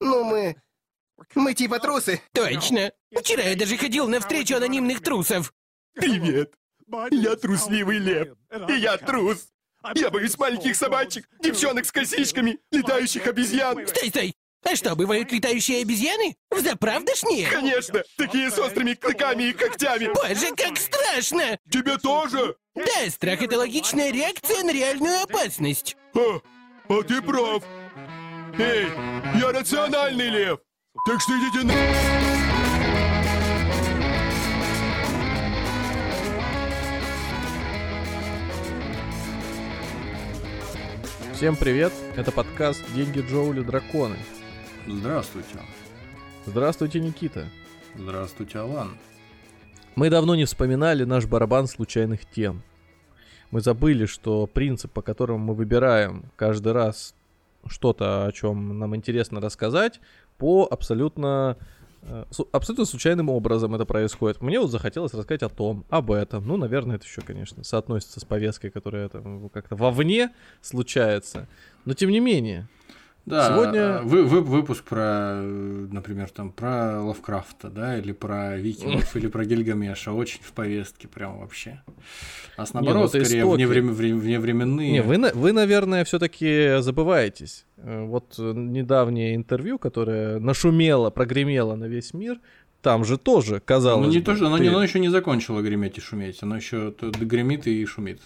Ну, мы... Мы типа трусы. Точно. Вчера я даже ходил на встречу анонимных трусов. Привет. Я трусливый лев. И я трус. Я боюсь маленьких собачек, девчонок с косичками, летающих обезьян. Стой, стой. А что, бывают летающие обезьяны? Взаправдошние? Конечно, такие с острыми клыками и когтями. Боже, как страшно! Тебе тоже? Да, страх — это логичная реакция на реальную опасность. А, а ты прав. Эй, я рациональный лев. Так что идите на... Всем привет, это подкаст «Деньги Джоули Драконы». Здравствуйте. Здравствуйте, Никита. Здравствуйте, Алан. Мы давно не вспоминали наш барабан случайных тем. Мы забыли, что принцип, по которому мы выбираем каждый раз что-то, о чем нам интересно рассказать, по абсолютно э, абсолютно случайным образом это происходит. Мне вот захотелось рассказать о том, об этом. Ну, наверное, это еще, конечно, соотносится с повесткой, которая там как-то вовне случается. Но тем не менее, Да, Сегодня- вы, вы- выпуск про, э, например, там, про Лавкрафта, да, или про викингов, или про Гильгамеша, очень в повестке прям вообще. А с ну наоборот, это скорее, истоки. вневрем- вре- вневременные. Не, вы, вы наверное, все-таки забываетесь. Э, Вот э, недавнее интервью, которое нашумело, прогремело на весь мир, там же тоже, казалось Ну, не бы, то, что оно, не- ты- оно еще не закончило греметь и шуметь, оно еще гремит и шумит.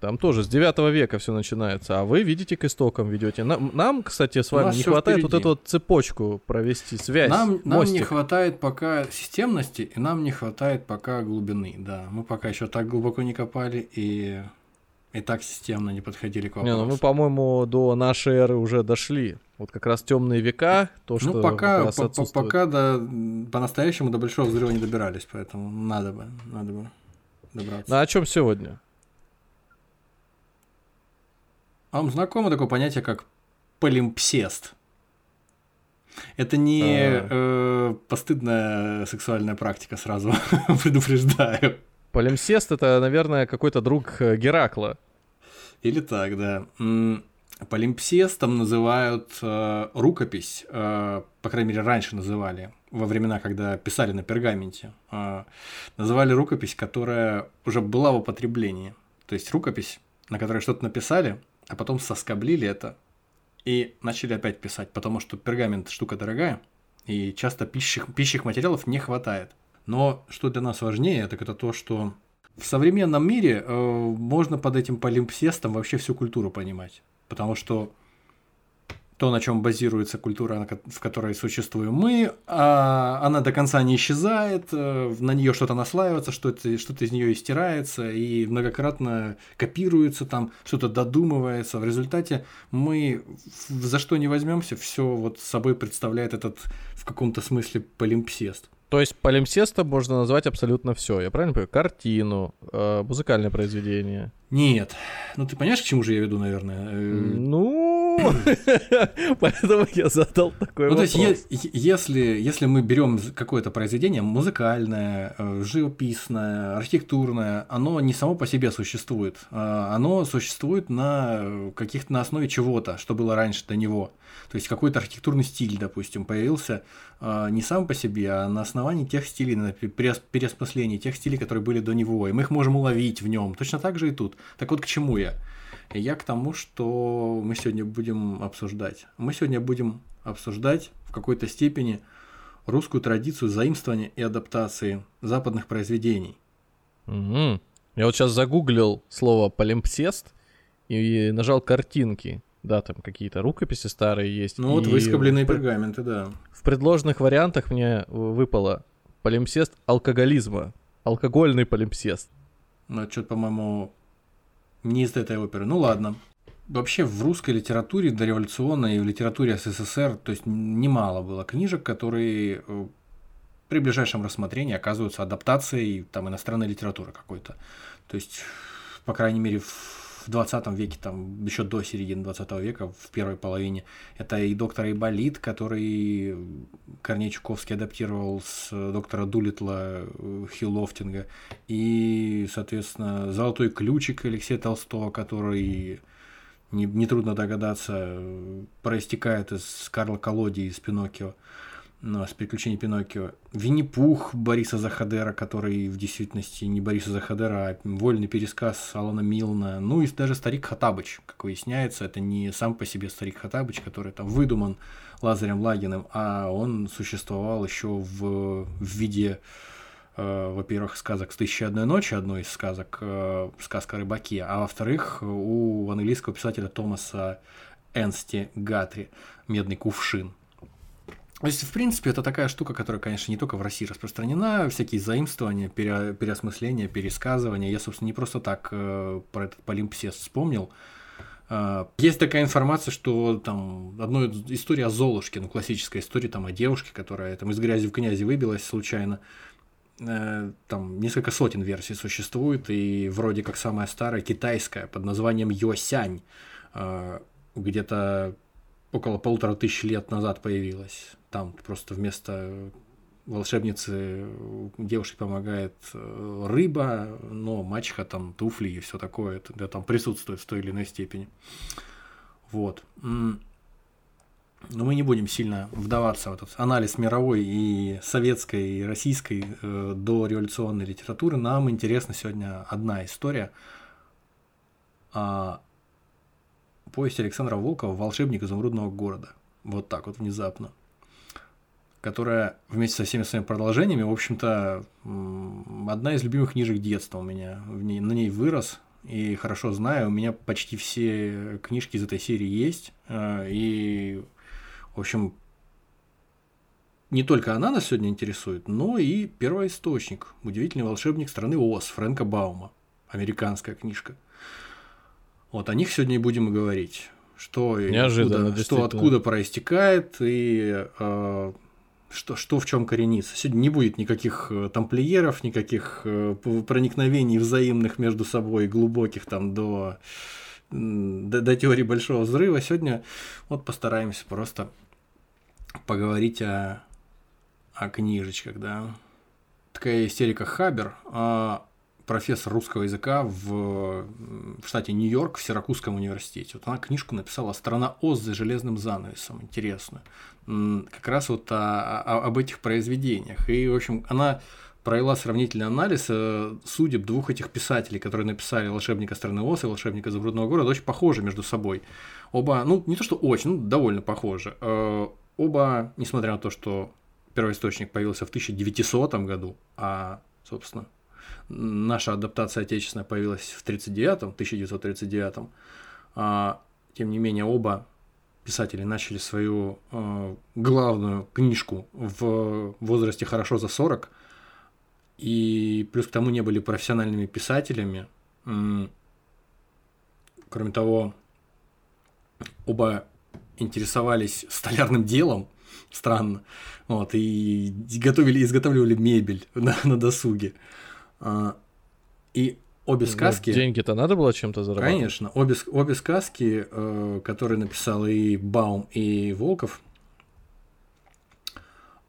Там тоже с 9 века все начинается, а вы видите к истокам ведете. Нам, нам, кстати, с вами не хватает вот впереди. эту вот цепочку провести, связь, Нам, нам не хватает пока системности, и нам не хватает пока глубины, да. Мы пока еще так глубоко не копали и, и так системно не подходили к Не, вопросу. ну мы, по-моему, до нашей эры уже дошли. Вот как раз темные века, то, что Ну, пока, по- по- пока до, по-настоящему до большого взрыва не добирались, поэтому надо бы, надо бы добраться. А о чем сегодня? А вам знакомо такое понятие, как полимпсест? Это не А. э, постыдная сексуальная практика, сразу предупреждаю. Полимсест это, наверное, какой-то друг э, Геракла. Или так, да. Полимпсестом называют э, рукопись, э, по крайней мере, раньше называли, во времена, когда писали на пергаменте. э, называли рукопись, которая уже была в употреблении. То есть рукопись, на которой что-то написали, а потом соскоблили это и начали опять писать, потому что пергамент штука дорогая, и часто пищих, пищих материалов не хватает. Но что для нас важнее, так это то, что в современном мире э, можно под этим полимпсестом вообще всю культуру понимать. Потому что то, на чем базируется культура, в которой существуем мы, а, она до конца не исчезает, э, на нее что-то наслаивается, что-то, что-то из нее истирается и многократно копируется, там что-то додумывается. В результате мы за что не возьмемся, все вот собой представляет этот в каком-то смысле полимпсест. То есть полимсестом можно назвать абсолютно все. Я правильно понимаю? Картину, э, музыкальное произведение. Нет. Ну ты понимаешь, к чему же я веду, наверное? Э, Ну, поэтому я задал такой Ну, то есть, вопрос. если, если мы берем какое-то произведение музыкальное, э, живописное, архитектурное, оно не само по себе существует. а Оно существует на э, каких-то на основе чего-то, что было раньше до него. То есть какой-то архитектурный стиль, допустим, появился не сам по себе, а на основании тех стилей, на пе- переос- переосмыслении тех стилей, которые были до него, и мы их можем уловить в нем. Точно так же и тут. Так вот к чему я? Я к тому, что мы сегодня будем обсуждать. Мы сегодня будем обсуждать в какой-то степени русскую традицию заимствования и адаптации западных произведений. Мгм. Я вот сейчас загуглил слово полимпсест и нажал картинки. Да, там какие-то рукописи старые есть. Ну вот выскобленные пергаменты, да. В предложенных вариантах мне выпало полимпсест алкоголизма. Алкогольный полимпсест. Но это что-то, по-моему, не из этой оперы. Ну ладно. Вообще в русской литературе дореволюционной и в литературе СССР, то есть немало было книжек, которые э, при ближайшем рассмотрении оказываются адаптацией там иностранной литературы какой-то. То есть, по крайней мере, в 20 веке, там, еще до середины 20 века, в первой половине, это и доктор Айболит, который Корней Чуковский адаптировал с э, доктора Дулитла э, Хью Лофтинга, и, соответственно, «Золотой ключик» Алексея Толстого, который не- нетрудно догадаться, э, проистекает из Карла Колоди из Пиноккио, ну, с приключений Пиноккио. Винни-Пух Бориса Захадера, который в действительности не Бориса Захадера, а вольный пересказ Алана Милна. Ну и даже старик Хатабыч, как выясняется, это не сам по себе старик Хатабыч, который там выдуман Лазарем Лагиным, а он существовал еще в, в виде э, во-первых, сказок с «Тысячи одной ночи», одной из сказок, э, сказка о рыбаке, а во-вторых, у английского писателя Томаса Энсти Гатри «Медный кувшин». То есть, в принципе, это такая штука, которая, конечно, не только в России распространена, всякие заимствования, пере, переосмысления, пересказывания. Я, собственно, не просто так э, про этот полимпсест вспомнил. Э, есть такая информация, что там одной история о Золушке, ну, классическая история там о девушке, которая там из грязи в князи выбилась случайно. Э, там несколько сотен версий существует, и вроде как самая старая китайская под названием Йосянь, э, где-то около полутора тысяч лет назад появилась. Там просто вместо волшебницы девушке помогает э, рыба, но мачеха там туфли и все такое, это там присутствует в той или иной степени. Вот. Но мы не будем сильно вдаваться в этот анализ мировой и советской, и российской э, дореволюционной литературы. Нам интересна сегодня одна история. А, повесть Александра Волкова «Волшебник изумрудного города». Вот так вот внезапно. Которая вместе со всеми своими продолжениями, в общем-то, одна из любимых книжек детства у меня. В ней, на ней вырос и хорошо знаю. У меня почти все книжки из этой серии есть. э, И, в общем, не только она нас сегодня интересует, но и первоисточник. Удивительный волшебник страны Оз Фрэнка Баума. Американская книжка. Вот о них сегодня и будем и говорить. Что, Неожиданно, откуда, что откуда проистекает и э, что, что в чем коренится. Сегодня не будет никаких э, тамплиеров, никаких э, проникновений взаимных между собой, глубоких там до, до, до теории большого взрыва. Сегодня вот постараемся просто поговорить о, о книжечках, да. Такая истерика Хабер, а, профессор русского языка в, в штате Нью-Йорк в Сиракузском университете. Вот она книжку написала «Страна Оз за железным занавесом», интересную. Как раз вот о- о- об этих произведениях. И, в общем, она провела сравнительный анализ э, судеб двух этих писателей, которые написали «Волшебника страны Оз» и «Волшебника изумрудного города», очень похожи между собой. Оба, ну, не то что очень, ну, довольно похожи. Э, Оба, несмотря на то, что первоисточник появился в 1900 году, а, собственно, наша адаптация отечественная появилась в 1939, 1939, а, тем не менее оба писатели начали свою э, главную книжку в возрасте хорошо за 40, и плюс к тому не были профессиональными писателями. Кроме того, оба интересовались столярным делом, странно, вот, и готовили, изготавливали мебель на, на досуге. А, И обе сказки... Деньги-то надо было чем-то зарабатывать? Конечно, обе, обе сказки, э, которые написал и Баум, и Волков,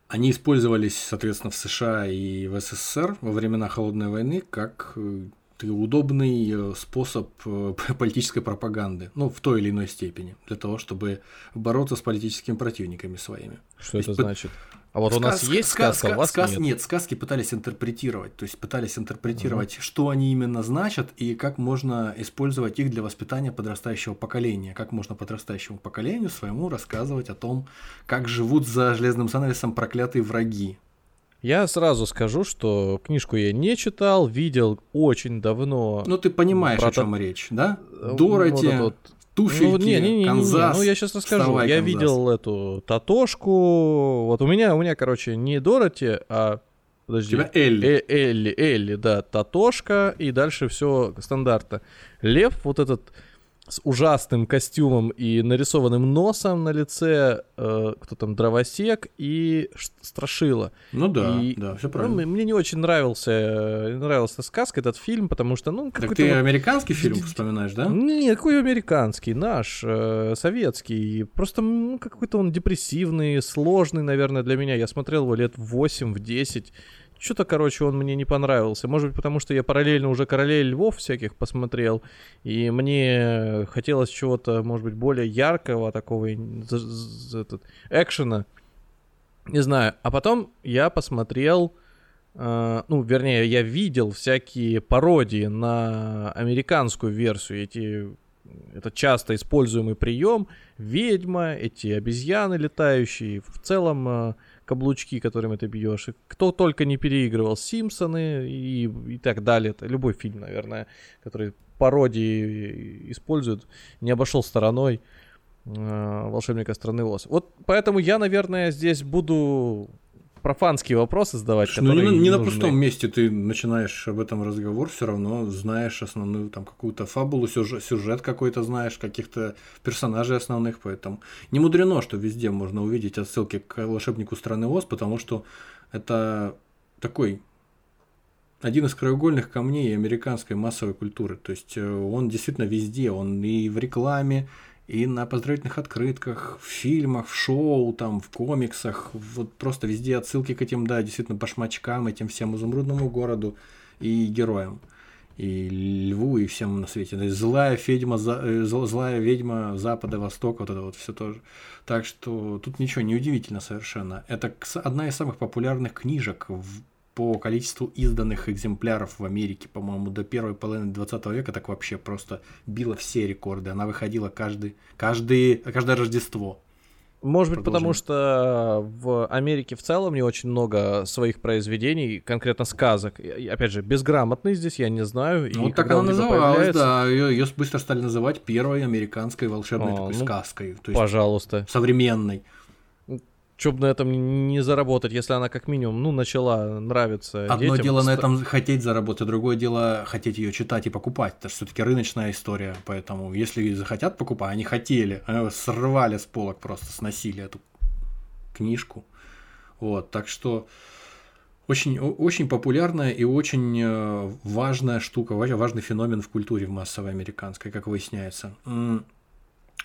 они использовались, соответственно, в США и в СССР во времена Холодной войны как э, удобный э, способ политической пропаганды, ну, в той или иной степени, для того, чтобы бороться с политическими противниками своими. Что это значит? А вот у нас есть ска- сказка, а у вас нет. Нет, сказки пытались интерпретировать, то есть пытались интерпретировать, что они именно значат и как можно использовать их для воспитания подрастающего поколения, как можно подрастающему поколению своему рассказывать о том, как живут за железным занавесом проклятые враги. Я сразу скажу, что книжку я не читал, видел очень давно. Ну, ты понимаешь, Про о чем речь, да? Э, Дороти, вот вот. Туфельки, Ну, не, не, не, не, не, Канзас. ну я сейчас расскажу. вставай, я Канзас. видел эту Татошку. Вот у меня, у меня, короче, не Дороти, а У подожди. тебя Элли. Э- Элли, Элли, да, Татошка, и дальше все стандартно. Лев, вот этот с ужасным костюмом и нарисованным носом на лице, э, кто там, дровосек и Страшила. Ну да, И, да, все ну, правильно. м- мне не очень нравился, нравилась эта сказка, этот фильм, потому что, ну, Так какой-то ты вот- американский фильм вспоминаешь, да? не, какой американский, наш, э, советский. Просто ну, какой-то он депрессивный, сложный, наверное, для меня. Я смотрел его лет в 8, в 10. Что-то, короче, он мне не понравился. Может быть, потому что я параллельно уже «Королей львов» всяких посмотрел, и мне хотелось чего-то, может быть, более яркого, такого этот, экшена. Не знаю. А потом я посмотрел, э, ну, вернее, я видел всякие пародии на американскую версию. Эти, это часто используемый прием. Ведьма, эти обезьяны летающие. В целом э, каблучки, которыми ты бьешь. Кто только не переигрывал Симпсоны и, и так далее. Это любой фильм, наверное, который пародии используют, не обошел стороной э, волшебника страны Оз. Вот поэтому я, наверное, здесь буду профанские вопросы задавать. Ну, не, которые не на пустом месте ты начинаешь об этом разговор, все равно знаешь основную там какую-то фабулу, сюжет, сюжет какой-то знаешь, каких-то персонажей основных, поэтому не мудрено, что везде можно увидеть отсылки к волшебнику страны Оз, потому что это такой один из краеугольных камней американской массовой культуры. То есть э, он действительно везде, он и в рекламе, и на поздравительных открытках, в фильмах, в шоу, там, в комиксах, вот просто везде отсылки к этим, да, действительно, башмачкам, этим всем изумрудному городу и героям. И льву, и всем на свете. То есть злая ведьма, э, зл- злая ведьма Запада, Востока, вот это вот все тоже. Так что тут ничего не удивительно совершенно. Это одна из самых популярных книжек в- по количеству изданных экземпляров в Америке, по-моему, до первой половины 20 века так вообще просто била все рекорды. Она выходила каждый, каждый, каждое Рождество. Может быть, потому что в Америке в целом не очень много своих произведений, конкретно сказок. И, и, опять же, безграмотный здесь, я не знаю. и Ну, вот так она называлась, появляется- да. Ее, быстро стали называть первой американской волшебной А, такой ну, сказкой. То есть Пожалуйста. современной. Бы на этом не заработать, если она как минимум, ну, начала нравиться Одно детям. дело на этом хотеть заработать, другое дело хотеть ее читать и покупать. Это все-таки рыночная история. Поэтому, если захотят покупать, они хотели, срывали с полок просто, сносили эту книжку. Вот, так что очень, очень популярная и очень э, важная штука, ва- важный феномен в культуре в массовой американской, как выясняется.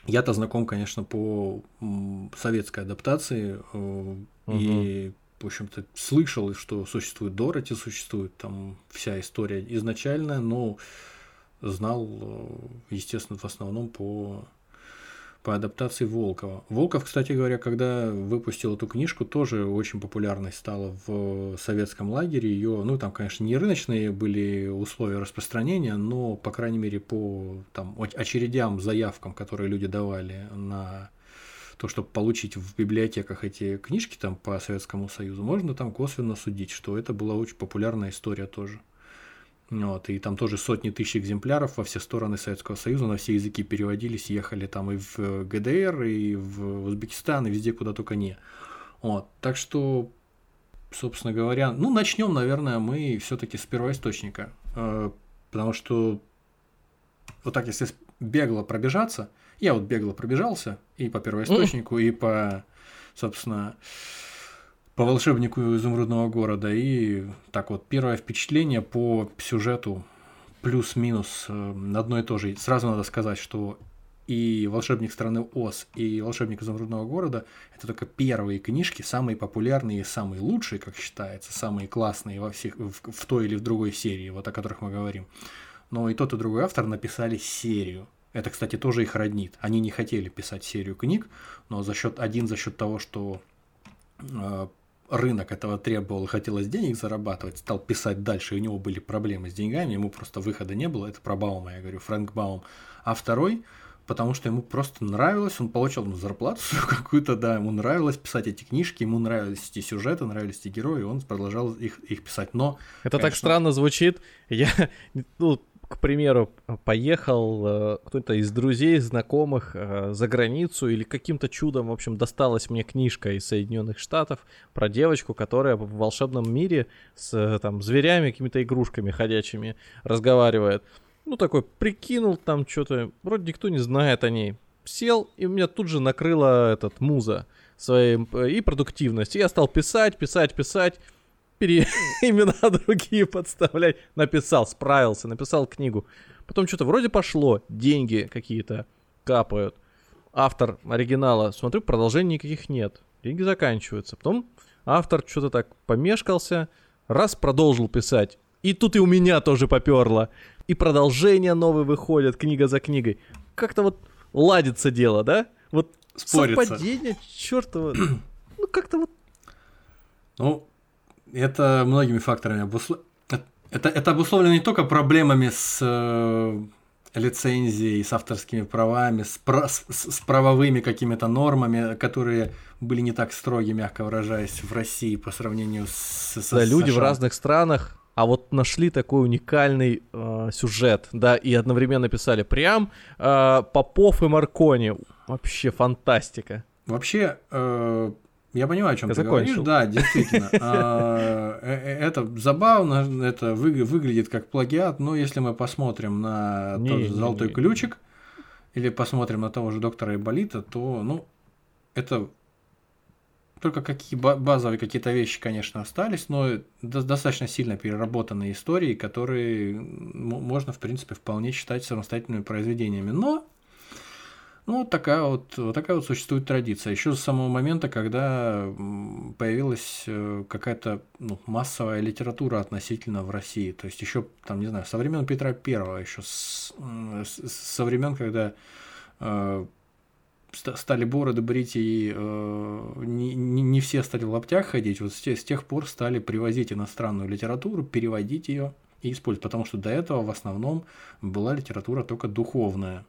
Я-то знаком, конечно, по советской адаптации э, и, в общем-то, слышал, что существует Дороти, существует там вся история изначальная, но знал, э, естественно, в основном по по адаптации Волкова. Волков, кстати говоря, когда выпустил эту книжку, тоже очень популярной стала в советском лагере. Ее, ну, там, конечно, не рыночные были условия распространения, но, по крайней мере, по там, оч- очередям, заявкам, которые люди давали на то, чтобы получить в библиотеках эти книжки там по Советскому Союзу, можно там косвенно судить, что это была очень популярная история тоже. Вот, и там тоже сотни тысяч экземпляров во все стороны Советского Союза, на все языки переводились, ехали там и в э, ГДР, и в Узбекистан, и везде, куда только не. Вот, так что, собственно говоря, ну, начнем, наверное, мы все-таки с первоисточника, э, потому что вот так, если бегло пробежаться, я вот бегло пробежался и по первоисточнику, и по, собственно, по волшебнику изумрудного города. И так вот, первое впечатление по сюжету плюс-минус э, одно и то же. Сразу надо сказать, что и волшебник страны Оз, и волшебник изумрудного города это только первые книжки, самые популярные и самые лучшие, как считается, самые классные во всех в, в той или в другой серии, вот о которых мы говорим. Но и тот, и другой автор написали серию. Это, кстати, тоже их роднит. Они не хотели писать серию книг, но за счет один за счет того, что э, рынок этого требовал хотелось денег зарабатывать, стал писать дальше, и у него были проблемы с деньгами, ему просто выхода не было. Это про Баума, я говорю, Фрэнк Баум. А второй, потому что ему просто нравилось, он получал ну, зарплату какую-то, да, ему нравилось писать эти книжки, ему нравились эти сюжеты, нравились эти герои, и он продолжал их, их писать. Но Это так конечно. странно звучит. Я, ну, к примеру, поехал э, кто-то из друзей, знакомых э, за границу или каким-то чудом, в общем, досталась мне книжка из Соединенных Штатов про девочку, которая в волшебном мире с э, там зверями, какими-то игрушками ходячими разговаривает. Ну, такой прикинул там что-то, вроде никто не знает о ней. Сел, и меня тут же накрыла этот муза своей э, и продуктивность. И я стал писать, писать, писать пере... имена другие подставлять. Написал, справился, написал книгу. Потом что-то вроде пошло, деньги какие-то капают. Автор оригинала, смотрю, продолжений никаких нет. Деньги заканчиваются. Потом автор что-то так помешкался, раз продолжил писать. И тут и у меня тоже поперло. И продолжение новые выходят, книга за книгой. Как-то вот ладится дело, да? Вот Спорится. совпадение, чертово. Ну, как-то вот Ну, это многими факторами обусловлено. Это, это обусловлено не только проблемами с э, лицензией, с авторскими правами, с, с, с правовыми какими-то нормами, которые были не так строги, мягко выражаясь, в России по сравнению с, с Да, люди в США. разных странах, а вот нашли такой уникальный э, сюжет, да, и одновременно писали прям э, Попов и Маркони. Вообще фантастика. Вообще, э, я понимаю, о чем Я ты говоришь. Да, действительно. А, э, э, Это забавно, это вы- выглядит как плагиат, но если мы посмотрим на тот золотой ключик, или посмотрим на того же доктора Иболита, то, ну, это только какие ба- базовые какие-то вещи, конечно, остались, но до- достаточно сильно переработанные истории, которые можно, в принципе, вполне считать самостоятельными произведениями. Но ну, вот такая вот, вот такая вот существует традиция. Еще с самого момента, когда появилась э, какая-то ну, массовая литература относительно в России. То есть еще, там, не знаю, со времен Петра Первого, еще с, с- со времен, когда э, ста- стали бороды брить и э, не, не- все стали в лаптях ходить, вот с с тех пор стали привозить иностранную литературу, переводить ее и использовать, потому что до этого в основном была литература только духовная.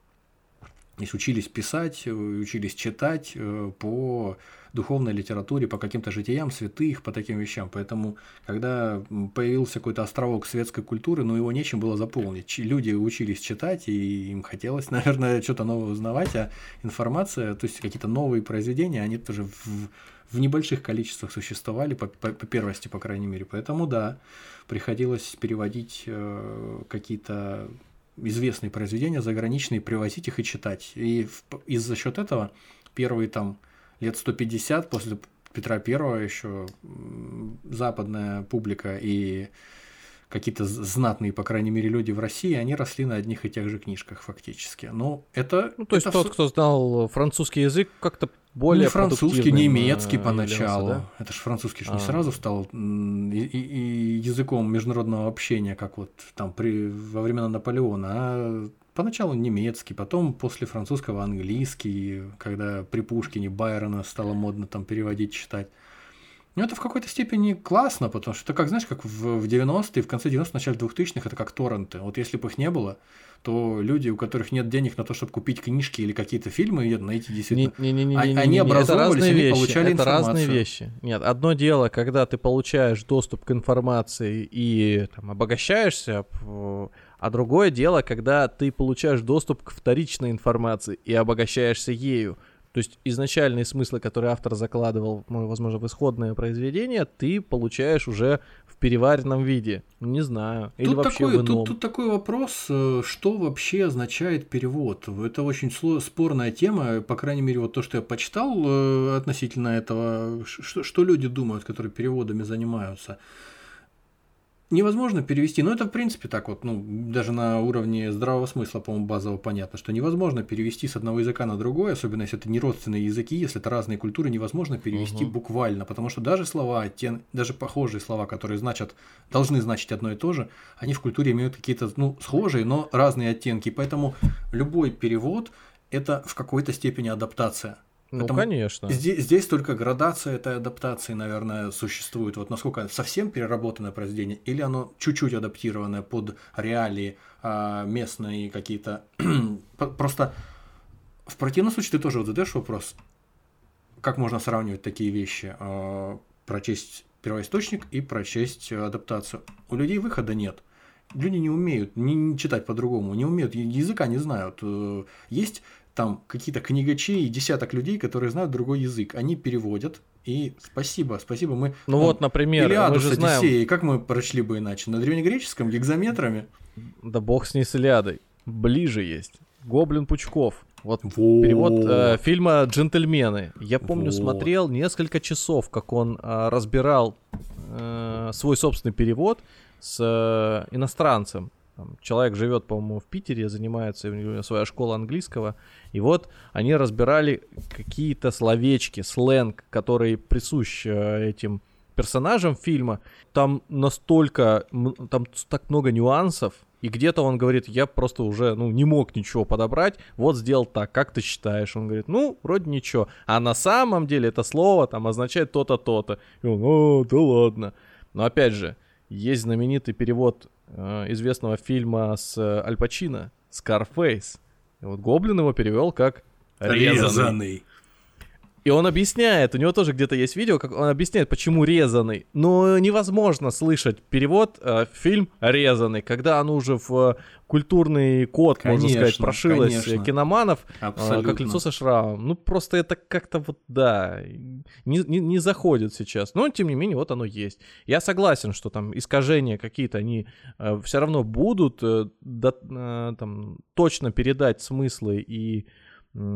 То есть учились писать, э, учились читать э, по духовной литературе, по каким-то житиям святых, по таким вещам. Поэтому, когда появился какой-то островок светской культуры, ну его нечем было заполнить. Люди учились читать, и им хотелось, наверное, что-то новое узнавать, а информация, то есть какие-то новые произведения, они тоже в, в небольших количествах существовали, по, по- по первости, по крайней мере. Поэтому, да, приходилось переводить э, какие-то известные произведения заграничные, привозить их и читать. И, в- и за счет этого первые там лет 150 после Петра Первого еще западная публика и какие-то знатные, по крайней мере, люди в России, они росли на одних и тех же книжках фактически. Но это... Ну, то есть это тот, кто знал французский язык, как-то более не французский, продуктивным, немецкий поначалу. являлся, Это же французский ж А. не сразу стал и, и- и языком международного общения, как вот там при, во времена Наполеона, а поначалу немецкий, потом после французского английский, когда при Пушкине Байрона стало модно там переводить, читать. Ну, это в какой-то степени классно, потому что это как, знаешь, как в, в 90-е, в конце 90-х, начале 2000-х, это как торренты. Вот если бы их не было, то люди, у которых нет денег на то, чтобы купить книжки или какие-то фильмы, найти действительно Не- не- не- не- А- не- не- они не- это образовывались, разные они вещи, получали это разные информацию. вещи. Нет, одно дело, когда ты получаешь доступ к информации и там, обогащаешься, а другое дело, когда ты получаешь доступ к вторичной информации и обогащаешься ею. То есть изначальные смыслы, которые автор закладывал, ну, возможно, в исходное произведение, ты получаешь уже в переваренном виде. Не знаю. Или Тут вообще такой, в ином. тут, тут такой вопрос, э, что вообще означает перевод. Это очень спорная тема, по крайней мере, вот то, что я почитал э, относительно этого, что, что люди думают, которые переводами занимаются. Невозможно перевести, но это в принципе так вот, ну, даже на уровне здравого смысла, по-моему, базово понятно, что невозможно перевести с одного языка на другой, особенно если это не родственные языки, если это разные культуры, невозможно перевести Мгм. буквально, потому что даже слова, оттен... даже похожие слова, которые значат, должны значить одно и то же, они в культуре имеют какие-то, ну, схожие, но разные оттенки, поэтому любой перевод – это в какой-то степени адаптация. Ну, Поэтому конечно. Здесь, здесь только градация этой адаптации, наверное, существует. Вот насколько совсем переработанное произведение, или оно чуть-чуть адаптированное под реалии а, местные какие-то. Просто в противном случае ты тоже вот задаешь вопрос, как можно сравнивать такие вещи, а, прочесть первоисточник и прочесть адаптацию. У людей выхода нет. Люди не умеют не, читать по-другому, не умеют, языка не знают. Э, Есть там какие-то книгачи и десяток людей, которые знают другой язык. Они переводят, и спасибо, спасибо. Мы, Ну вот, например, Илиаду мы с же знаем... Одиссеей, как мы прочли бы иначе? На древнегреческом, гигзаметрами? Да бог с ней с Илиадой. Ближе есть. Гоблин Пучков. Вот Вот. перевод э, фильма «Джентльмены». Я помню, Вот. смотрел несколько часов, как он э, разбирал э, свой собственный перевод с э, иностранцем. Там человек живет, по-моему, в Питере, занимается, у него своя школа английского. И вот они разбирали какие-то словечки, сленг, который присущ э, этим персонажам фильма, там настолько, там так много нюансов, и где-то он говорит, я просто уже, ну, не мог ничего подобрать, вот сделал так, как ты считаешь? Он говорит, ну, вроде ничего. А на самом деле это слово там означает то-то, то-то. И он, о, да ладно. Но опять же, есть знаменитый перевод э, известного фильма с э, Аль Пачино, Scarface. И вот Гоблин его перевел как резанный. И он объясняет, у него тоже где-то есть видео, как он объясняет, почему резанный. Но невозможно слышать перевод э, фильм резанный, когда оно уже в э, культурный код, можно сказать, Конечно, прошилось э, конечно. киноманов, э, как лицо со шрамом. Ну, просто это как-то вот, да, не, не, не заходит сейчас. Но, тем не менее, вот оно есть. Я согласен, что там искажения какие-то, они все равно будут, э, да, э, там, точно передать смыслы и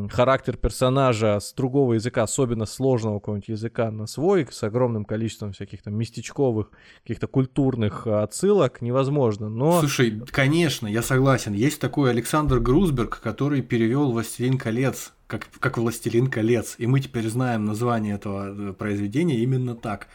характер персонажа с другого языка, особенно сложного какого-нибудь языка, на свой, с огромным количеством всяких там местечковых, каких-то культурных э, отсылок, невозможно. Но Слушай, конечно, я согласен. Есть такой Александр Грузберг, который перевел «Властелин колец» как, как «Властелин колец». И мы теперь знаем название этого э, произведения именно так.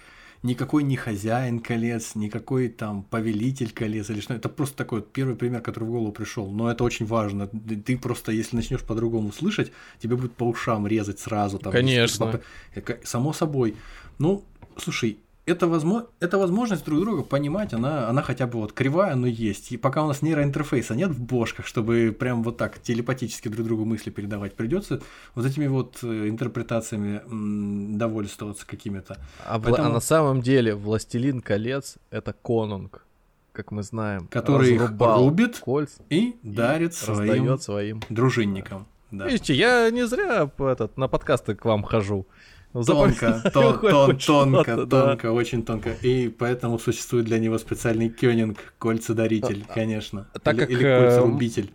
Никакой не хозяин колец, никакой там повелитель колец или что. Это просто такой вот первый пример, который в голову пришел. Но это очень важно. Ты просто, если начнешь по-другому слышать, тебе будет по ушам резать сразу. Там, Конечно. Это, Само собой. Ну, слушай, это, возможно, это возможность друг друга понимать, она, она хотя бы вот кривая, но есть. И пока у нас нейроинтерфейса нет в бошках, чтобы прям вот так телепатически друг другу мысли передавать, придется вот этими вот э, интерпретациями м, довольствоваться какими-то. а, Поэтому- а на самом деле «Властелин колец» — это конунг, как мы знаем. Который их рубит кольца И дарит своим своим. дружинникам. Да. Видите, я не зря этот, на подкасты к вам хожу. Тонко, Запоминаю тон- тон- что-то, тонко, да. тонко, очень тонко. И поэтому существует для него специальный кёнинг, кольцедаритель, конечно. А, так или, как, или э, кольцерубитель.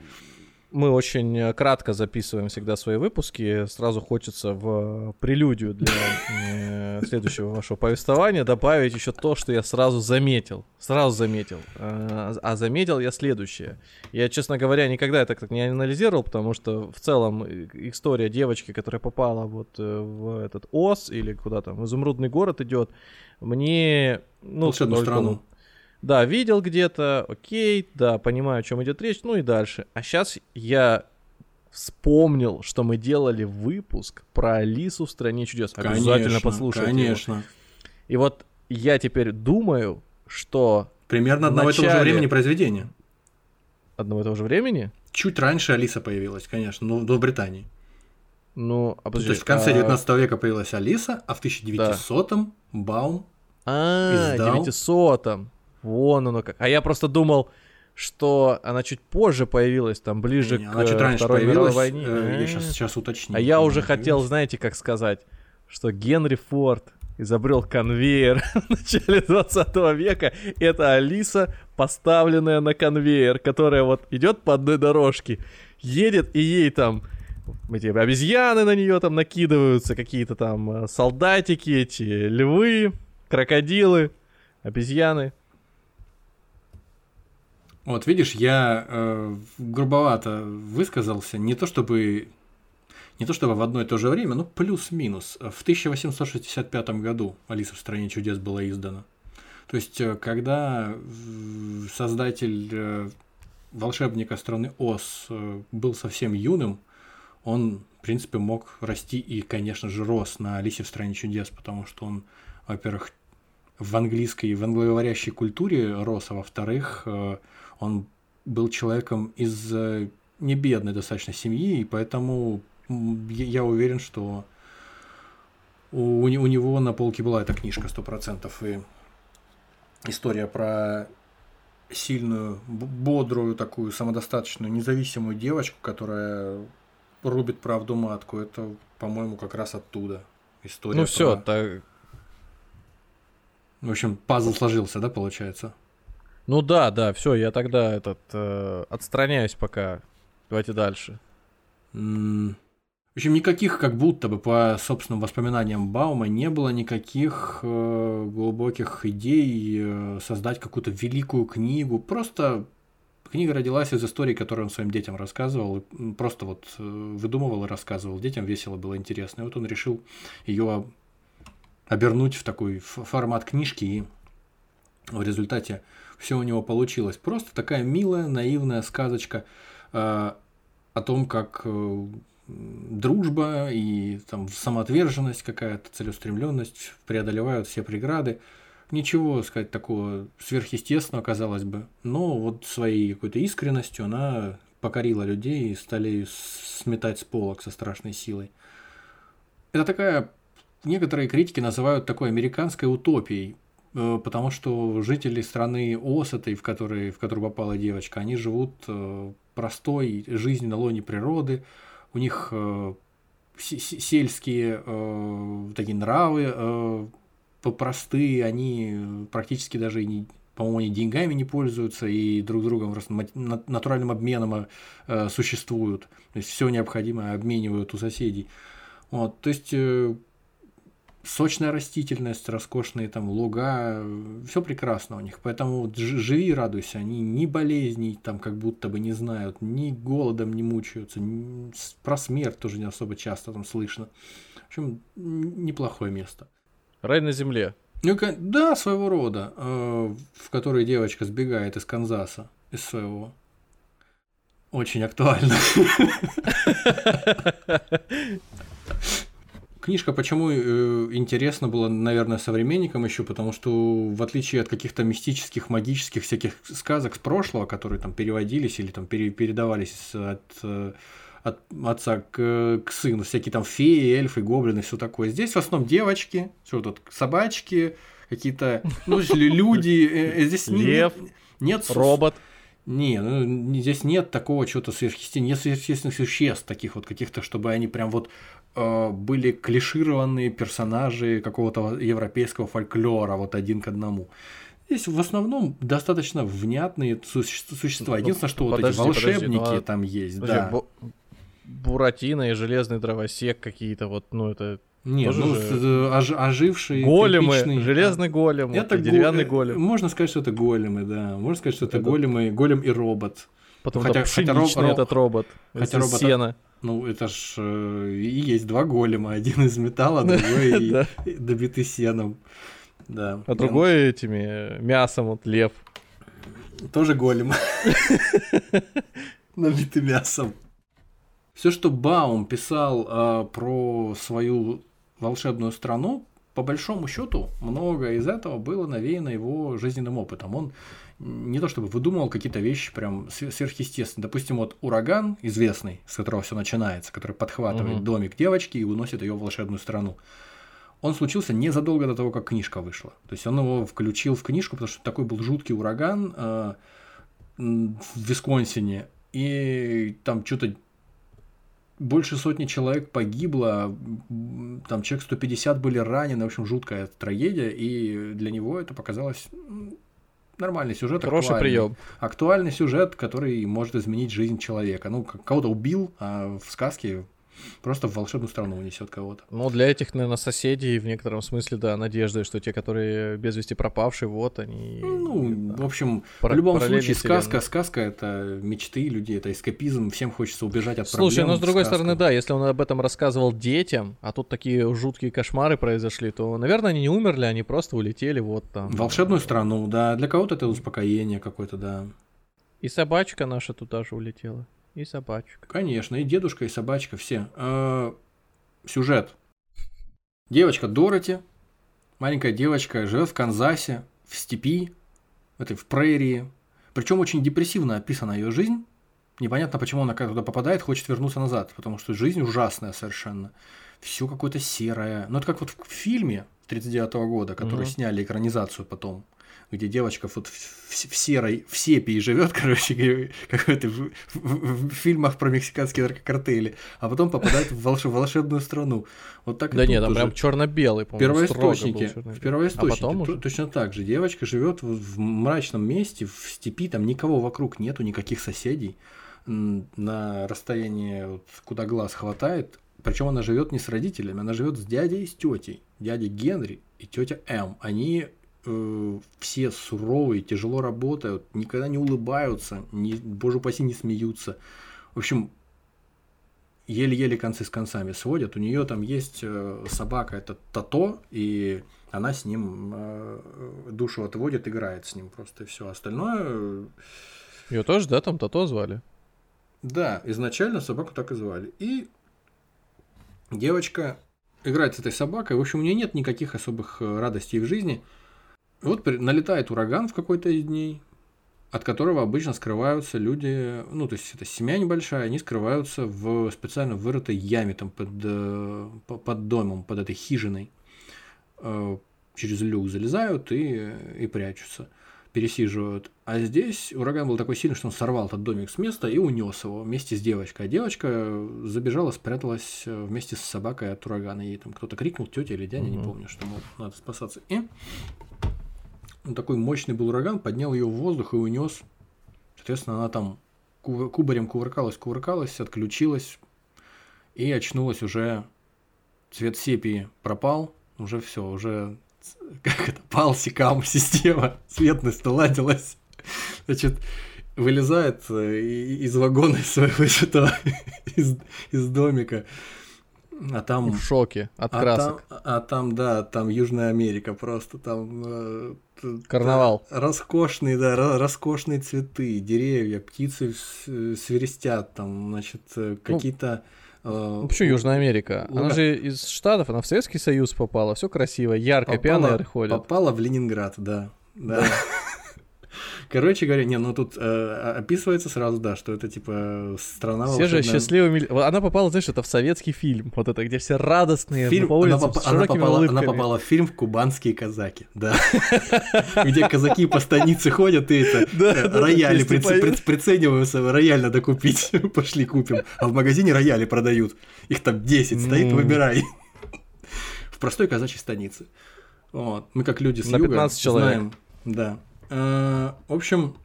Мы очень э, кратко записываем всегда свои выпуски. Сразу хочется в прелюдию для э, следующего вашего повествования добавить еще то, что я сразу заметил. Сразу заметил. Э, А заметил я следующее. Я, честно говоря, никогда это так не анализировал, потому что в целом э, история девочки, которая попала вот э, в этот ОС или куда там, в изумрудный город идет, мне... Ну, Волшебную страну. Да, видел где-то, окей, да, понимаю, о чем идет речь, ну и дальше. А сейчас я вспомнил, что мы делали выпуск про Алису в стране чудес. Обязательно Конечно, послушайте. его. Конечно. И вот я теперь думаю, что Примерно одного и того же начале- времени произведения. одного и того же времени, Чуть раньше Алиса появилась, конечно, но в Британии. ну, а То подожди, есть в конце а- 19 века появилась Алиса, а в 1900-м Баум. А, издал. 900 Вон оно как. А я просто думал, что она чуть позже появилась, там ближе Не, к Она чуть раньше Второй мировой войне. э, Я сейчас, сейчас уточню. А я уже хотел, знаете, как сказать, что Генри Форд изобрел конвейер в начале 20 века. Это Алиса, поставленная на конвейер, которая вот идет по одной дорожке, едет и ей там эти обезьяны на нее там накидываются, какие-то там э, солдатики, эти львы, крокодилы, обезьяны. Вот видишь, я э, грубовато высказался, не то чтобы не то чтобы в одно и то же время, но плюс-минус. В 1865 году «Алиса в стране чудес» была издана. То есть, э, когда создатель э, волшебника страны Оз э, был совсем юным, он, в принципе, мог расти и, конечно же, рос на «Алисе в стране чудес», потому что он, во-первых, в английской, в англоговорящей культуре рос, а во-вторых, э, он был человеком из э, не бедной достаточно семьи, и поэтому я уверен, что у, у не- у него на полке была эта книжка 100%, и история про сильную, бодрую, такую самодостаточную, независимую девочку, которая рубит правду матку, это, по-моему, как раз оттуда. История Ну все, про- так. В общем, пазл сложился, да, получается? Ну да, да, все, я тогда этот э, отстраняюсь пока. Давайте дальше. М, В общем, никаких, как будто бы по собственным воспоминаниям Баума, не было никаких э, глубоких идей э, создать какую-то великую книгу. Просто книга родилась из истории, которую он своим детям рассказывал. м, Просто вот э, выдумывал и рассказывал. Детям весело было интересно. И вот он решил ее обернуть в такой формат книжки, и в результате все у него получилось. Просто такая милая, наивная сказочка э, о том, как э, дружба и там самоотверженность какая-то, целеустремленность преодолевают все преграды. Ничего, сказать, такого сверхъестественного, казалось бы. Но вот своей какой-то искренностью она покорила людей и стали сметать с полок со страшной силой. Это такая, некоторые критики называют такой американской утопией, э, потому что жители страны Осетой, в, которой, в которую попала девочка, они живут э, простой жизнью на лоне природы, у них э, сельские такие нравы простые, они практически даже не, по-моему, они деньгами не пользуются и друг другом натуральным обменом существуют. То есть все необходимое обменивают у соседей. Вот, то есть сочная растительность, роскошные там луга, все прекрасно у них. Поэтому вот живи и радуйся. Они ни болезней там как будто бы не знают, ни голодом не мучаются, ни... про смерть тоже не особо часто там слышно. В общем, неплохое место. Рай на земле. Ну, да, своего рода, э, в которой девочка сбегает из Канзаса, из своего. Очень актуально. Книжка почему э, интересна была, наверное, современникам еще, потому что в отличие от каких-то мистических, магических всяких сказок с прошлого, которые там переводились или там пере, передавались от э, от отца к, к сыну, всякие там феи, эльфы, гоблины, все такое. Здесь в основном девочки, что тут, собачки, какие-то, ну, люди, э, здесь Лев, нет, робот. Не, ну, здесь нет такого чего-то сверхъестественного, нет сверхъестественных существ таких вот каких-то, чтобы они прям вот были клишированные персонажи какого-то европейского фольклора, вот один к одному. Здесь в основном достаточно внятные существа. Единственное, что подожди, вот эти волшебники подожди, ну, а... там есть, подожди, да. Буратино и железный дровосек какие-то вот, ну это нет, ну, же... ож, ожившие големы, тряпичные... железный голем, это деревянный го... голем. Можно сказать, что это големы, да. Можно сказать, что это, это... големы, голем и робот. Потом хотя, хотя роб... этот робот, хотя робот, сена. Ну, это ж э, и есть два голема, один из металла, другой добитый сеном. Да. А другой этими мясом, вот лев. Тоже голем. Набитый мясом. Все, что Баум писал э, про свою волшебную страну, по большому счету, многое из этого было навеяно его жизненным опытом. Он не то чтобы выдумывал какие-то вещи прям сверхъестественные. Допустим, вот ураган известный, с которого все начинается, который подхватывает угу. домик девочки и уносит ее в волшебную страну. Он случился незадолго до того, как книжка вышла. То есть он его включил в книжку, потому что такой был жуткий ураган э, в Висконсине. И там что-то больше сотни человек погибло, там человек 150 были ранены, в общем, жуткая трагедия, и для него это показалось нормальный сюжет. Хороший прием. Актуальный сюжет, который может изменить жизнь человека. Ну, кого-то убил, а в сказке Просто в волшебную страну унесет кого-то. Ну, для этих, наверное, соседей в некотором смысле, да, надежда, что те, которые без вести пропавшие, вот они. Ну, да. в общем, Пар- в любом случае, сказка, сказка это мечты людей, это эскапизм, всем хочется убежать от Слушай, проблем. но с другой стороны, да, если он об этом рассказывал детям, а тут такие жуткие кошмары произошли, то, наверное, они не умерли, они просто улетели вот там. Волшебную страну, да. Для кого-то это успокоение какое-то, да. И собачка наша туда же улетела. И собачка. Конечно, и дедушка, и собачка, все. Э, сюжет. Девочка Дороти, маленькая девочка, живет в Канзасе, в степи, в этой в прерии. Причем очень депрессивно описана ее жизнь. Непонятно, почему она туда попадает, хочет вернуться назад, потому что жизнь ужасная совершенно. Все какое-то серое. Ну, это как вот в фильме 39 года, который угу. сняли экранизацию потом где девочка вот в, в серой, в сепии живет, короче, как это в, в, в фильмах про мексиканские наркокартели, а потом попадает в волш, волшебную страну. Вот так да нет, там прям черно-белый, по-моему. Первоисточники. В первоисточнике а потом точно так же. Девочка живет в, в мрачном месте, в степи, там никого вокруг нету, никаких соседей. На расстоянии, вот, куда глаз хватает, причем она живет не с родителями, она живет с дядей и с тетей. Дядя Генри и тетя М. Они э, все суровые, тяжело работают, никогда не улыбаются, не, боже упаси, не смеются. В общем, еле-еле концы с концами сводят. У нее там есть э, собака, это Тато, и она с ним э, душу отводит, играет с ним просто и все. Остальное, Ее тоже, да, там Тато звали? да, изначально собаку так и звали. И девочка играет с этой собакой. В общем, у нее нет никаких особых э, радостей в жизни. Вот налетает ураган в какой-то из дней, от которого обычно скрываются люди, ну, то есть это семья небольшая, они скрываются в специально вырытой яме там под, э, по- под домом, под этой хижиной. Э, Через люк залезают и, и прячутся, пересиживают. А здесь ураган был такой сильный, что он сорвал этот домик с места и унес его вместе с девочкой. А девочка забежала, спряталась э, вместе с собакой от урагана. Ей там кто-то крикнул, тетя или дядя, не Мгм. помню, что мол, надо спасаться. И такой мощный был ураган, поднял ее в воздух и унес. Соответственно, она там кубарем кувыркалась, кувыркалась, отключилась и очнулась уже. Цвет сепии пропал, уже все, уже как это, пал секам система, цветность наладилась. Значит, вылезает э, из вагона своего этого, из, из домика, а там... В шоке от А красок. там, а там, да, там Южная Америка просто, там... э, Карнавал. т- Роскошные, да, ро- роскошные цветы, деревья, птицы с- свиристят, там, значит, э, какие-то... э, Ну, почему Южная Америка? Она Луга. же из Штатов, она в Советский Союз попала, все красиво, ярко, попала- пионеры ходят. Попала в Ленинград, да. Да. Короче говоря, не, ну тут э, описывается сразу, да, что это типа страна Все же волшебная. счастливыми... Вот Она попала, знаешь, это в советский фильм, вот это, где все радостные, Фильм, по она, поп- она попала, она попала в фильм «Кубанские казаки», да. Где казаки по станице ходят и это, э, рояли прицениваются, рояль надо купить, пошли купим. А в магазине рояли продают, их там 10 стоит, выбирай. В простой казачьей станице. Вот. Мы как люди с На юга 15 человек. знаем. Да. Э, В общем,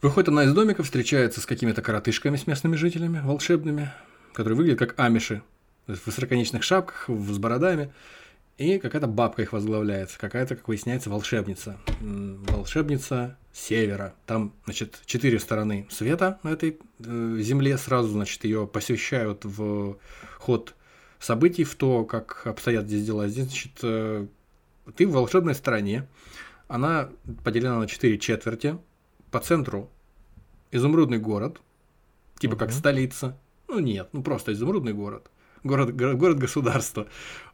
выходит она из домика, встречается с какими-то коротышками, с местными жителями, волшебными, которые выглядят как амиши, в высоконечных шапках, с бородами. И какая-то бабка их возглавляет, какая-то, как выясняется, волшебница. Волшебница севера. Там, значит, четыре стороны света на этой э, земле. Сразу, значит, ее посвящают в ход событий, в то, как обстоят здесь дела. Здесь, значит, э, ты в волшебной стране. Она поделена на четыре четверти. По центру изумрудный город, типа как Мгм. столица. Ну нет, ну просто изумрудный город. Город, горо- город-государство.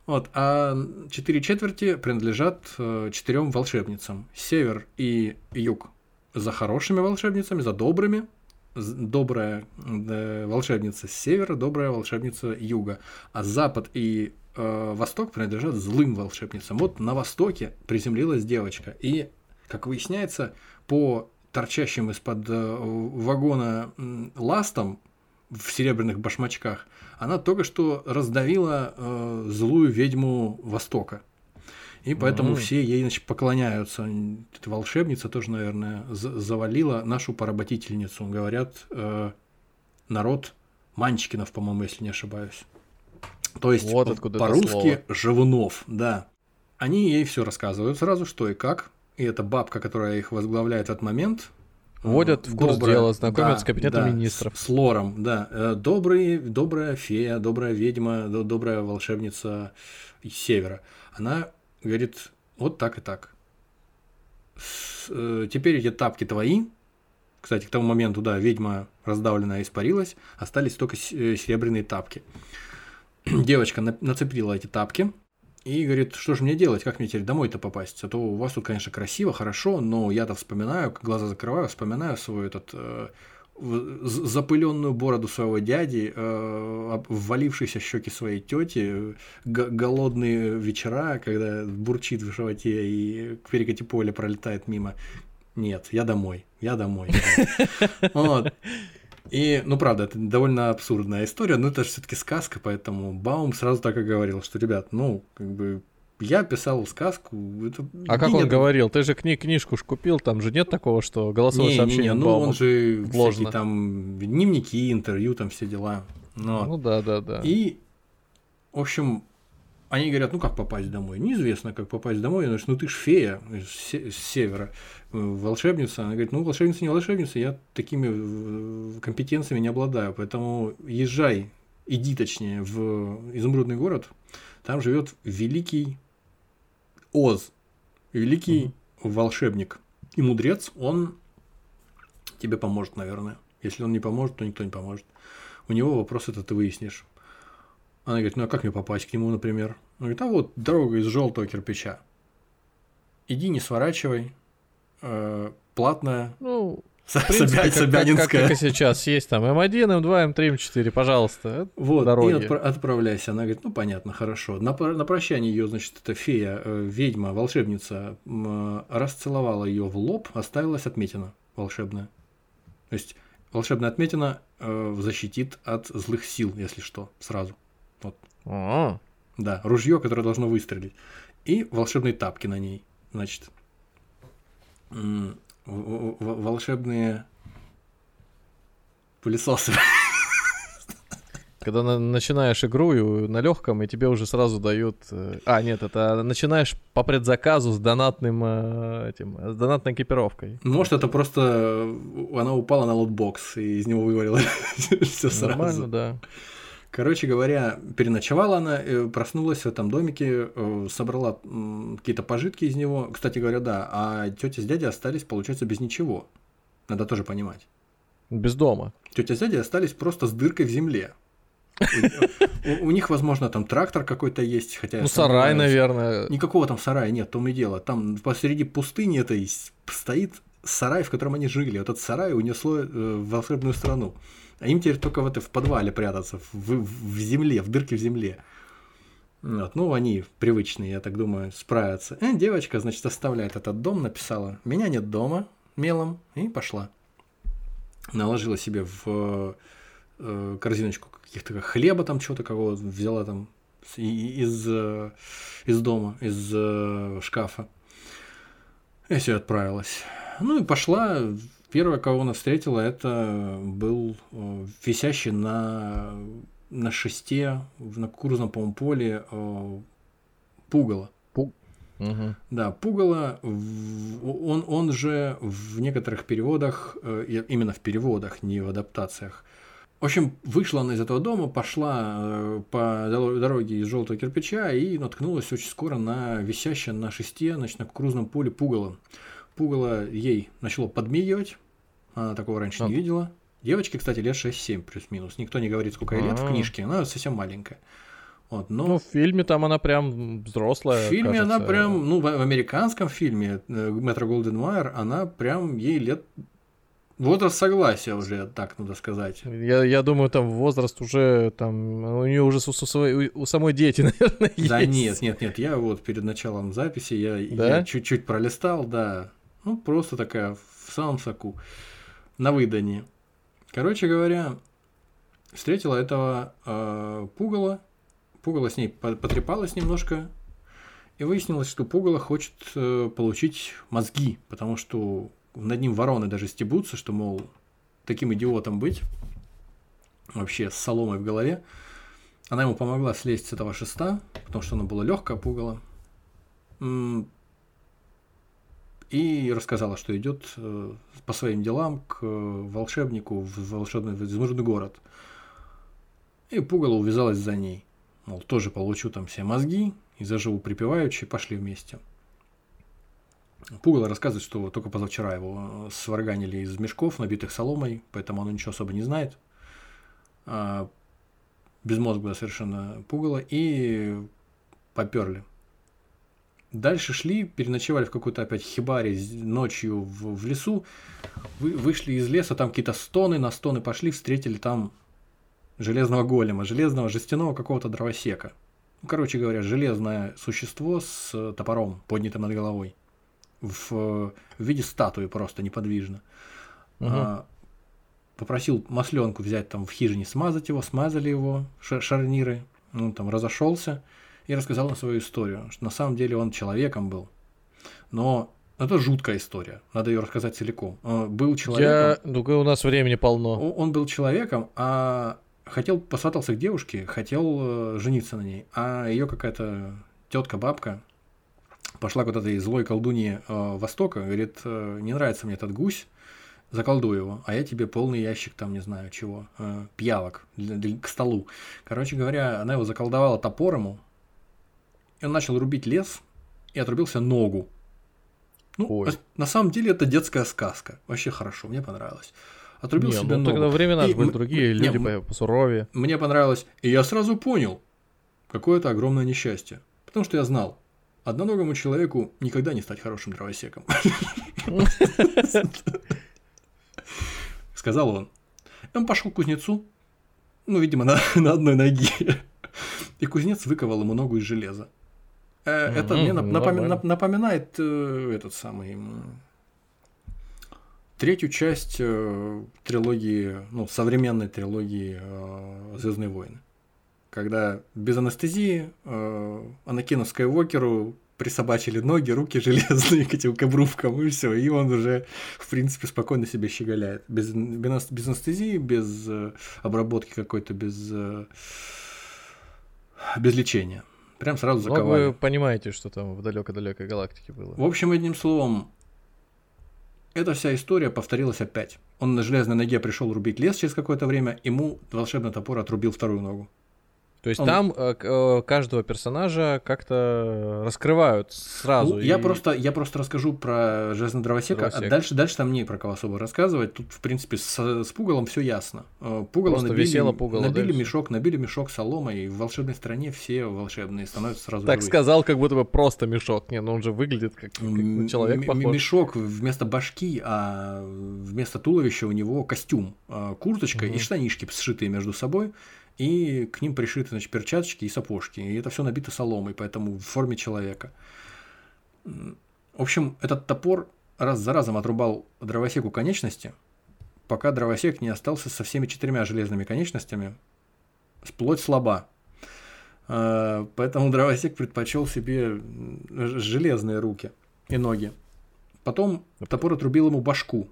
Вот, а четыре четверти принадлежат э, четырем волшебницам. Север и юг за хорошими волшебницами, за добрыми. Добрая э, волшебница с севера, добрая волшебница юга. А запад и э, восток принадлежат злым волшебницам. Вот на востоке приземлилась девочка. И, как выясняется, по торчащим из-под э, вагона м, ластам в серебряных башмачках, она только что раздавила э, злую ведьму Востока. И поэтому Мгм. все ей значит, поклоняются. Эта волшебница тоже, наверное, за- завалила нашу поработительницу. Говорят, э, народ Манчкинов, по-моему, если не ошибаюсь. То есть Вот по-русски Живунов, да. Они ей все рассказывают сразу, что и как. И эта бабка, которая их возглавляет в этот момент, Вводят в курс дела, знакомят с кабинетом да, министров. С, с лором, да. Э, Добрый, добрая фея, добрая ведьма, до- добрая волшебница из севера. Она говорит, вот так и так. С- э, теперь эти тапки твои. Кстати, к тому моменту, да, ведьма раздавленная испарилась, остались только э, серебряные тапки. Девочка на- нацепила эти тапки и говорит, что же мне делать, как мне теперь домой-то попасть? А то у вас тут, конечно, красиво, хорошо, но я-то вспоминаю, глаза закрываю, вспоминаю свой этот э, запыленную бороду своего дяди, э, ввалившиеся щеки своей тети, голодные вечера, когда бурчит в животе и к перекати поля пролетает мимо. Нет, я домой, я домой. Вот. И, ну, правда, это довольно абсурдная история, но это же все-таки сказка, поэтому Баум сразу так и говорил, что, ребят, ну, как бы, я писал сказку. Это... А как и он нет- говорил? Ты же кни книжку ж купил, там же нет такого, что голосовое Не, не, сообщение не, ну Баума. он же вложено. всякие там дневники, интервью, там все дела. Ну, Ну да, да, да. И, в общем, Они говорят, ну как попасть домой? Неизвестно, как попасть домой. Значит, ну ты ж фея с, се- с севера, э, волшебница. Она говорит, ну волшебница не волшебница, я такими э, компетенциями не обладаю. Поэтому езжай, иди точнее в изумрудный город. Там живет великий Оз, великий волшебник и мудрец. Он тебе поможет, наверное. Если он не поможет, то никто не поможет. У него вопрос это ты выяснишь. Она говорит, ну а как мне попасть к нему, например? Он говорит, а вот дорога из желтого кирпича. Иди, не сворачивай. э, платная. Ну, в принципе, Собя- как, как- Собянинская. как и сейчас есть там М1, М2, М3, М4, пожалуйста. Это Вот, дороги. и отпра- отправляйся. Она говорит, ну понятно, хорошо. На, пр- на прощание ее, значит, эта фея, э, ведьма, волшебница, м, э, расцеловала ее в лоб, оставилась отметина волшебная. То есть волшебная отметина э, защитит от злых сил, если что, сразу. А, Да, ружье, которое должно выстрелить. И волшебные тапки на ней. Значит, волшебные пылесосы. Когда на- начинаешь игру и на легком, и тебе уже сразу дают. э, А, нет, это начинаешь по предзаказу с донатным э, этим, с донатной экипировкой. Может, это просто э, она упала на лутбокс и из него вывалила все Нормально, сразу. да. Короче говоря, переночевала она, э, проснулась в этом домике, э, собрала какие-то пожитки из него. Кстати говоря, да, а тетя с дядей остались, получается, без ничего. Надо тоже понимать. Без дома. Тетя с дядей остались просто с дыркой в земле. У, них, возможно, там трактор какой-то есть, хотя... Ну, сарай, наверное. Никакого там сарая нет, том и дело. Там посреди пустыни этой с- стоит сарай, в котором они жили. Вот этот сарай унесло э, в волшебную страну. А им теперь только в, в подвале прятаться, в, в земле, в дырке в земле. Вот. Ну, они привычные, я так думаю, справятся. Э, девочка, значит, оставляет этот дом, написала «Меня нет дома» мелом и пошла. Наложила себе в э, корзиночку каких-то хлеба там, чего-то какого взяла там из, э, из дома, из э, шкафа. И все, отправилась. Ну и пошла. Первое, кого она встретила, это был э, висящий на, на шесте, в- на кукурузном, по-моему, поле э, пугало. Мгм. Да, пугало, он, он же в некоторых переводах, э, именно в переводах, не в адаптациях. В общем, вышла она из этого дома, пошла по дороге из желтого кирпича и наткнулась очень скоро на висящее на шесте, значит, на кукурузном поле пугало. Пугало ей начало подмигивать, она такого раньше не Вот. видела. Девочке, кстати, лет 6-7 плюс-минус. Никто не говорит, сколько ей лет в А. книжке, она совсем маленькая. Вот, но... Ну, в фильме там она прям взрослая. В фильме она кажется. прям, ну, в, в американском фильме э, Метро Голден Майер, она прям ей лет... Возраст согласия уже, так надо сказать. Я, я думаю, там возраст уже, там, у нее уже у, у у самой дети, наверное, Да есть. нет, нет, нет, я вот перед началом записи, я, Да? я чуть-чуть пролистал, да. Ну, просто такая в самом соку, на выдании. Короче говоря, встретила этого э, пугала, пугало с ней по- потрепалась немножко, и выяснилось, что пугало хочет э, получить мозги, потому что над ним вороны даже стебутся, что, мол, таким идиотом быть, вообще с соломой в голове. Она ему помогла слезть с этого шеста, потому что оно было легкое пугало. М, И рассказала, что идет э, по своим делам к э, волшебнику в волшебный в изумрудный город. И пугало увязалась за ней. Мол, тоже получу там все мозги и заживу припеваючи, пошли вместе. Пугало рассказывает, что только позавчера его э, сварганили из мешков, набитых соломой, поэтому оно ничего особо не знает. А, безмозглое совершенно пугало, и поперли. Дальше шли, переночевали в какой-то опять хибаре ночью в, в лесу, вы, вышли из леса, там какие-то стоны, на стоны пошли, встретили там железного голема, железного жестяного какого-то дровосека. Ну, короче говоря, железное существо с э, топором, поднятым над головой. В, в виде статуи просто неподвижно. Мгм. А, попросил масленку взять там в хижине, смазать его, смазали его, ша- шарниры, он там разошелся и рассказал нам свою историю, что на самом деле он человеком был. Но это жуткая история, надо ее рассказать целиком. А, Был человеком, Я... Ну, у нас времени полно. он был человеком, а хотел посватался к девушке, хотел э, жениться на ней, а ее какая-то тетка, бабка пошла куда-то из злой колдуньи э, Востока, говорит, э, не нравится мне этот гусь, заколдуй его, а я тебе полный ящик там, не знаю чего, э, пиявок для- для- к столу. Короче говоря, она его заколдовала топор ему, и он начал рубить лес и отрубился ногу. Ну, Ой. на- самом деле это детская сказка. Вообще хорошо, мне понравилось. Отрубил Не, себе ну ногу. тогда времена И были другие, не, люди по- посуровее. мне понравилось, и я сразу понял, какое это огромное несчастье. Потому что я знал, одноногому человеку никогда не стать хорошим дровосеком. Сказал он. Он пошел к кузнецу, ну, видимо, на, на одной ноге. И кузнец выковал ему ногу из железа. Э, Это мне напоми- напоминает э, этот самый третью часть э, трилогии, ну, современной трилогии Звездные войны. Когда без анестезии Анакину Скайуокеру присобачили ноги, руки железные к этим к обрубкам, и все, и он уже, в принципе, спокойно себе щеголяет. Без, без, без анестезии, без обработки какой-то, без, без лечения. Прям сразу Ну, заковали. вы понимаете, что там в далекой-далекой галактике было. В общем, одним словом, эта вся история повторилась опять. Он на железной ноге пришел рубить лес через какое-то время, ему волшебный топор отрубил вторую ногу. То есть он- там э, э, каждого персонажа как-то раскрывают сразу. Ну, я, и- просто, я просто расскажу про Железного Дровосека, а Дровосек. дальше, дальше там не про кого особо рассказывать. Тут, в принципе, с, с Пугалом все ясно. Э, Пугало Просто набили, висело пугало, да, набили и всё. мешок, набили мешок соломой, и в волшебной стране все волшебные становятся сразу Так живые. сказал, как будто бы просто мешок. Не, ну он же выглядит как, как на человек м- похож. Мешок вместо башки, а вместо туловища у него костюм, а, курточка и Мгм. штанишки сшитые между собой, и к ним пришиты значит, перчаточки и сапожки. И это все набито соломой, поэтому в форме человека. В общем, этот топор раз за разом отрубал дровосеку конечности, пока дровосек не остался со всеми четырьмя железными конечностями, сплоть слаба. А, Поэтому дровосек предпочел себе железные руки и ноги. Потом топор отрубил ему башку.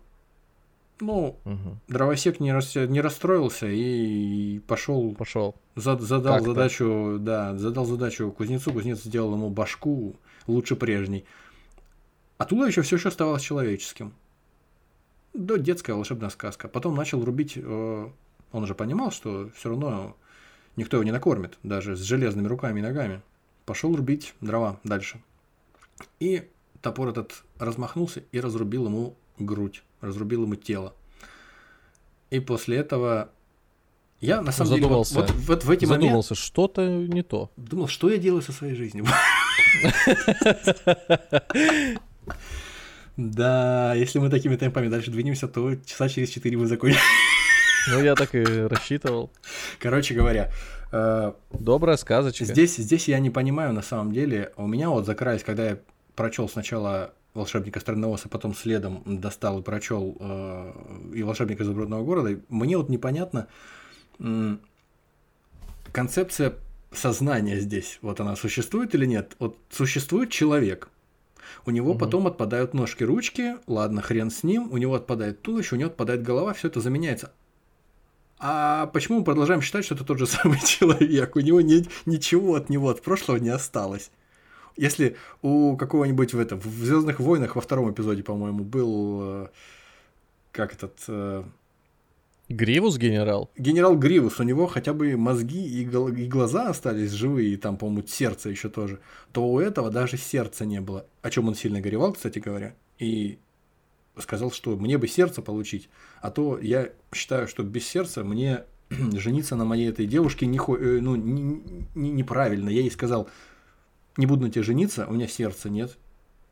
Ну, Мгм. дровосек не, рас- не расстроился и пошел, Пошел. задал Как-то. задачу, да, задал задачу кузнецу, кузнец сделал ему башку лучше прежней. А туловище все еще оставалось человеческим. Да, детская волшебная сказка. Потом начал рубить, э, он уже понимал, что все равно никто его не накормит, даже с железными руками и ногами. Пошел рубить дрова дальше. И топор этот размахнулся и разрубил ему грудь, разрубил ему тело. И после этого я на самом деле вот, Задумался. вот, вот в эти моменты Задумался, что-то не то. думал, что я делаю со своей жизнью. Да, если мы такими темпами дальше двинемся, то часа через 4 мы закончим. Ну, я так и рассчитывал. Короче говоря, э, Добрая сказочка. здесь, здесь я не понимаю на самом деле. У меня вот закрались, когда я прочел сначала волшебника Странновоса, потом следом достал и прочел э, и волшебника изумрудного города. и Мне вот непонятно м, концепция сознания здесь. Вот она существует или нет? Вот существует человек. У него Мгм. потом отпадают ножки, ручки, ладно, хрен с ним, у него отпадает туловище, у него отпадает голова, все это заменяется. А почему мы продолжаем считать, что это тот же самый человек? У него нет ничего от него, от прошлого не осталось. Если у какого-нибудь в этом, в Звездных войнах во втором эпизоде, по-моему, был э, как этот э, Гривус генерал? генерал Гривус, у него хотя бы мозги и, и глаза остались живые, и там, по-моему, сердце еще тоже, то у этого даже сердца не было. О чем он сильно горевал, кстати говоря. И сказал, что мне бы сердце получить, а то я считаю, что без сердца мне жениться на моей этой девушке не, э, ну, не- не- неправильно. Я ей сказал, не буду на тебе жениться, у меня сердца нет.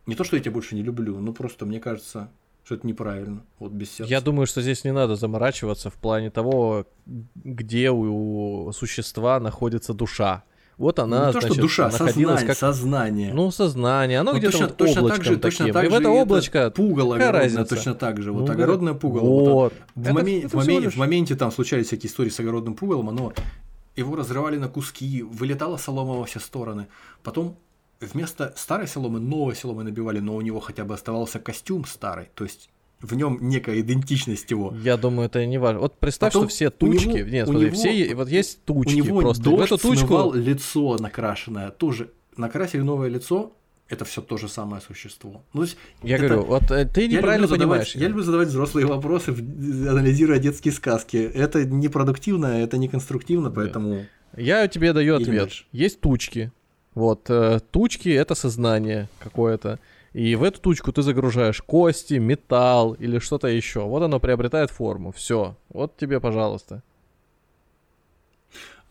Не то, что я тебя больше не люблю, но просто мне кажется, что это неправильно, вот без сердца. Я думаю, что здесь не надо заморачиваться в плане того, где у существа находится душа. Вот она, не то, что значит, душа, находилась сознание, как... сознание. Ну, сознание. Оно Ну, где-то точно, вот точно так же, точно таким. так И в это облачко... пугало какая огородное разница? точно так же. Вот Ну, огородное пугало. вот Вот. В, Это- моме- это в, всего моме- лишь- в моменте там случались всякие истории с огородным пугалом, оно его разрывали на куски, вылетала солома во все стороны. Потом вместо старой соломы новой соломы набивали, но у него хотя бы оставался костюм старый. То есть в нем некая идентичность его. Я думаю, это не важно. Вот представь, Потом что все тучки, него- нет, у смотри, него- все, вот есть тучки У него просто. В дождь эту тучку, лицо накрашенное. Тоже накрасили новое лицо, это все то же самое существо. Ну, то есть я это- говорю, вот э, ты я неправильно задавать- понимаешь. Я люблю задавать взрослые вопросы, анализируя детские сказки. Это непродуктивно, это не конструктивно, поэтому... Я тебе даю ответ. дальше. Есть тучки. Вот, э, тучки это сознание какое-то. И в эту тучку ты загружаешь кости, металл или что-то еще. Вот оно приобретает форму. Все. Вот тебе, пожалуйста.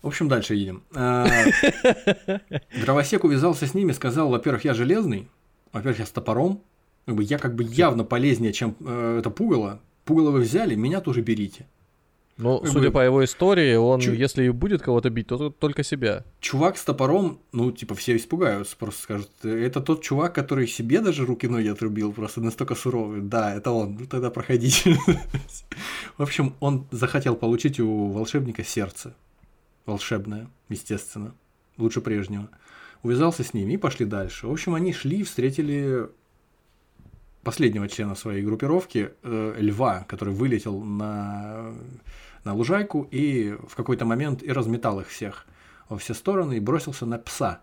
В общем, дальше едем. А, Дровосек увязался с ними, сказал, во-первых, я железный, во-первых, я с топором, я как бы явно полезнее, чем э, это пугало. Пугало вы взяли, меня тоже берите. Ну, Как судя бы- по его истории, он, Чу- если и будет кого-то бить, то т- только себя. Чувак с топором, ну, типа, все испугаются, просто скажут, это тот чувак, который себе даже руки-ноги отрубил, просто настолько суровый. Да, это он, ну тогда проходите. В общем, он захотел получить у волшебника сердце. Волшебное, естественно. Лучше прежнего. Увязался с ними и пошли дальше. В общем, они шли, встретили последнего члена своей группировки, э, льва, который вылетел на, на лужайку и в какой-то момент и разметал их всех во все стороны и бросился на пса.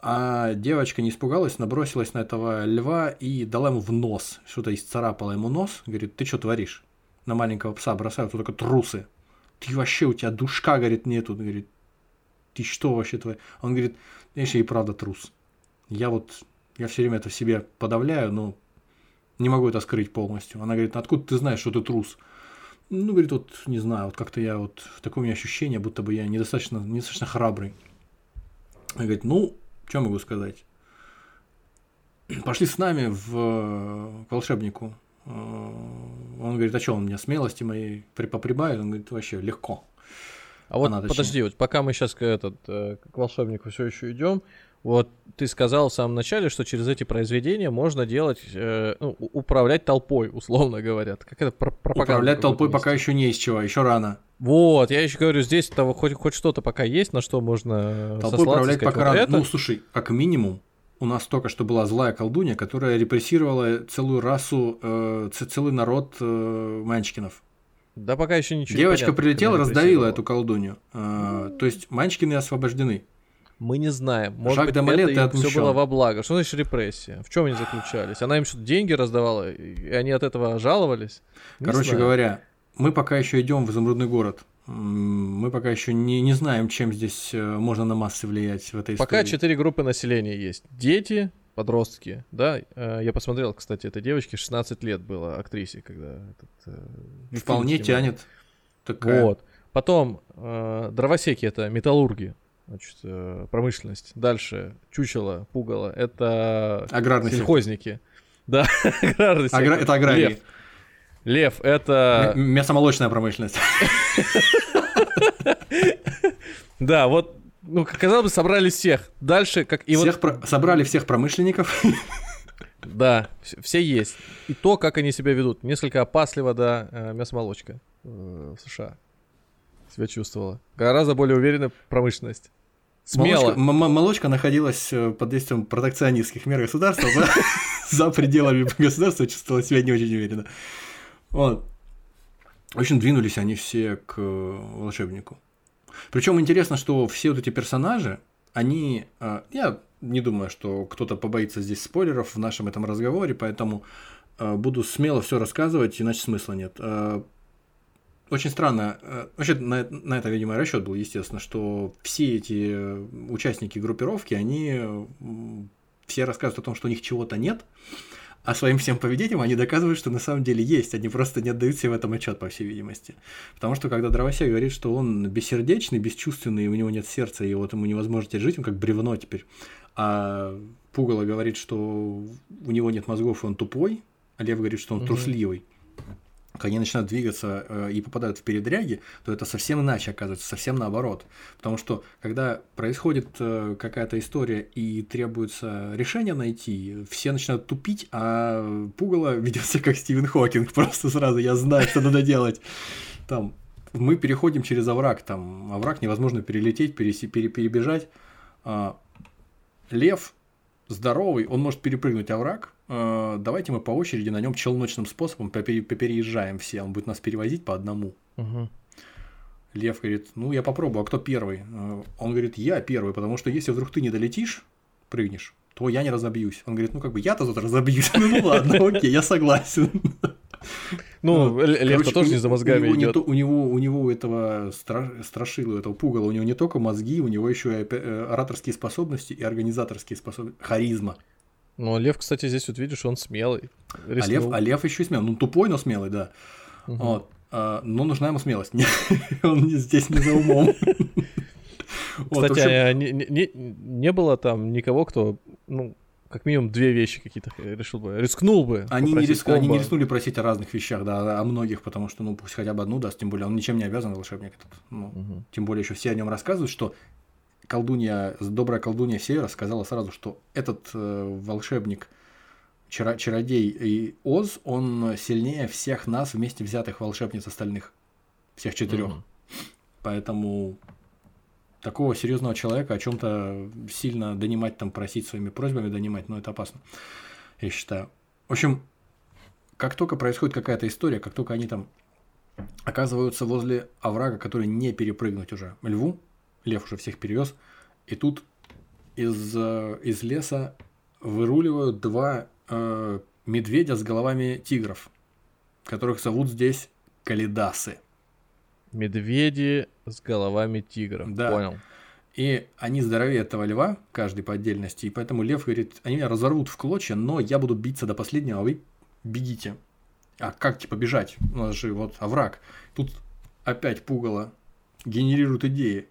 А девочка не испугалась, набросилась на этого льва и дала ему в нос. Что-то исцарапала ему нос. Говорит, ты что творишь? На маленького пса бросают, только трусы. Ты вообще, у тебя душка, говорит, нету. Говорит, ты что вообще твой? Он говорит, я и правда трус. Я вот, я все время это в себе подавляю, но не могу это скрыть полностью. Она говорит, откуда ты знаешь, что ты трус? Ну, говорит, вот не знаю, вот как-то я вот, такое у меня ощущение, будто бы я недостаточно, недостаточно храбрый. Она говорит, ну, что могу сказать? Пошли с нами в, э, к волшебнику. Э, Он говорит, а что, он мне смелости моей при- поприбавит? Он говорит, вообще легко. А вот Она, точнее. подожди, вот пока мы сейчас к, этот, э, к волшебнику все еще идем, вот ты сказал в самом начале, что через эти произведения можно делать, э, ну, у- управлять толпой, условно говоря. Как это про- пропаганда? Управлять толпой какую-то пока еще не из чего, еще рано. Вот, я еще говорю, здесь того хоть, хоть что-то пока есть, на что можно Толпой управлять сказать, пока вот рано. это- Ну, слушай, как минимум, у нас только что была злая колдунья, которая репрессировала целую расу, э, целый народ э, манчкинов. Да пока еще ничего не Девочка понятно, прилетела, раздавила эту колдунью. Э, то есть манчкины освобождены. Мы не знаем. Может Жак быть, ты это все было во благо. Что значит репрессия? В чем они заключались? Она им что-то деньги раздавала, и они от этого жаловались? Не Короче знаю. говоря, мы пока еще идем в изумрудный город. Мы пока еще не, не знаем, чем здесь э, можно на массы влиять в этой Пока истории. четыре группы населения есть. Дети, подростки, да. Э, Я посмотрел, кстати, этой девочке 16 лет было, актрисе, когда этот, э, Вполне тянет. Такая. Вот. Потом э, дровосеки это металлурги, значит, э, промышленность. Дальше чучело, пугало это Аграрный сектор. сельхозники. Да, аграрный Агра- сектор. Это аграрий. Лев. Лев это... М- Мясомолочная промышленность. Да, вот, ну, казалось бы, собрали всех. Дальше, как и Всех вот, про- Собрали всех промышленников. да, вс- все есть. И то, как они себя ведут. Несколько опасливо, да, э, мясомолочка э, в США себя чувствовала. Гораздо более уверенная промышленность. Смело. Молочка, м- молочка находилась э, под действием протекционистских мер государства за пределами государства, чувствовала себя не очень уверенно. Вот. В общем, двинулись они все к э, волшебнику. Причем интересно, что все вот эти персонажи, они... э, Я не думаю, что кто-то побоится здесь спойлеров в нашем этом разговоре, поэтому э, буду смело все рассказывать, иначе смысла нет. Очень странно. Вообще, на, на это, видимо, расчет был, естественно, что все эти участники группировки, они все рассказывают о том, что у них чего-то нет, а своим всем поведением они доказывают, что на самом деле есть, они просто не отдают себе в этом отчет, по всей видимости. Потому что когда Дровосек говорит, что он бессердечный, бесчувственный, и у него нет сердца, и вот ему невозможно жить, он как бревно теперь. А Пугало говорит, что у него нет мозгов, и он тупой, а Лев говорит, что он Мгм. трусливый. Когда они начинают двигаться э, и попадают в передряги, то это совсем иначе оказывается, совсем наоборот. Потому что когда происходит э, какая-то история и требуется решение найти, все начинают тупить, а Пугало ведет себя как Стивен Хокинг, просто сразу я знаю, что надо делать. Там мы переходим через овраг, там овраг невозможно перелететь, переси- пере- перебежать. А, лев здоровый, он может перепрыгнуть овраг, давайте мы по очереди на нем челночным способом попереезжаем все, он будет нас перевозить по одному. Мгм. Лев говорит, ну я попробую, а кто первый? Э, Он говорит, я первый, потому что если вдруг ты не долетишь, прыгнешь, то я не разобьюсь. Он говорит, ну как бы я-то тут разобьюсь. Ну ладно, окей, я согласен. Ну, Л- Лев-то тоже не за мозгами идет. У него, у него этого стра- страшила, этого пугала, у него не только мозги, у него еще и э, ораторские способности и организаторские способности, харизма. Но Лев, кстати, здесь вот видишь, он смелый. А лев, а лев еще и смелый. Ну, тупой, но смелый, да. Мгм. Вот. А, но нужна ему смелость. Он здесь не за умом. Вот, Кстати, общем, а не, не- не- было там никого, кто, ну, как минимум две вещи какие-то решил бы, рискнул бы. Они не, риск- они не рискнули просить о разных вещах, да, о многих, потому что, ну, пусть хотя бы одну даст, тем более он ничем не обязан, волшебник этот. Ну, Мгм. Тем более еще все о нем рассказывают, что колдунья, добрая колдунья Севера сказала сразу, что этот э, волшебник, чара- чародей и Оз, он сильнее всех нас вместе взятых волшебниц остальных. Всех четырех. Мгм. Поэтому такого серьезного человека о чем-то сильно донимать, там, просить своими просьбами донимать, ну, это опасно, я считаю. В общем, как только происходит какая-то история, как только они там оказываются возле оврага, который не перепрыгнуть уже льву, лев уже всех перевез, и тут из, э, из леса выруливают два э, медведя с головами тигров, которых зовут здесь калидасы. Медведи с головами тигров. Да. Понял. И они здоровее этого льва, каждый по отдельности, и поэтому лев говорит, они меня разорвут в клочья, но я буду биться до последнего, а вы бегите. А как типа бежать? У нас же вот овраг. Тут опять пугало генерирует идеи.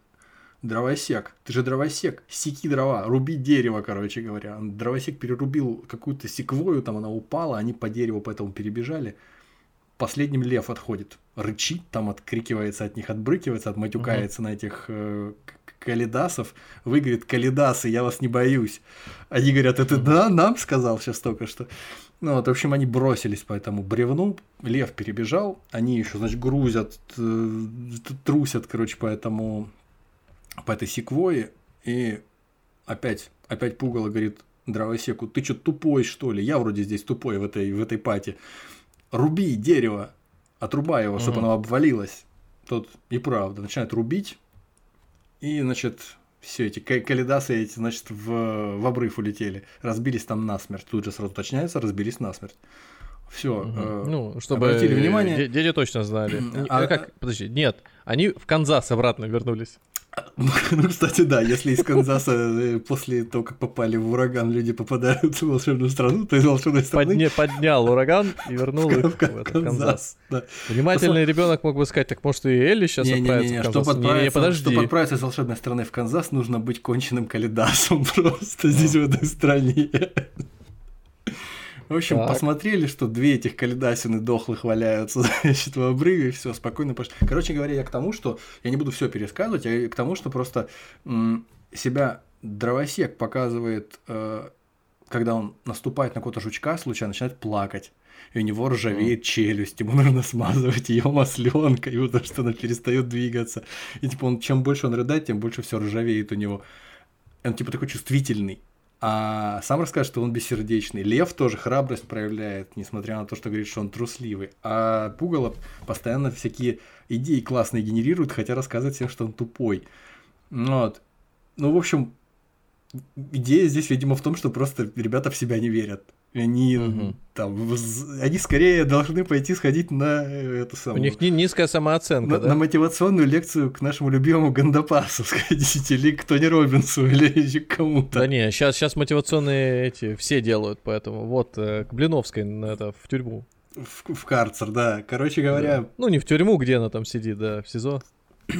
Дровосек. Ты же дровосек. Секи дрова. Руби дерево, короче говоря. Дровосек перерубил какую-то секвою, там она упала, они по дереву поэтому перебежали. Последним лев отходит. Рычит, там открикивается от них, отбрыкивается, отматюкается на этих э, калидасов. Вы, говорит, калидасы, я вас не боюсь. Они говорят, это да, нам сказал сейчас только что. Ну вот, в общем, они бросились по этому бревну, лев перебежал, они еще, значит, грузят, э, трусят, короче, по этому, по этой секвое, и опять, опять пугало говорит дровосеку, ты что, тупой, что ли? Я вроде здесь тупой в этой, в этой пати. Руби дерево, отрубай его, чтобы оно обвалилось. Тот и правда начинает рубить, и, значит, все эти ка- калидасы эти, значит, в, в обрыв улетели. Разбились там насмерть. Тут же сразу уточняется, разбились насмерть. Все. Мгм. ну, чтобы обратили внимание- де- дети точно знали. А- а как? Подожди, нет. Они в Канзас обратно вернулись. Ну, кстати, да, если из Канзаса э, после того, как попали в ураган, люди попадают в волшебную страну, то из волшебной страны Подня- поднял ураган и вернул их в в этот Канзас. Да. Внимательный ребенок мог бы сказать, так может и Элли сейчас отправится Не-не-не, в чтобы Канзас? Не-не-не, отправиться, подожди. чтобы отправиться из волшебной страны в Канзас, нужно быть конченным калидасом просто здесь, в этой стране. В общем, Так. посмотрели, что две этих калидасины дохлых валяются, значит, в обрыве, все, спокойно пошли. Короче говоря, я к тому, что я не буду все пересказывать, я к тому, что просто себя дровосек показывает, э, когда он наступает на какого-то жучка, случайно начинает плакать. И у него ржавеет челюсть, ему нужно смазывать ее масленкой, потому что она перестает двигаться. И типа он, чем больше он рыдает, тем больше все ржавеет у него. И он типа такой чувствительный. А сам расскажет, что он бессердечный. Лев тоже храбрость проявляет, несмотря на то, что говорит, что он трусливый. А Пугало постоянно всякие идеи классные генерирует, хотя рассказывает всем, что он тупой. Ну Вот. Ну, в общем, идея здесь, видимо, в том, что просто ребята в себя не верят. Они Мгм. там, они скорее должны пойти сходить на э, эту У самую... них ни- низкая самооценка, на, да? на мотивационную лекцию к нашему любимому Гандапасу сходите, или к Тони Робинсу, или к кому-то. Да не, сейчас, сейчас мотивационные эти все делают, поэтому вот э, к Блиновской на это в тюрьму. В, в карцер, да. Короче говоря, Да. Ну не в тюрьму, где она там сидит, да, в СИЗО.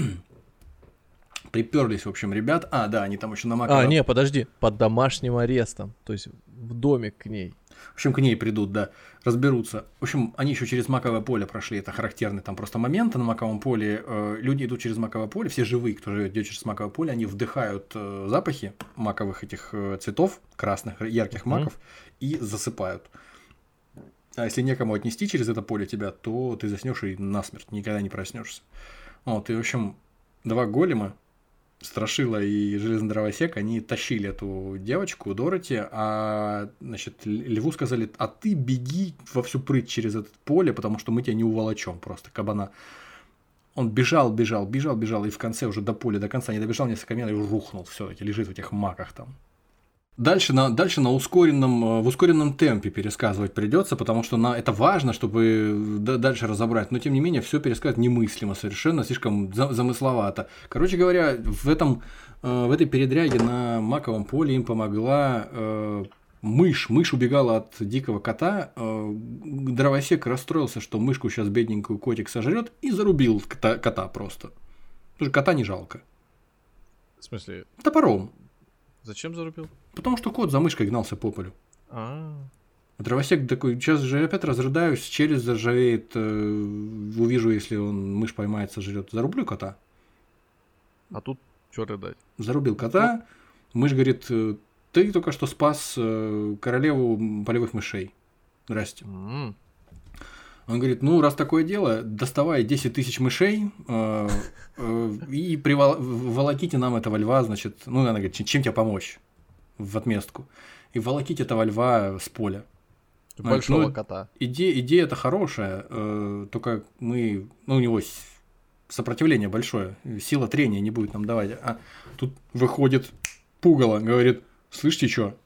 приперлись, в общем, ребят. А, да, они там еще на маково... А, не, подожди, под домашним арестом, то есть в домик к ней. В общем, к ней придут, да, разберутся. В общем, они еще через маковое поле прошли, это характерный там просто момент на маковом поле. Э, люди идут через маковое поле, все живые, кто живет идет через маковое поле, они вдыхают э, запахи маковых этих э, цветов, красных, ярких Мгм. маков, и засыпают. А если некому отнести через это поле тебя, то ты заснешь и насмерть, никогда не проснешься. Вот, и, в общем, два голема Страшила и Железный Дровосек, они тащили эту девочку, Дороти, а, значит, Льву сказали, а ты беги во всю прыть через это поле, потому что мы тебя не уволочем просто, кабана. Он бежал, бежал, бежал, бежал, и в конце уже до поля, до конца не добежал несколько метров и рухнул все-таки, лежит в этих маках там. Дальше на, дальше на ускоренном, э, в ускоренном темпе пересказывать придется, потому что на, это важно, чтобы дальше разобрать. Но тем не менее, все пересказать немыслимо совершенно, слишком за, замысловато. Короче говоря, в, этом, э, в этой передряге на маковом поле им помогла э, мышь. Мышь убегала от дикого кота. Э, дровосек расстроился, что мышку сейчас бедненькую котик сожрет, и зарубил кота, кота просто. Потому что кота не жалко. В смысле? Топором. Зачем зарубил? Потому что кот за мышкой гнался по полю. А. Дровосек такой, сейчас же опять разрыдаюсь, челюсть заржавеет, э, увижу, если он мышь поймается, жрет, зарублю кота. А тут что рыдать? Зарубил кота, мышь говорит, «Э, ты только что спас э, королеву полевых мышей. Здрасте. М. Он говорит, ну, раз такое дело, доставай 10 тысяч мышей э, э, и волоките нам этого льва, значит, ну, она говорит, чем, тебе помочь? в отместку. И волокить этого льва с поля. Большого ну, кота. Идея, идея это хорошая, э, только мы, ну, у него сопротивление большое, сила трения не будет нам давать. А тут выходит пугало, говорит, слышите что,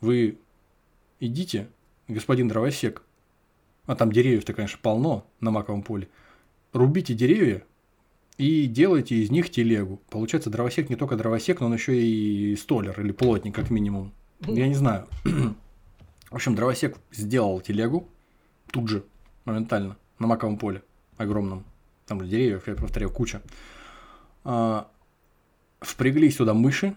вы идите, господин дровосек, а там деревьев-то, конечно, полно на маковом поле, рубите деревья, и делайте из них телегу. Получается, дровосек не только дровосек, но он еще и столер или плотник, как минимум. Я не знаю. В общем, дровосек сделал телегу тут же, моментально, на маковом поле огромном. Там деревьев, я повторяю, куча. А, впрягли сюда мыши,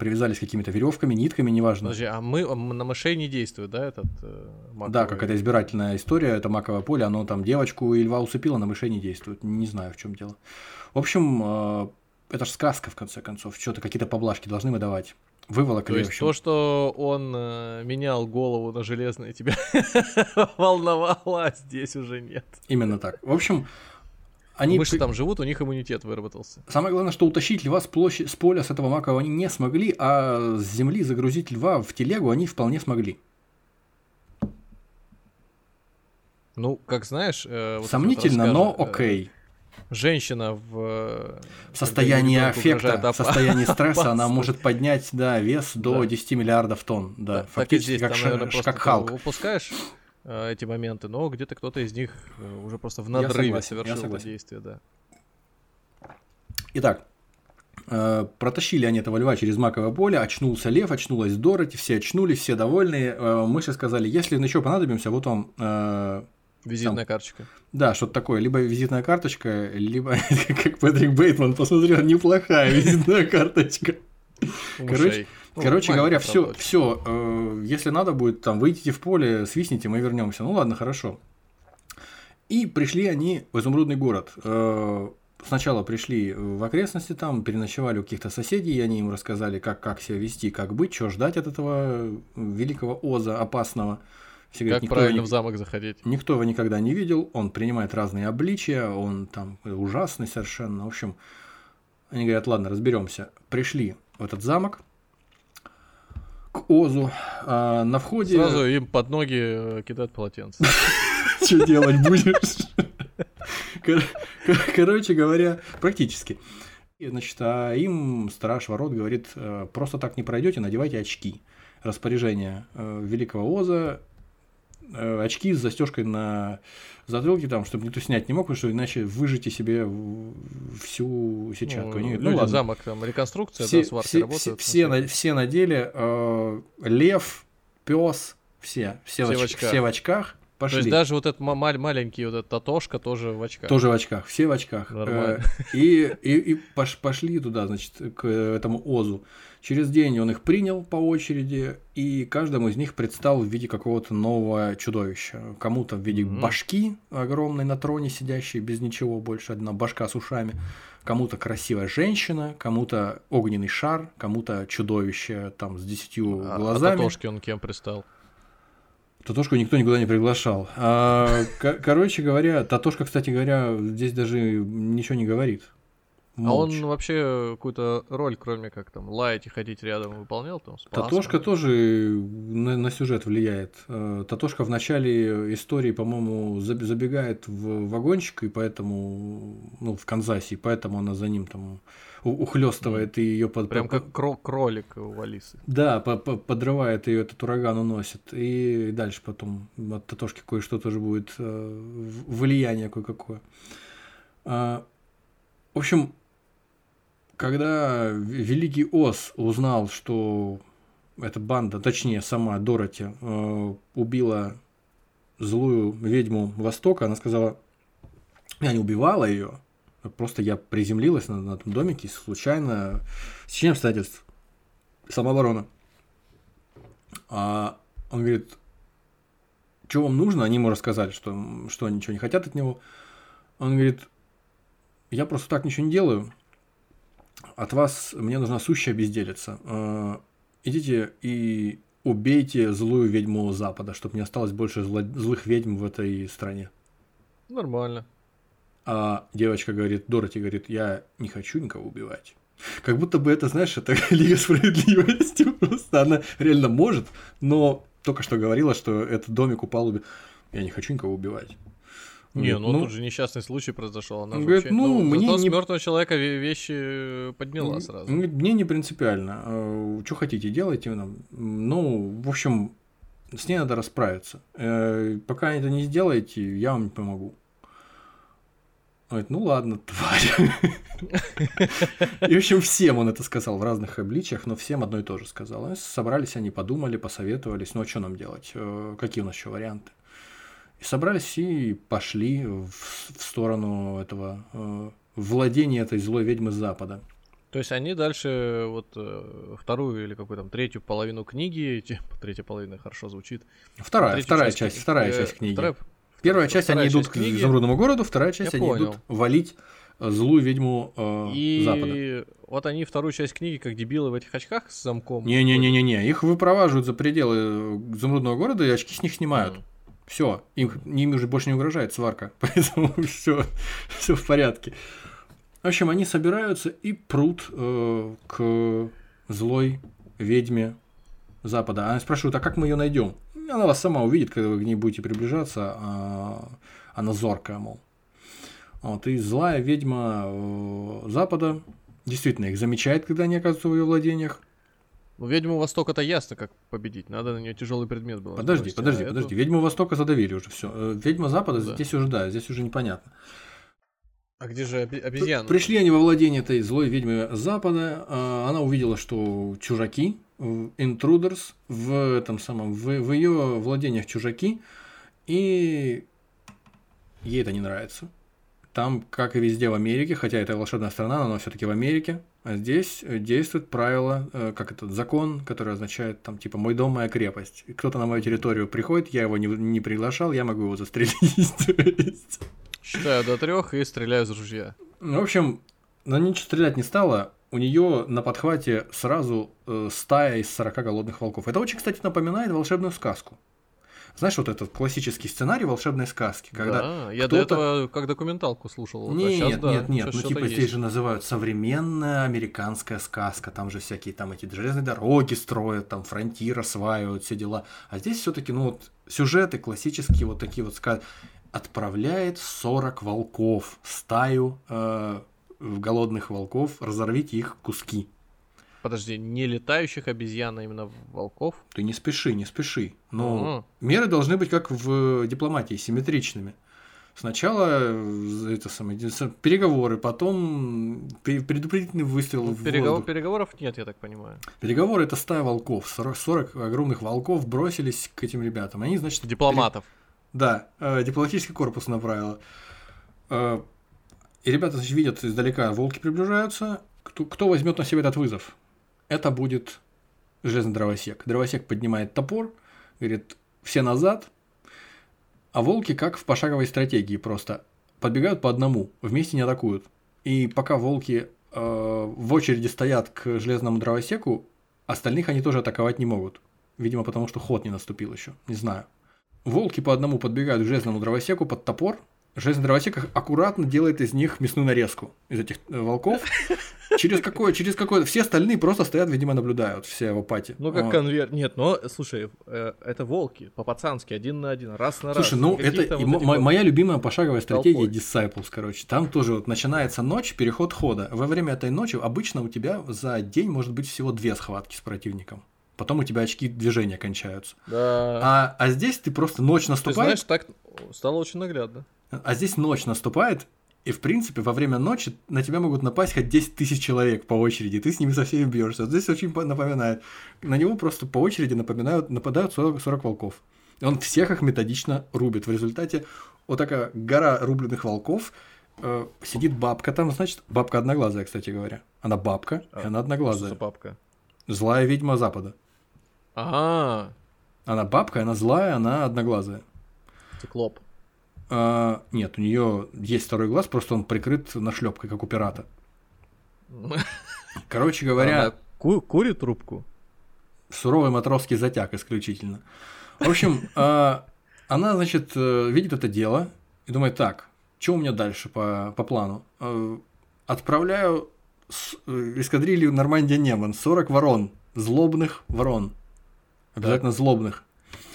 привязались какими-то веревками, нитками, неважно. Подожди, а мы на мышей не действует, да, этот э, маковый? Да, какая-то избирательная история, это маковое поле, оно там девочку и льва усыпило, на мышей не действует. Не знаю, в чем дело. В общем, э, это же сказка, в конце концов. Что-то, какие-то поблажки должны мы давать. Выволокли, То есть то, что он э, менял голову на железное, тебя волновало, а здесь уже нет. Именно так. В общем, они... Мыши там живут, у них иммунитет выработался. Самое главное, что утащить льва с, площади, с поля, с этого макова они не смогли, а с земли загрузить льва в телегу они вполне смогли. Ну, как знаешь... Э, вот Сомнительно, но э, окей. Женщина в... В состоянии аффекта, в состоянии стресса она может поднять, да, вес до да. 10 миллиардов тонн. Да, да фактически здесь, как, там, наверное, как Халк. Выпускаешь Э, эти моменты, но где-то кто-то из них э, уже просто в надрыве совершил это действие, да. Итак, э, протащили они этого льва через маковое поле, очнулся лев, очнулась Дороти, все очнулись, все довольные. Мы же сказали, если еще понадобимся, вот вам... Визитная там, карточка. Да, что-то такое. Либо визитная карточка, либо, как Патрик Бейтман посмотрел, неплохая визитная карточка. Короче, ну, Короче говоря, все, все, э, если надо будет, там, выйдите в поле, свистните, мы вернемся. Ну ладно, хорошо. И пришли они в изумрудный город. Э, сначала пришли в окрестности, там переночевали у каких-то соседей, и они им рассказали, как, как себя вести, как быть, что ждать от этого великого Оза опасного. Все говорят, как правильно его, в замок заходить. Никто его никогда не видел, он принимает разные обличия, он там ужасный совершенно. В общем, они говорят, ладно, разберемся. Пришли в этот замок, к Озу. А на входе... Сразу им под ноги э, кидают полотенце. Что делать будешь? Короче говоря, практически. Значит, а им страж ворот говорит, «Э, просто так не пройдете, надевайте очки. Распоряжение э, великого Оза очки с застежкой на затылке, там, чтобы никто снять не мог, потому что иначе выжите себе всю сетчатку. Ну, ну, ладно. замок, там, реконструкция, все, да, сварка все, работает. Все, все, на, все надели, э, лев, пес, все, все, все, в, очках. все в очках. Пошли. То есть даже вот этот мал- маленький вот этот Татошка тоже в очках. Тоже в очках, все в очках. Нормально. Э, и, и, и пошли туда, значит, к этому Озу. Через день он их принял по очереди, и каждому из них предстал в виде какого-то нового чудовища. Кому-то в виде mm-hmm. башки огромной на троне сидящей, без ничего больше, одна башка с ушами. Кому-то красивая женщина, кому-то огненный шар, кому-то чудовище там с десятью а, глазами. А Татошки он кем пристал? Татошку никто никуда не приглашал. А, короче говоря, Татошка, кстати говоря, здесь даже ничего не говорит. А он молча. вообще какую-то роль, кроме как там лаять и ходить рядом, выполнял там? с Татошка паспортом? тоже на, на сюжет влияет. Э, Татошка в начале истории, по-моему, заб- забегает в вагончик, и поэтому, ну, в Канзасе, и поэтому она за ним там у- ухлёстывает и ее под... Прям как кро- кролик у Алисы. Да, по- по- подрывает ее, этот ураган уносит. И дальше потом от Татошки кое-что тоже будет э, влияние кое-какое. А, в общем, когда Великий Ос узнал, что эта банда, точнее сама Дороти, э, убила злую ведьму Востока, она сказала, я не убивала ее, просто я приземлилась на, на этом домике случайно, с чем обстоятельств, самооборона. А он говорит, что вам нужно? Они ему рассказали, что, что они ничего не хотят от него. Он говорит, я просто так ничего не делаю. От вас мне нужна сущая безделица. Э, Идите и убейте злую ведьму Запада, чтобы не осталось больше зло- злых ведьм в этой стране. Нормально. А девочка говорит, Дороти говорит, я не хочу никого убивать. Как будто бы это, знаешь, это Лига Справедливости. Просто она реально может, но только что говорила, что этот домик упал. уби- Я не хочу никого убивать. Не, Говорит, ну, тут же несчастный случай произошел. Она говорит, вообще- ну, мне зато с не- мертвого человека ве- вещи подняла сразу. Мне не принципиально. Что хотите, делайте. Ну, в общем, с ней надо расправиться. Э, Пока это не сделаете, я вам не помогу. Он говорит, ну ладно, тварь. И, в общем, всем он это сказал в разных обличиях, но всем одно и то же сказал. Собрались они, подумали, посоветовались, ну а что нам делать? Э, Какие у нас еще варианты? И собрались и пошли в, в сторону этого э, владения этой злой ведьмы Запада. То есть они дальше вот э, вторую или какую там третью половину книги, те- третья половина хорошо звучит. Вторая, вторая часть вторая часть книги. вторая- Первая часть вторая они идут часть к книги. изумрудному городу, вторая часть Я они понял. идут валить э, злую ведьму э, И Запада. вот они вторую часть книги, как дебилы в этих очках с замком. Не-не-не-не-не, их выпроваживают за пределы э, изумрудного города и очки с них снимают. М. Все, им, им уже больше не угрожает сварка, поэтому все, все в порядке. В общем, они собираются и прут э, к злой ведьме Запада. Она спрашивает, а как мы ее найдем? Она вас сама увидит, когда вы к ней будете приближаться, а она зоркая, мол. Вот, и злая ведьма э, Запада действительно их замечает, когда они оказываются в ее владениях. Ну, ведьму Востока-то ясно, как победить. Надо на нее тяжелый предмет было. Подожди, подожди, а эту- подожди. Ведьму Востока задавили уже все. Ведьма Запада Да. здесь уже да, здесь уже непонятно. А где же обезьяна? Пришли они во владение этой злой ведьмы Запада. а, Она увидела, что чужаки, intruders, в этом самом, в, в ее владениях чужаки, и ей это не нравится. Там, как и везде в Америке, хотя это волшебная страна, но все-таки в Америке, а здесь э, действует правило, э, как этот закон, который означает там типа мой дом, моя крепость. Кто-то на мою территорию приходит, я его не, не приглашал, я могу его застрелить. Считаю до трех и стреляю из ружья. ну, В общем, она ничего стрелять не стала. У нее на подхвате сразу э, стая из 40 голодных волков. Это очень, кстати, напоминает волшебную сказку. Знаешь, вот этот классический сценарий волшебной сказки, когда да, я до этого как документалку слушал. а нет, щас, да, нет, нет, щас ну типа есть. здесь же называют современная американская сказка, там же всякие там эти железные дороги строят, там фронтир осваивают, все дела. А здесь все-таки, ну вот сюжеты классические, вот такие вот сказки. Отправляет 40 волков, стаю э, голодных волков, разорвите их в куски. Подожди, не летающих обезьян, а именно волков? Ты не спеши, не спеши. Но Ага. меры должны быть как в дипломатии, симметричными. Сначала э, это самое, переговоры, потом предупредительный выстрел Ну, в переговор- воздух. переговоров нет, я так понимаю. Переговоры это стая волков. 40, 40 огромных волков бросились к этим ребятам. Они, значит, Дипломатов. пере- Да, э, дипломатический корпус направила. Э, и ребята, значит, видят издалека, волки приближаются. Кто, кто возьмет на себя этот вызов? Это будет железный дровосек. Дровосек поднимает топор, говорит, все назад. А волки, как в пошаговой стратегии, просто подбегают по одному, вместе не атакуют. И пока волки э, в очереди стоят к железному дровосеку, остальных они тоже атаковать не могут. Видимо, потому что ход не наступил еще. Не знаю. Волки по одному подбегают к железному дровосеку под топор, железный дровосек аккуратно делает из них мясную нарезку, из этих э, волков. Через какое, через какое, все остальные просто стоят, видимо, наблюдают, все его пати. Ну, как Вот. конвейер. Нет, но, слушай, э, это волки, по-пацански, один на один, раз на раз. Слушай, ну это вот мо- вот- моя любимая пошаговая стратегия толпой. Disciples, короче. Там тоже вот начинается ночь, переход хода. Во время этой ночи обычно у тебя за день может быть всего две схватки с противником. Потом у тебя очки движения кончаются. Да. А, а здесь ты просто ночь Ты наступает, знаешь, так стало очень наглядно. А здесь ночь наступает, и в принципе во время ночи на тебя могут напасть хоть 10 тысяч человек по очереди, ты с ними со всеми бьешься. Здесь очень по- напоминает. На него просто по очереди напоминают, нападают 40, 40 волков. И он всех их методично рубит. В результате вот такая гора рубленных волков, э, сидит бабка там, значит, бабка одноглазая, кстати говоря. Она бабка, и А, она Что одноглазая. за папка? Злая ведьма Запада. А, Она бабка, она злая, она одноглазая. циклоп. А, нет, у нее есть второй глаз, просто он прикрыт нашлепкой, как у пирата. Короче говоря, Она ку- курит трубку? суровый матросский затяг исключительно. В общем, а, она, значит, э, видит это дело и думает, так, что у меня дальше по, по плану? Э, Отправляю э, эскадрилью Нормандия Неман 40 ворон, злобных ворон. Обязательно злобных.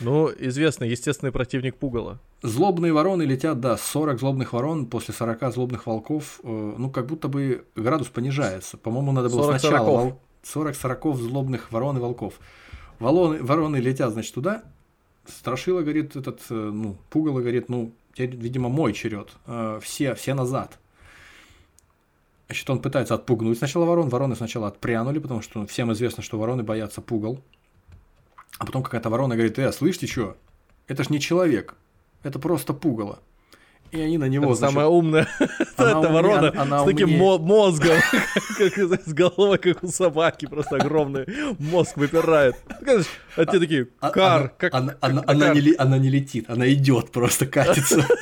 Ну, известный естественный противник пугала. Злобные вороны летят, да, 40 злобных ворон после 40 злобных волков, э, ну, как будто бы градус понижается. По-моему, надо было 40 сначала вол- 40 сороков злобных ворон и волков. Вороны, вороны летят, значит, туда. Страшила, говорит, этот, э, ну, пугало, говорит, ну, теперь, видимо, мой черед. Э, Все, все назад. Значит, он пытается отпугнуть сначала ворон. Вороны сначала отпрянули, потому что всем известно, что вороны боятся пугал. А потом какая-то ворона говорит, э, слышите, что? Это ж не человек. Это просто пугало. И они на него, Это значит, самая умная она эта умнее- ворона она- она с таким умнее. мозгом, как с головой, как у собаки, просто огромный мозг выпирает. А те такие, А- кар, как... она, как она- кар». она не, летит, она идет, просто катится.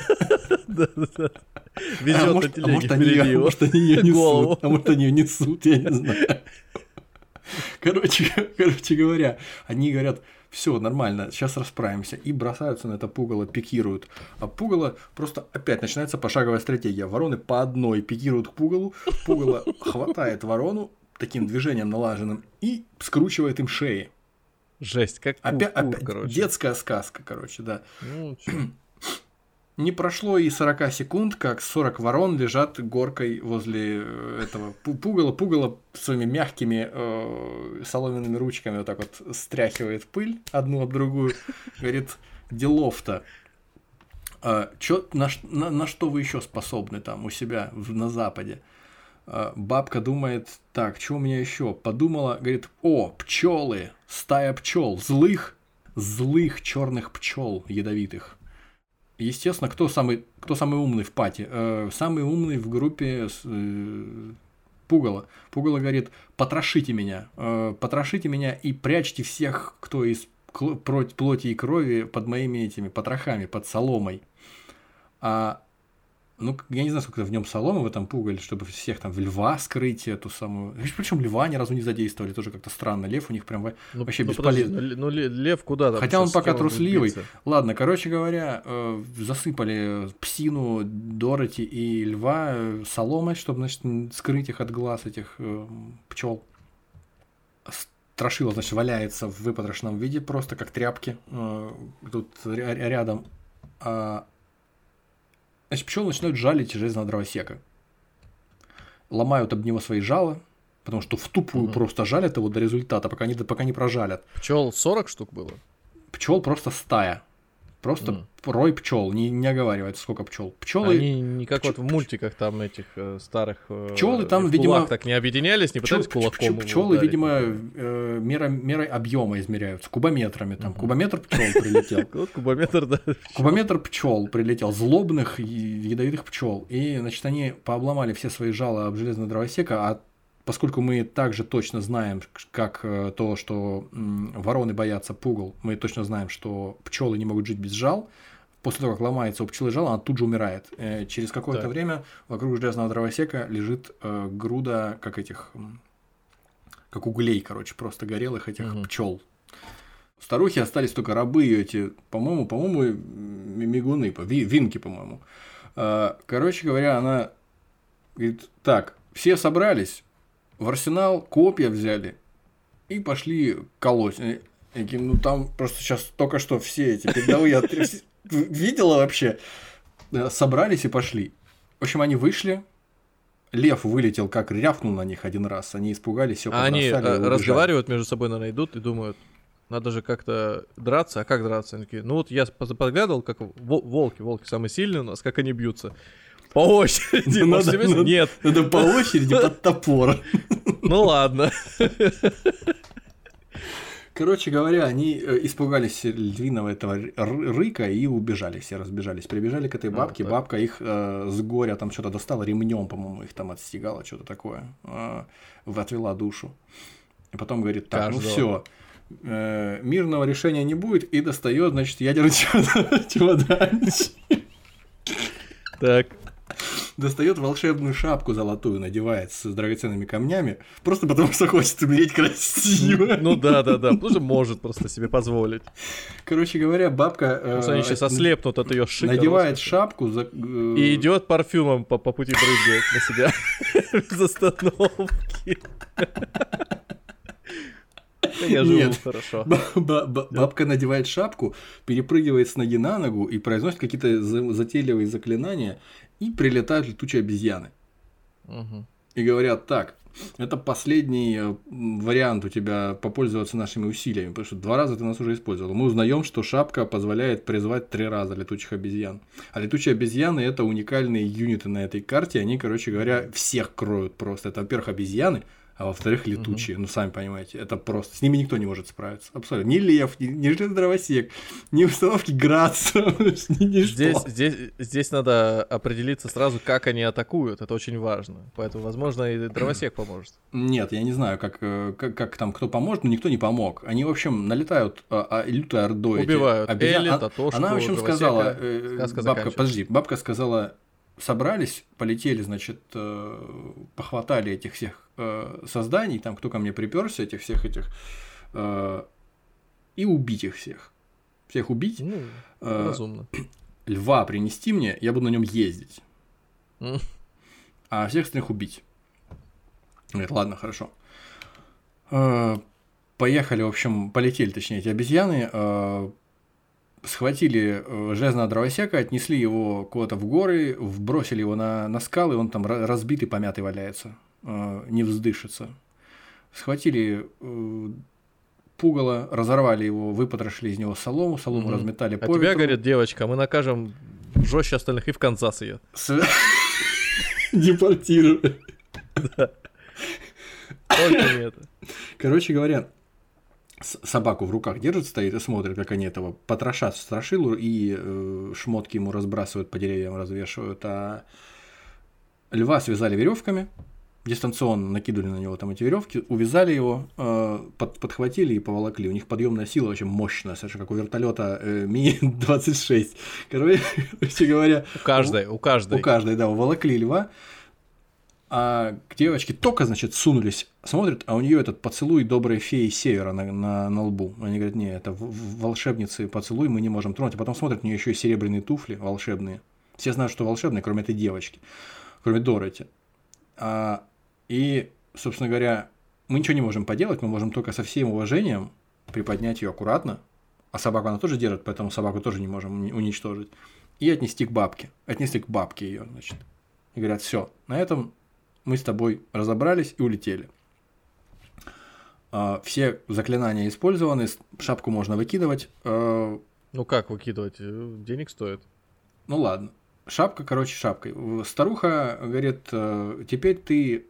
А Везет на а телеге впереди его. может, они ее несут, а может, они ее несут, я не знаю. Короче, короче говоря, они говорят, все нормально, сейчас расправимся, и бросаются на это пугало, пикируют. А пугало просто опять начинается пошаговая стратегия. Вороны по одной пикируют к пугалу, пугало хватает ворону таким движением налаженным и скручивает им шеи. Жесть, как Опять, опять короче. детская сказка, короче, да. Ну. Не прошло и 40 секунд, как 40 ворон лежат горкой возле э, этого пу- пугала. Пугало своими мягкими э, соломенными ручками вот так вот стряхивает пыль одну об другую. Говорит, делов-то. А, чё- на, на- на что вы еще способны там у себя в- на Западе? А, бабка думает, так, что у меня еще? Подумала, говорит, о, пчелы, стая пчел, злых, злых черных пчел ядовитых. Естественно, кто самый, кто самый умный в пати? Э, самый умный в группе с- э, Пугало. Пугало говорит, потрошите меня, э, потрошите меня и прячьте всех, кто из плоти и крови под моими этими потрохами, под соломой. А, ну, я не знаю, сколько в нем соломы в этом пугале, чтобы всех там в льва скрыть эту самую... Причем льва ни разу не задействовали, тоже как-то странно. Лев у них прям... Ну, Вообще ну, бесполезно. ну, ну, ле- лев куда там? Хотя он пока трусливый. биться? Ладно, короче говоря, э, засыпали псину, Дороти и льва э, соломой, чтобы, значит, скрыть их от глаз этих пчел. Страшила, значит, валяется в выпотрошенном виде, просто как тряпки э, тут ря- рядом. А, Значит, пчелы начинают жалить железного дровосека. Ломают об него свои жала, потому что в тупую Мгм. просто жалят его до результата, пока не, пока не прожалят. Пчел 40 штук было? Пчел просто стая. Просто Мгм. рой пчел, не, не оговаривается, сколько пчел. Пчелы. Они не как пч- вот в мультиках там этих э, старых э, Пчелы там, видимо, так не объединялись, не пытались кулаком его пчелы, ударить? видимо, э, мера, мерой объема измеряются, кубометрами. Там Мгм. кубометр пчел прилетел. Вот кубометр, да. Кубометр пчел прилетел, злобных ядовитых пчел. И, значит, они пообломали все свои жало об железного дровосека, а поскольку мы также точно знаем, как э, то, что вороны боятся пугал, мы точно знаем, что пчелы не могут жить без жал, после того, как ломается у пчелы жало, она тут же умирает. Э, Через какое-то Так. время вокруг железного дровосека лежит э, груда, как этих, как углей, короче, просто горелых этих Мгм. пчел. Старухи остались только рабы эти, по-моему, по-моему, мигуны, винки, по-моему. Короче говоря, она говорит, так, все собрались, в арсенал копья взяли и пошли колоть. Говорю, ну там просто сейчас только что все эти передовые видела вообще. Да, Собрались и пошли. В общем, они вышли. Лев вылетел, как рявкнул на них один раз. Они испугались, все А они э, разговаривают между собой, наверное, идут и думают, надо же как-то драться. А как драться? Они такие, ну вот я под- подглядывал, как во- волки, волки самые сильные у нас, как они бьются. По очереди. Ну, надо- себе- надо- Нет. Это по очереди под топор. Ну ладно. Короче говоря, они э, испугались львиного этого рыка и убежали, все разбежались. Прибежали к этой А, бабке, так. бабка их э, с горя там что-то достала, ремнем, по-моему, их там отстегала, что-то такое, э, отвела душу. И потом говорит, так, ну Каждого. все, мирного решения не будет, и достает, значит, ядерный чемодан- чемоданчик. Так. Достает волшебную шапку золотую, надевает с драгоценными камнями, просто потому что хочет умереть красиво. Ну да, да, да. Потому что может просто себе позволить. Короче говоря, бабка... э, Потому что они сейчас ослепнут от ее шика. надевает шапку за, э, И идет парфюмом по, по пути брызгает на себя. Без остановки. Я живу Нет. хорошо. ба- ба- ба- бабка надевает шапку, перепрыгивает с ноги на ногу и произносит какие-то за- затейливые заклинания, и прилетают летучие обезьяны. Мгм. И говорят, так, это последний э, вариант у тебя попользоваться нашими усилиями, потому что два раза ты нас уже использовал. Мы узнаем, что шапка позволяет призвать три раза летучих обезьян. А летучие обезьяны это уникальные юниты на этой карте, они, короче говоря, всех кроют просто. Это, во-первых, обезьяны, а во-вторых, летучие. Ну, сами понимаете, это просто. С ними никто не может справиться. Абсолютно. Ни лев, ни, ни дровосек, ни установки ни ничто. Здесь, здесь, здесь надо определиться сразу, как они атакуют. Это очень важно. Поэтому, возможно, и дровосек поможет. Нет, я не знаю, как, э, как, как там кто поможет, но никто не помог. Они, в общем, налетают а, а, лютой ордой. эти Убивают обезьян. Элли, А- Татошку, Она, в общем, сказала, э, бабка, подожди, бабка сказала, собрались, полетели, значит, э, похватали этих всех э, созданий, там, кто ко мне приперся, этих всех этих, э, и убить их всех. Всех убить, Ну, э, разумно. льва принести мне, я буду на нем ездить. А всех остальных убить. Говорит, ладно, хорошо. Э, Поехали, в общем, полетели, точнее, эти обезьяны, э, схватили э, железного дровосека, отнесли его куда-то в горы, вбросили его на, на скалы, он там ра- разбитый, помятый валяется, не вздышится. Схватили э, пугало, разорвали его, выпотрошили из него солому, солому Мгм. разметали А по тебя, ветру. говорит, девочка, мы накажем жестче остальных и в Канзас ее. Депортировали. Только не это. Короче говоря, собаку в руках держит, стоит и смотрит, как они этого потрошат в страшилу и э, шмотки ему разбрасывают по деревьям, развешивают, а льва связали веревками, дистанционно накидывали на него там эти веревки, увязали его, э, под- подхватили и поволокли. У них подъемная сила очень мощная, совершенно как у вертолета э, Ми-26. Короче говоря, У каждой, у каждой. у каждой, да, уволокли льва. А к девочке только, значит, сунулись, смотрят, а у нее этот поцелуй доброй феи севера на, на, на лбу. Они говорят, не, это волшебницы поцелуй, мы не можем тронуть. А потом смотрят, у нее еще и серебряные туфли волшебные. Все знают, что волшебные, кроме этой девочки, кроме Дороти. А, и, собственно говоря, мы ничего не можем поделать, мы можем только со всем уважением приподнять ее аккуратно, а собаку она тоже держит, поэтому собаку тоже не можем уни- уничтожить, и отнести к бабке. Отнесли к бабке ее, значит. И говорят, все, на этом мы с тобой разобрались и улетели. А, Все заклинания использованы, шапку можно выкидывать. а, Ну как выкидывать? Э, Денег стоит. Ну ладно. Шапка, короче, шапкой. Старуха говорит, э, теперь ты,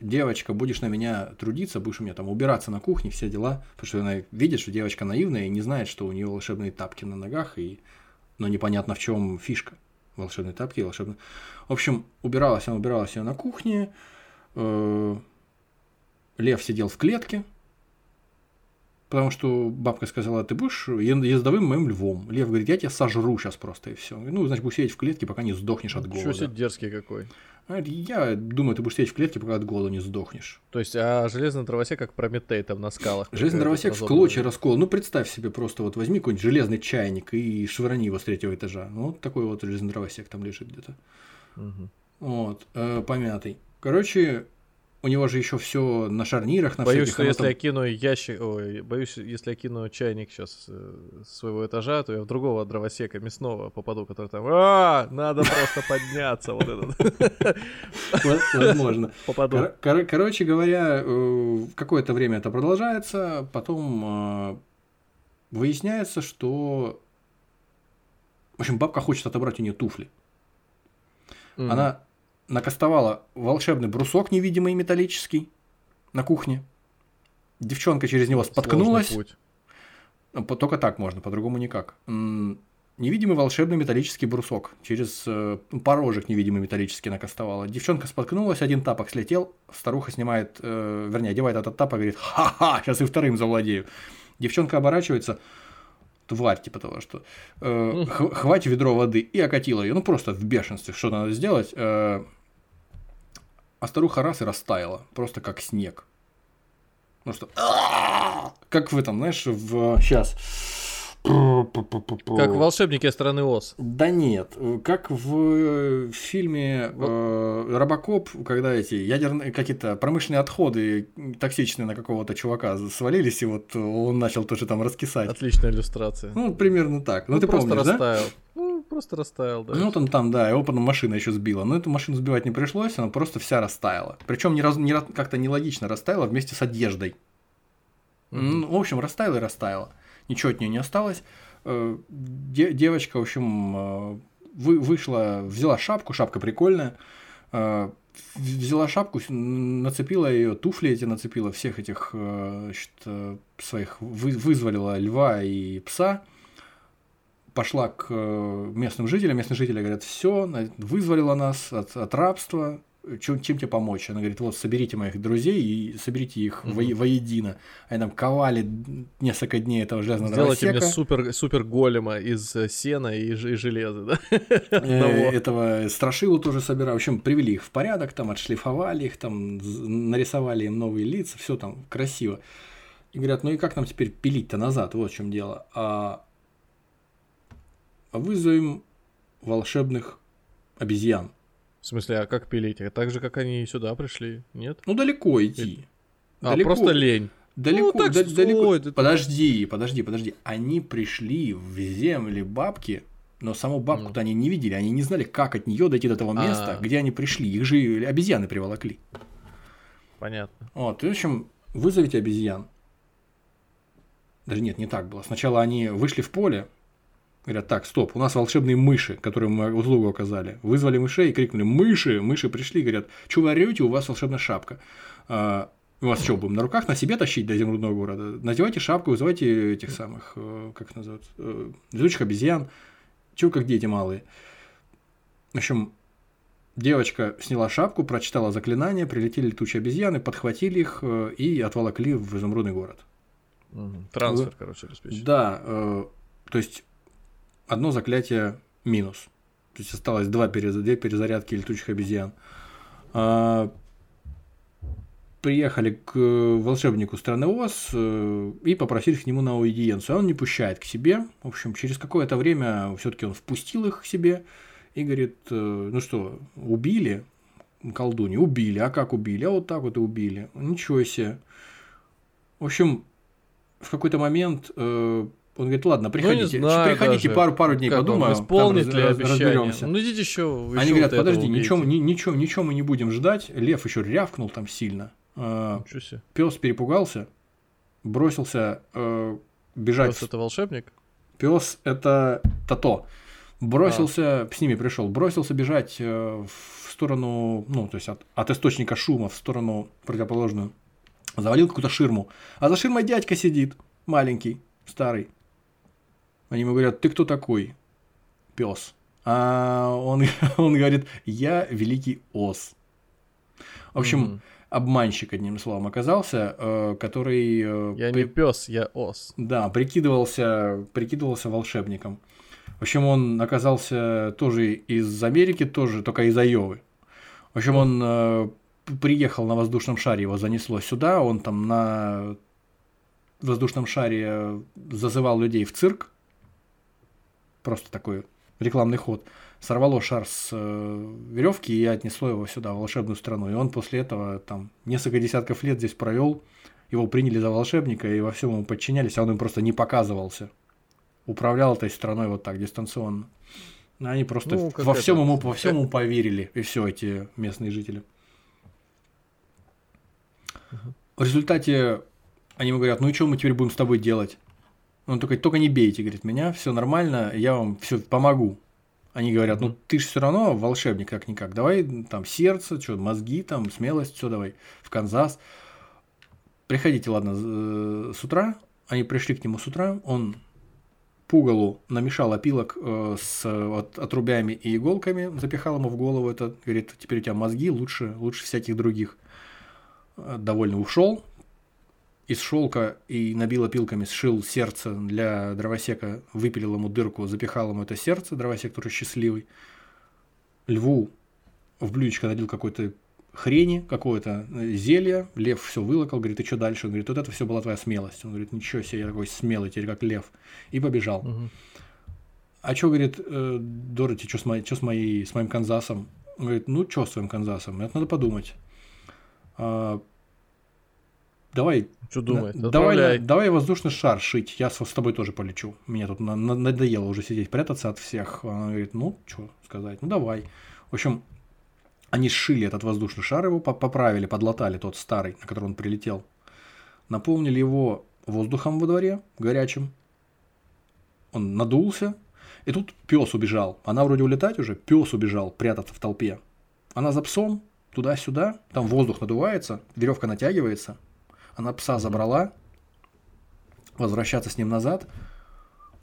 девочка, будешь на меня трудиться, будешь у меня там убираться на кухне, все дела. Потому что она видит, что девочка наивная и не знает, что у нее волшебные тапки на ногах, и... но непонятно в чем фишка. Волшебные тапки, волшебные. В общем, убиралась она, убиралась она на кухне. э, Лев сидел в клетке, Потому что бабка сказала, ты будешь ездовым моим львом. Лев говорит, я тебя сожру сейчас просто и все. Ну, значит, будешь сидеть в клетке, пока не сдохнешь от Ничего себе голода. дерзкий какой. Я думаю, ты будешь сидеть в клетке, пока от голода не сдохнешь. То есть, а железный дровосек как Прометей там на скалах. Железный дровосек в клочья раскол. Ну, представь себе просто вот возьми какой-нибудь железный чайник и швырни его с третьего этажа. Ну, вот такой вот железный дровосек там лежит где-то. Мгм. Вот, э, помятый. Короче, у него же еще все на шарнирах, на Боюсь, всяких. что оно если я кину ящик, ой, боюсь, если я кину чайник сейчас с своего этажа, то я в другого дровосека мясного попаду, который там, а, надо просто подняться, вот этот, Во- Возможно. попаду. Кор- кор- короче говоря, э, какое-то время это продолжается, потом э, выясняется, что... В общем, бабка хочет отобрать у нее туфли. Она накастовала волшебный брусок невидимый металлический на кухне. Девчонка через него споткнулась. Ну, Только так можно, по-другому никак. Невидимый волшебный металлический брусок. Через э, ну, порожек невидимый металлический накастовала. Девчонка споткнулась, один тапок слетел. Старуха снимает, э, вернее, одевает этот тапок и говорит, ха-ха, сейчас и вторым завладею. Девчонка оборачивается, тварь типа того, что э, хватит ведро воды и окатила ее. Ну, просто в бешенстве, что надо сделать. э, а старуха раз и растаяла, просто как снег. Ну что, как в этом, знаешь, в сейчас. Как волшебники страны Оз. Да нет, как в э, фильме э, Робокоп, когда эти ядерные какие-то промышленные отходы токсичные на какого-то чувака свалились, и вот он начал тоже там раскисать. Отличная иллюстрация. Ну, примерно так. Ну, ты просто помнишь, да? растаял. Ну, просто растаял, да. Ну, он там, да, его потом машина еще сбила. Но эту машину сбивать не пришлось, она просто вся растаяла. Причем не раз, не как-то нелогично растаяла вместе с одеждой. Мгм. Ну, в общем, растаяла и растаяла. Ничего от нее не осталось. Э, де- девочка, в общем, э, вы- вышла, взяла шапку, шапка прикольная. э, взяла шапку, нацепила ее, туфли эти нацепила, всех этих значит, своих, вы- вызволила льва и пса пошла к э, местным жителям, местные жители говорят, все, вызволила нас от, от рабства, чем, чем тебе помочь? Она говорит, вот соберите моих друзей и соберите их во- Мгм. воедино. Они там ковали несколько дней этого железного Сделайте мне дровосека. супер, супер голема из э, сена и, и железа, да? Э, этого страшилу тоже собирали. В общем, привели их в порядок, там отшлифовали их, там нарисовали им новые лица, все там красиво. И говорят, ну и как нам теперь пилить-то назад? Вот в чем дело. А вызовем волшебных обезьян. В смысле, а как пилить? А Так же, как они сюда пришли, нет? Ну, далеко идти. А, Далеко. просто лень. Далеко, Ну, так да- далеко. ты- Подожди, подожди, подожди. Они пришли в земли бабки, но саму бабку-то они не видели, они не знали, как от нее дойти до того А. места, где они пришли. Их же обезьяны приволокли. Понятно. Вот, в общем, вызовите обезьян. Даже нет, не так было. Сначала они вышли в поле, говорят, так, стоп, у нас волшебные мыши, которые мы услугу оказали. Вызвали мышей и крикнули, мыши, мыши пришли, говорят, что вы орете, у вас волшебная шапка. А, у вас что, будем на руках на себе тащить до изумрудного города? Надевайте шапку, вызывайте этих самых, э, как их называют, э, летучих обезьян. Чего как дети малые. В общем, девочка сняла шапку, прочитала заклинание, прилетели летучие обезьяны, подхватили их э, и отволокли в изумрудный город. Трансфер, короче, обеспечить. Да, э, то есть одно заклятие минус. То есть осталось два перез- две перезарядки летучих обезьян. А, приехали к волшебнику страны Оз э, и попросили к нему на аудиенцию. Он не пущает к себе. В общем, через какое-то время все-таки он впустил их к себе и говорит, э, ну что, убили колдунью? Убили. А как убили? А вот так вот и убили. Ничего себе. В общем, в какой-то момент э, он говорит, ладно, приходите, Ну, знаю приходите даже, пару, пару дней подумаем, исполнит там ли раз- разберемся. Ну, идите еще. Они говорят, подожди, ничего, ни- ничего, ничего мы не будем ждать. Лев еще рявкнул там сильно. А. Пес перепугался, бросился э, бежать. Пес это волшебник? Пес это Тато. Бросился, с ними пришел, бросился бежать э, в сторону, ну, то есть от, от источника шума в сторону противоположную. Завалил какую-то ширму. А за ширмой дядька сидит, маленький, старый. Они ему говорят, ты кто такой? Пес. А он, он говорит, я великий ос. В общем, Мгм. обманщик, одним словом, оказался, э, который... э, Я при- не пес, я ос. да, прикидывался, прикидывался волшебником. В общем, он оказался тоже из Америки, тоже только из Айовы. В общем, он э, приехал на воздушном шаре, его занесло сюда, он там на воздушном шаре зазывал людей в цирк. Просто такой рекламный ход. Сорвало шар с веревки и отнесло его сюда, в волшебную страну. И он после этого там несколько десятков лет здесь провел. Его приняли за волшебника и во всем ему подчинялись, а он им просто не показывался. Управлял этой страной вот так, дистанционно. Они просто Ну, во это, всем ему, во всем ему поверили, и все эти местные жители. В результате они ему говорят, ну и что мы теперь будем с тобой делать? Он такой, только не бейте, говорит, меня, все нормально, я вам все помогу. Они говорят, ну ты же все равно волшебник как-никак, давай там сердце, что, мозги, там, смелость, все давай, в Канзас. Приходите, ладно, з- с утра. Они пришли к нему с утра, он пугалу намешал опилок э, с отрубями и иголками, запихал ему в голову это, говорит, теперь у тебя мозги лучше, лучше всяких других. Э, Довольно ушел, из шелка и набил опилками, сшил сердце для дровосека, выпилил ему дырку, запихал ему это сердце, дровосек тоже счастливый. Льву в блюдечко налил какой-то хрени, какое-то э, зелье, лев все вылокал, говорит, и что дальше? Он говорит, вот это все была твоя смелость. Он говорит, ничего себе, я такой смелый теперь, как лев. И побежал. А что, говорит, э, Дороти, что с, моей, чё с, моей, с моим Канзасом? Он говорит, ну, что с твоим Канзасом? Это надо подумать. А, давай, Что думает? да- давай, давай воздушный шар шить, я с, с тобой тоже полечу. Мне тут на- на- надоело уже сидеть, прятаться от всех. Она говорит, ну, что сказать, ну, давай. В общем, они сшили этот воздушный шар, его по- поправили, подлатали тот старый, на который он прилетел. Наполнили его воздухом во дворе, горячим. Он надулся, и тут пес убежал. Она вроде улетать уже, пес убежал прятаться в толпе. Она за псом, туда-сюда, там воздух надувается, веревка натягивается. Она пса забрала, возвращаться с ним назад,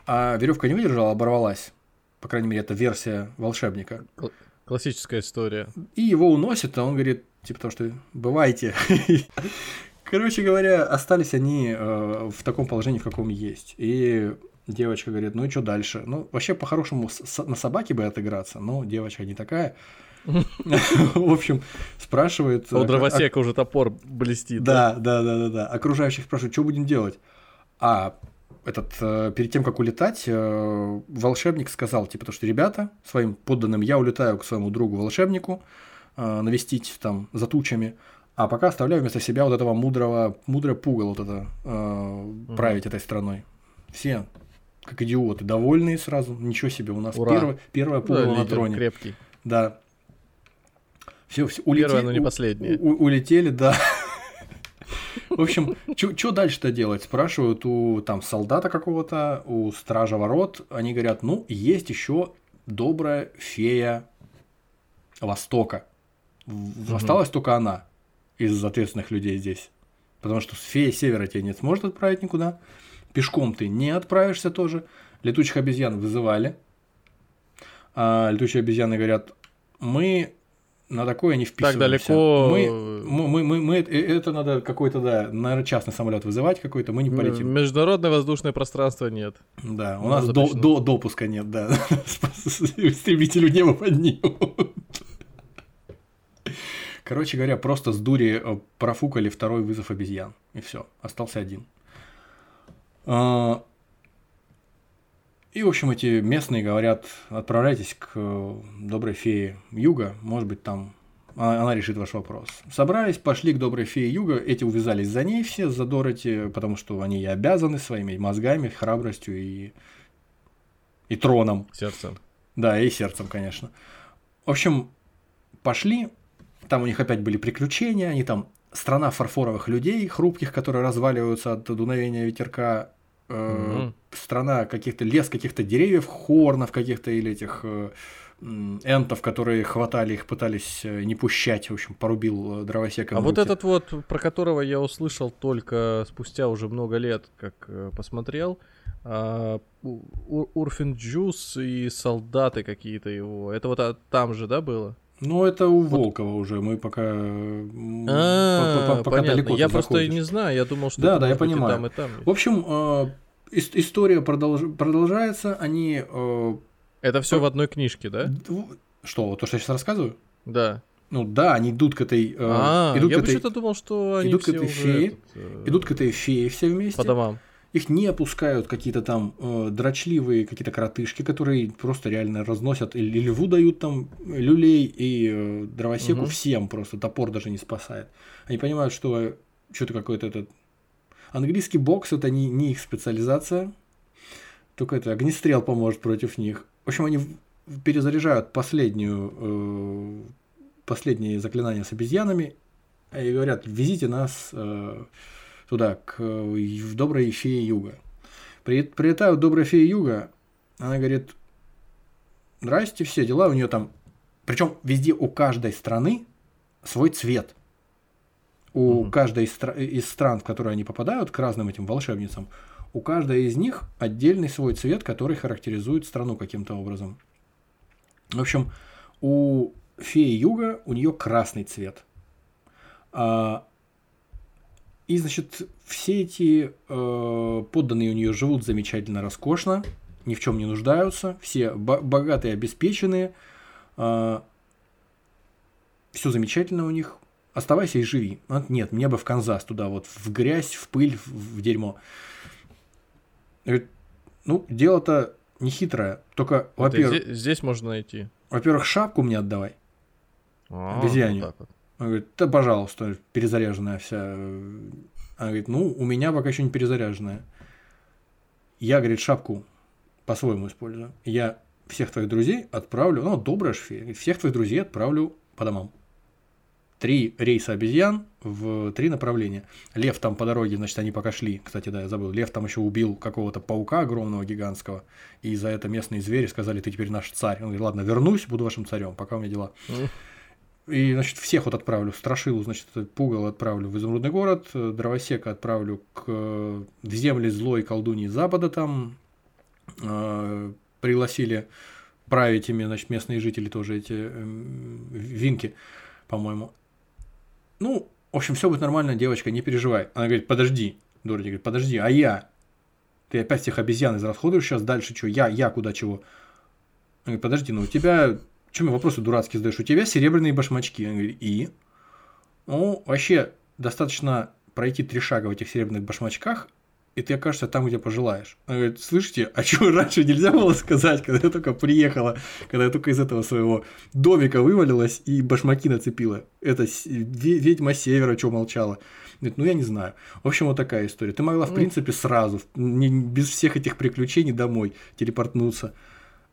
а веревка не выдержала, оборвалась. По крайней мере, это версия волшебника. Кл- Классическая история. И его уносит, а он говорит, типа того, что бывайте. Короче говоря, остались они э, в таком положении, в каком есть. И девочка говорит, ну и что дальше? Ну, вообще, по-хорошему, на собаке бы отыграться, но девочка не такая. В общем, спрашивает... А у э, дровосека уже топор блестит. да, да, да, да, да. Окружающих спрашивают, что будем делать? А этот, э, перед тем, как улетать, э, волшебник сказал, типа, то, что ребята, своим подданным, я улетаю к своему другу волшебнику, э, навестить там за тучами, а пока оставляю вместо себя вот этого мудрого, мудрое пугало вот это, э, править этой страной. Все, как идиоты, довольные сразу, ничего себе, у нас Ура. первое, первое Да, пугало на лидер троне. крепкий. Да. Все, все, Первое, но не последнее. улетели, да. В общем, что дальше-то делать? Спрашивают у там солдата какого-то, у стража ворот. Они говорят, ну, есть еще добрая фея Востока. Осталась только она из ответственных людей здесь. Потому что фея севера тебя не сможет отправить никуда. Пешком ты не отправишься тоже. Летучих обезьян вызывали. А летучие обезьяны говорят, мы на такое не вписываемся. далеко- Мы, мы, мы, мы- э, это надо какой-то, да, наверное, частный самолет вызывать какой-то, мы не полетим. Международное воздушное пространство нет. Да, у Ну, нас до, до- допуска нет, да. Истребителю неба поднимут. Короче говоря, просто с дури э, профукали второй вызов обезьян. И все, остался один. И, в общем, эти местные говорят, отправляйтесь к э, доброй фее Юга, может быть, там а- она решит ваш вопрос. Собрались, пошли к доброй фее Юга, эти увязались за ней все, за Дороти, потому что они и обязаны своими мозгами, храбростью и, и троном. Сердцем. Да, и сердцем, конечно. В общем, пошли, там у них опять были приключения, они там страна фарфоровых людей, хрупких, которые разваливаются от дуновения ветерка, э, страна каких-то, лес каких-то деревьев, хорнов каких-то или этих э, энтов, которые хватали их, пытались э, не пущать, в общем, порубил дровосеком А вот этот вот, про которого я услышал только спустя уже много лет, как посмотрел, а, Урфин Джус и солдаты какие-то его. Это вот а, там же, да, было? Ну, это у Волкова уже, мы пока, А, по- по- пока понятно. Я просто не знаю, я думал, что Да, это да, я понимаю. там, и там. В общем, э, ис- история продолж- продолжается. Они... э, Это все в одной книжке, да? что, то, что я сейчас рассказываю? Да. Ну да, они идут к этой... э, А, идут я почему-то думал, что они идут к этой фее, идут к этой фее все вместе. по домам. Их не опускают какие-то там э, дрочливые какие-то коротышки, которые просто реально разносят, или льву дают там люлей, и э, дровосеку Мгм. всем просто, топор даже не спасает. Они понимают, что что-то какой-то этот... Английский бокс это не, не их специализация, только это огнестрел поможет против них. В общем, они перезаряжают последнюю, э, последние заклинания с обезьянами и говорят, везите нас э, туда, к, в доброй фее юга. При, прилетают добрая фея юга, она говорит, здрасте, все дела, у нее там, причем везде у каждой страны свой цвет. У Мгм. каждой из, из стран, в которые они попадают, к разным этим волшебницам, у каждой из них отдельный свой цвет, который характеризует страну каким-то образом. В общем, у феи юга у нее красный цвет. А, и, значит, все эти э, подданные у нее живут замечательно, роскошно, ни в чем не нуждаются, все бо- богатые, обеспеченные, все замечательно у них. Оставайся и живи. А, Нет, мне бы в Канзас туда, вот в грязь, в пыль, в, в дерьмо. Говорит, ну, дело-то не хитрое. Только, во-первых, зе- здесь можно найти. во-первых, шапку мне отдавай. А, Обезьяне. вот вот. Он говорит, да, пожалуйста, перезаряженная вся. Она говорит, ну, у меня пока еще не перезаряженная. Я, говорит, шапку по-своему использую. Я всех твоих друзей отправлю, ну, добрая говорит, всех твоих друзей отправлю по домам. Три рейса обезьян в три направления. Лев там по дороге, значит, они пока шли. Кстати, да, я забыл. Лев там еще убил какого-то паука огромного, гигантского. И за это местные звери сказали, ты теперь наш царь. Он говорит, ладно, вернусь, буду вашим царем, пока у меня дела. И, значит, всех вот отправлю. Страшилу, значит, Пугал отправлю в Изумрудный город, э, Дровосека отправлю к, э, в земли злой колдуньи Запада там. Э, пригласили править ими, значит, местные жители тоже эти эм, винки, по-моему. Ну, в общем, все будет нормально, девочка, не переживай. Она говорит, подожди, Дороти говорит, подожди, а я? Ты опять всех обезьян израсходуешь сейчас дальше, что? Я, я куда чего? Она говорит, подожди, ну у тебя чем вопросы дурацкие задаешь? У тебя серебряные башмачки. Он говорит, и? Ну, вообще, достаточно пройти три шага в этих серебряных башмачках, и ты окажешься там, где пожелаешь. Он говорит, слышите, а чего раньше нельзя было сказать, когда я только приехала, когда я только из этого своего домика вывалилась и башмаки нацепила? Это ведьма севера, что молчала? Говорит, ну я не знаю. В общем, вот такая история. Ты могла, в Ну. принципе, сразу, без всех этих приключений домой телепортнуться.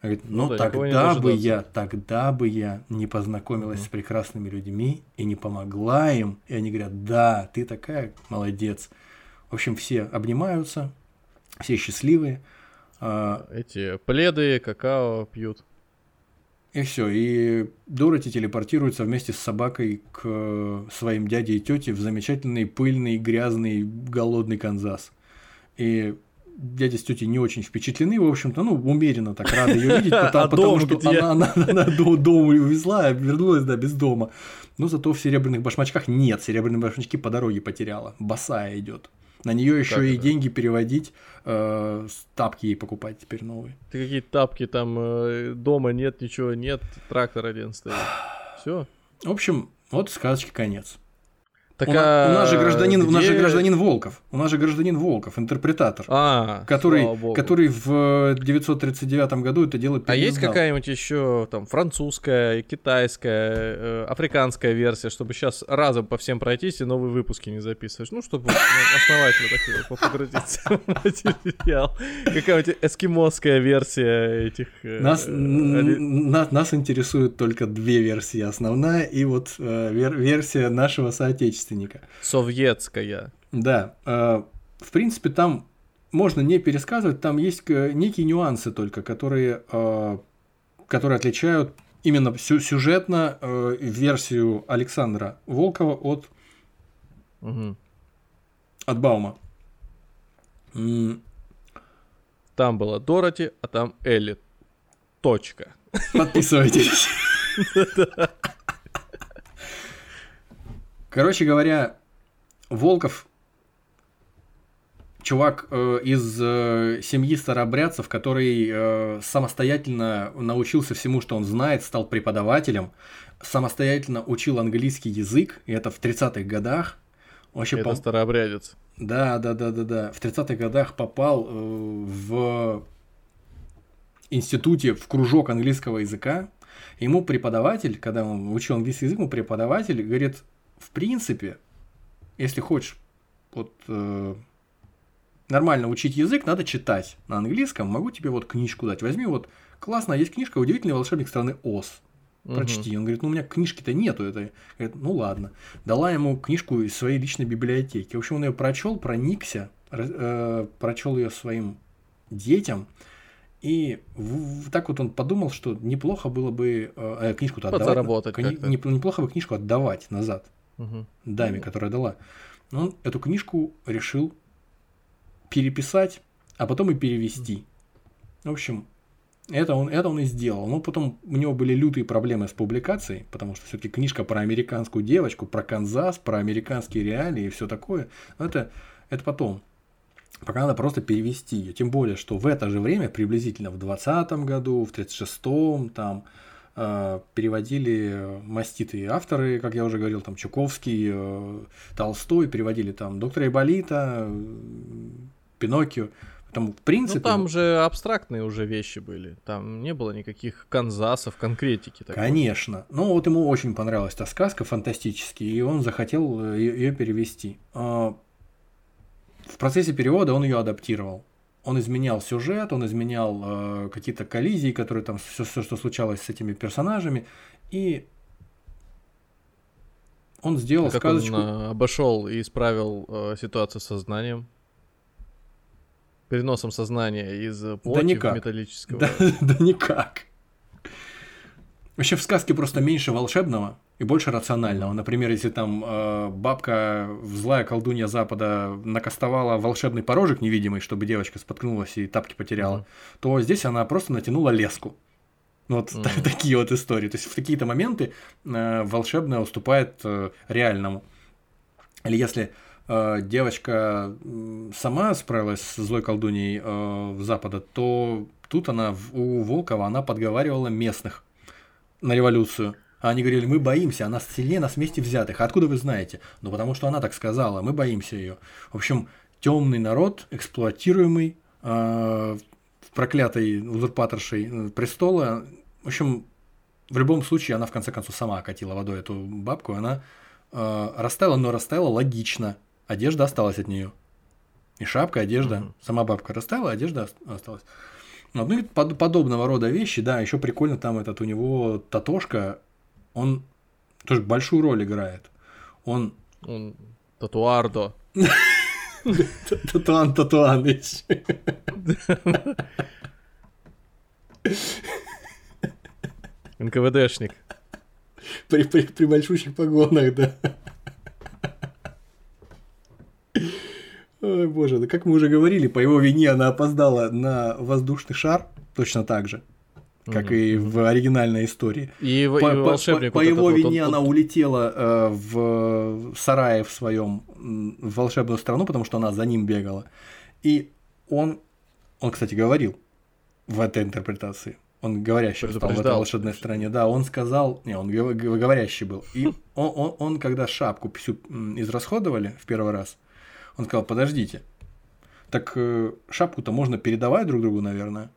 Говорит, Ну ну, да, тогда бы я, тогда бы я не познакомилась с прекрасными людьми и не помогла им. И они говорят, да, ты такая молодец. В общем, все обнимаются, все счастливые. а, Эти пледы, какао пьют. И все. И Дороти телепортируется вместе с собакой к э, своим дяде и тете в замечательный, пыльный, грязный, голодный Канзас. И дядя с тетей не очень впечатлены, в общем-то, ну, умеренно так рады ее видеть, А потому, потому дом что где? она, она, она до- дом увезла, а вернулась, да, без дома. Но зато в серебряных башмачках нет, серебряные башмачки по дороге потеряла, босая идет. На нее еще и это? деньги переводить, э, тапки ей покупать теперь новые. Ты какие тапки там, э, дома нет, ничего нет, трактор один стоит. Все. В общем, вот сказочки конец. Так, у, на- у нас же а гражданин, у нас же где- гражданин Волков. У нас же гражданин Волков, интерпретатор. А, который, который в 939 году это дело А есть переиздал. какая-нибудь еще там французская, китайская, э, африканская версия, чтобы сейчас разом по всем пройтись и новые выпуски не записывать? Ну, чтобы ну, основательно так вот погрузиться в материал. Какая-нибудь эскимосская версия этих... э, Нас, э, нас, интересуют только две версии. Основная и вот э, вер- версия нашего соотечественника. Советская. Да. э, в принципе, там можно не пересказывать, там есть некие нюансы только, которые, э, которые отличают именно сю- сюжетно э, версию Александра Волкова от Мгм. от Баума. Там была Дороти, а там Элли. Точка. Подписывайтесь. Короче говоря, Волков чувак э, из э, семьи старообрядцев, который э, самостоятельно научился всему, что он знает, стал преподавателем, самостоятельно учил английский язык, и это в 30-х годах. Вообще, Это по- старообрядец. да, да, да, да, да. В 30-х годах попал э, в институте в кружок английского языка. Ему преподаватель, когда он учил английский язык, ему преподаватель говорит, в принципе, если хочешь вот, э, нормально учить язык, надо читать на английском. Могу тебе вот книжку дать. Возьми вот, классно, есть книжка «Удивительный волшебник страны Оз». Прочти. Он говорит, ну у меня книжки-то нету. Это... Говорит, ну ладно. Дала ему книжку из своей личной библиотеки. В общем, он ее прочел, проникся, э, прочел ее своим детям. И в- в- так вот он подумал, что неплохо было бы э, э, книжку-то отдавать. Подзаработать Кни- не- неплохо бы книжку отдавать назад Мгм. даме, которая дала. Он эту книжку решил переписать, а потом и перевести. В общем, это он, это он и сделал. Но потом у него были лютые проблемы с публикацией, потому что все-таки книжка про американскую девочку, про Канзас, про американские реалии и все такое. Но это, это потом. Пока надо просто перевести ее. Тем более, что в это же время, приблизительно в 20 году, в 36-м, там переводили маститые авторы, как я уже говорил, там Чуковский, э, Толстой, переводили там доктора Иболита, э, Пиноккио. Там, в Ну принципе, там же абстрактные уже вещи были. Там не было никаких канзасов, конкретики. такой. Конечно. Ну вот ему очень понравилась эта сказка фантастически, и он захотел ее перевести. А, В процессе перевода он ее адаптировал. Он изменял сюжет, он изменял э, какие-то коллизии, которые там все, что случалось с этими персонажами, и он сделал А как сказочку. он обошел и исправил э, ситуацию с сознанием? Переносом сознания из э, плоти в никак. металлического. Да, да никак. Вообще в сказке просто меньше волшебного и больше рационального. Например, если там э, бабка, злая колдунья Запада, накастовала волшебный порожек невидимый, чтобы девочка споткнулась и тапки потеряала, Мгм. то здесь она просто натянула леску. Вот Мгм. такие вот истории. То есть в какие-то моменты э, волшебное уступает э, реальному. Или если э, девочка сама справилась с злой колдуньей э, Запада, то тут она у Волкова она подговаривала местных на революцию. А они говорили, мы боимся, она сильнее нас вместе взятых. А откуда вы знаете? Ну, потому что она так сказала, мы боимся ее. В общем, темный народ, эксплуатируемый э, проклятой узурпаторшей э, престола. В общем, в любом случае, она в конце концов сама окатила водой эту бабку, она э, растаяла, но растаяла логично. Одежда осталась от нее. И шапка, одежда. Мгм. Сама бабка растаяла, одежда ос- осталась. Вот, ну и под- подобного рода вещи, да, еще прикольно там этот у него Татошка, он тоже большую роль играет. Он Он татуардо. Татуан Татуаныч. НКВДшник. При, при, при большущих погонах, да. Ой, боже, да как мы уже говорили, по его вине она опоздала на воздушный шар, точно так же, как Мгм. и в оригинальной истории. И, в- и По, по- волшебник по- вот по его вот, он- вине он- она улетела э, в сарае в своем в волшебную страну, потому что она за ним бегала. И он, он, кстати, говорил в этой интерпретации. Он говорящий стал в этой волшебной стране. Да, он сказал, не, он гов- гов- говорящий был. И он, он, он, когда шапку всю израсходовали в первый раз, он сказал, подождите, так э, шапку-то можно передавать друг другу, наверное.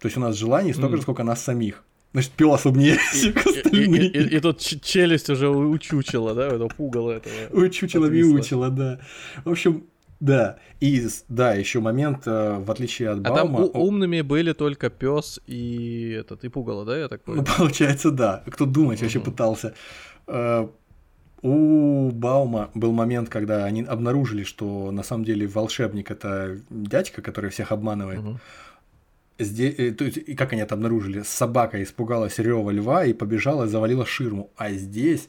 То есть у нас желаний столько же, сколько нас самих. Значит, пес умнее всех И, и- остальных. и- и- и тут челюсть уже учучила, да, это пугало этого. Учучила мяучила, да. В общем, да. И, да, еще момент, э, в отличие от А там Баума... у- умными были только пес и этот, и пугало, да, я так Ну, понял? получается, да. Кто думать вообще пытался. Э, У Баума был момент, когда они обнаружили, что на самом деле волшебник это дядька, который всех обманывает. Мгм. Здесь, э, то есть, как они это обнаружили? Собака испугалась рева льва и побежала и завалила ширму. А здесь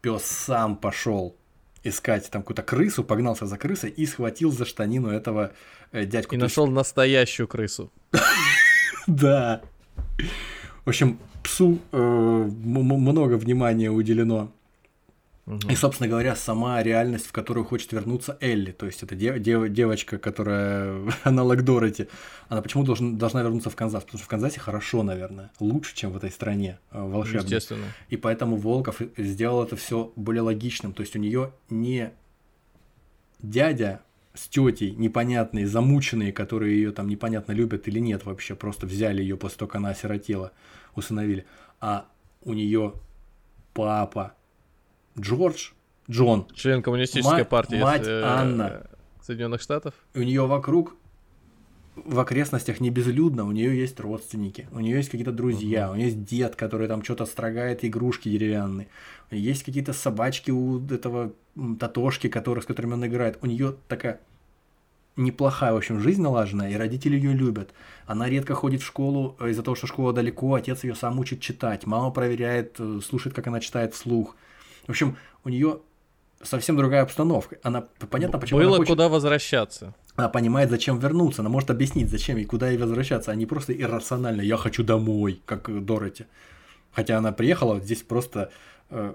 пес сам пошел искать там какую-то крысу, погнался за крысой и схватил за штанину этого э, дядьку. И То есть- нашел настоящую крысу. Да. В общем, псу э, много внимания уделено И, собственно говоря, сама реальность, в которую хочет вернуться Элли. То есть это дев- дев- девочка, которая аналог Дороти. Она почему должна, должна вернуться в Канзас? Потому что в Канзасе хорошо, наверное. Лучше, чем в этой стране э, волшебной. Естественно. И поэтому Волков сделал это все более логичным. То есть у нее не дядя с тетей непонятные, замученные, которые ее там непонятно любят или нет вообще, просто взяли ее после того, как она осиротела, усыновили. А у нее папа Джордж, Джон, Член коммунистической Мать- партии мать э, Анна. Соединенных Штатов. у нее вокруг в окрестностях не безлюдно, у нее есть родственники, у нее есть какие-то друзья, у нее есть дед, который там что-то строгает игрушки деревянные, есть какие-то собачки у этого Татошки, который, с которыми он играет. У нее такая неплохая, в общем, жизнь налаженная, и родители ее любят. Она редко ходит в школу э, из-за того, что школа далеко, отец ее сам учит читать, мама проверяет, э, слушает, как она читает вслух. В общем, у нее совсем другая обстановка. Она понятно, почему Было она хочет... куда возвращаться. Она понимает, зачем вернуться, она может объяснить, зачем и куда ей возвращаться, а не просто иррационально «я хочу домой», как э, Дороти. Хотя она приехала вот здесь просто э,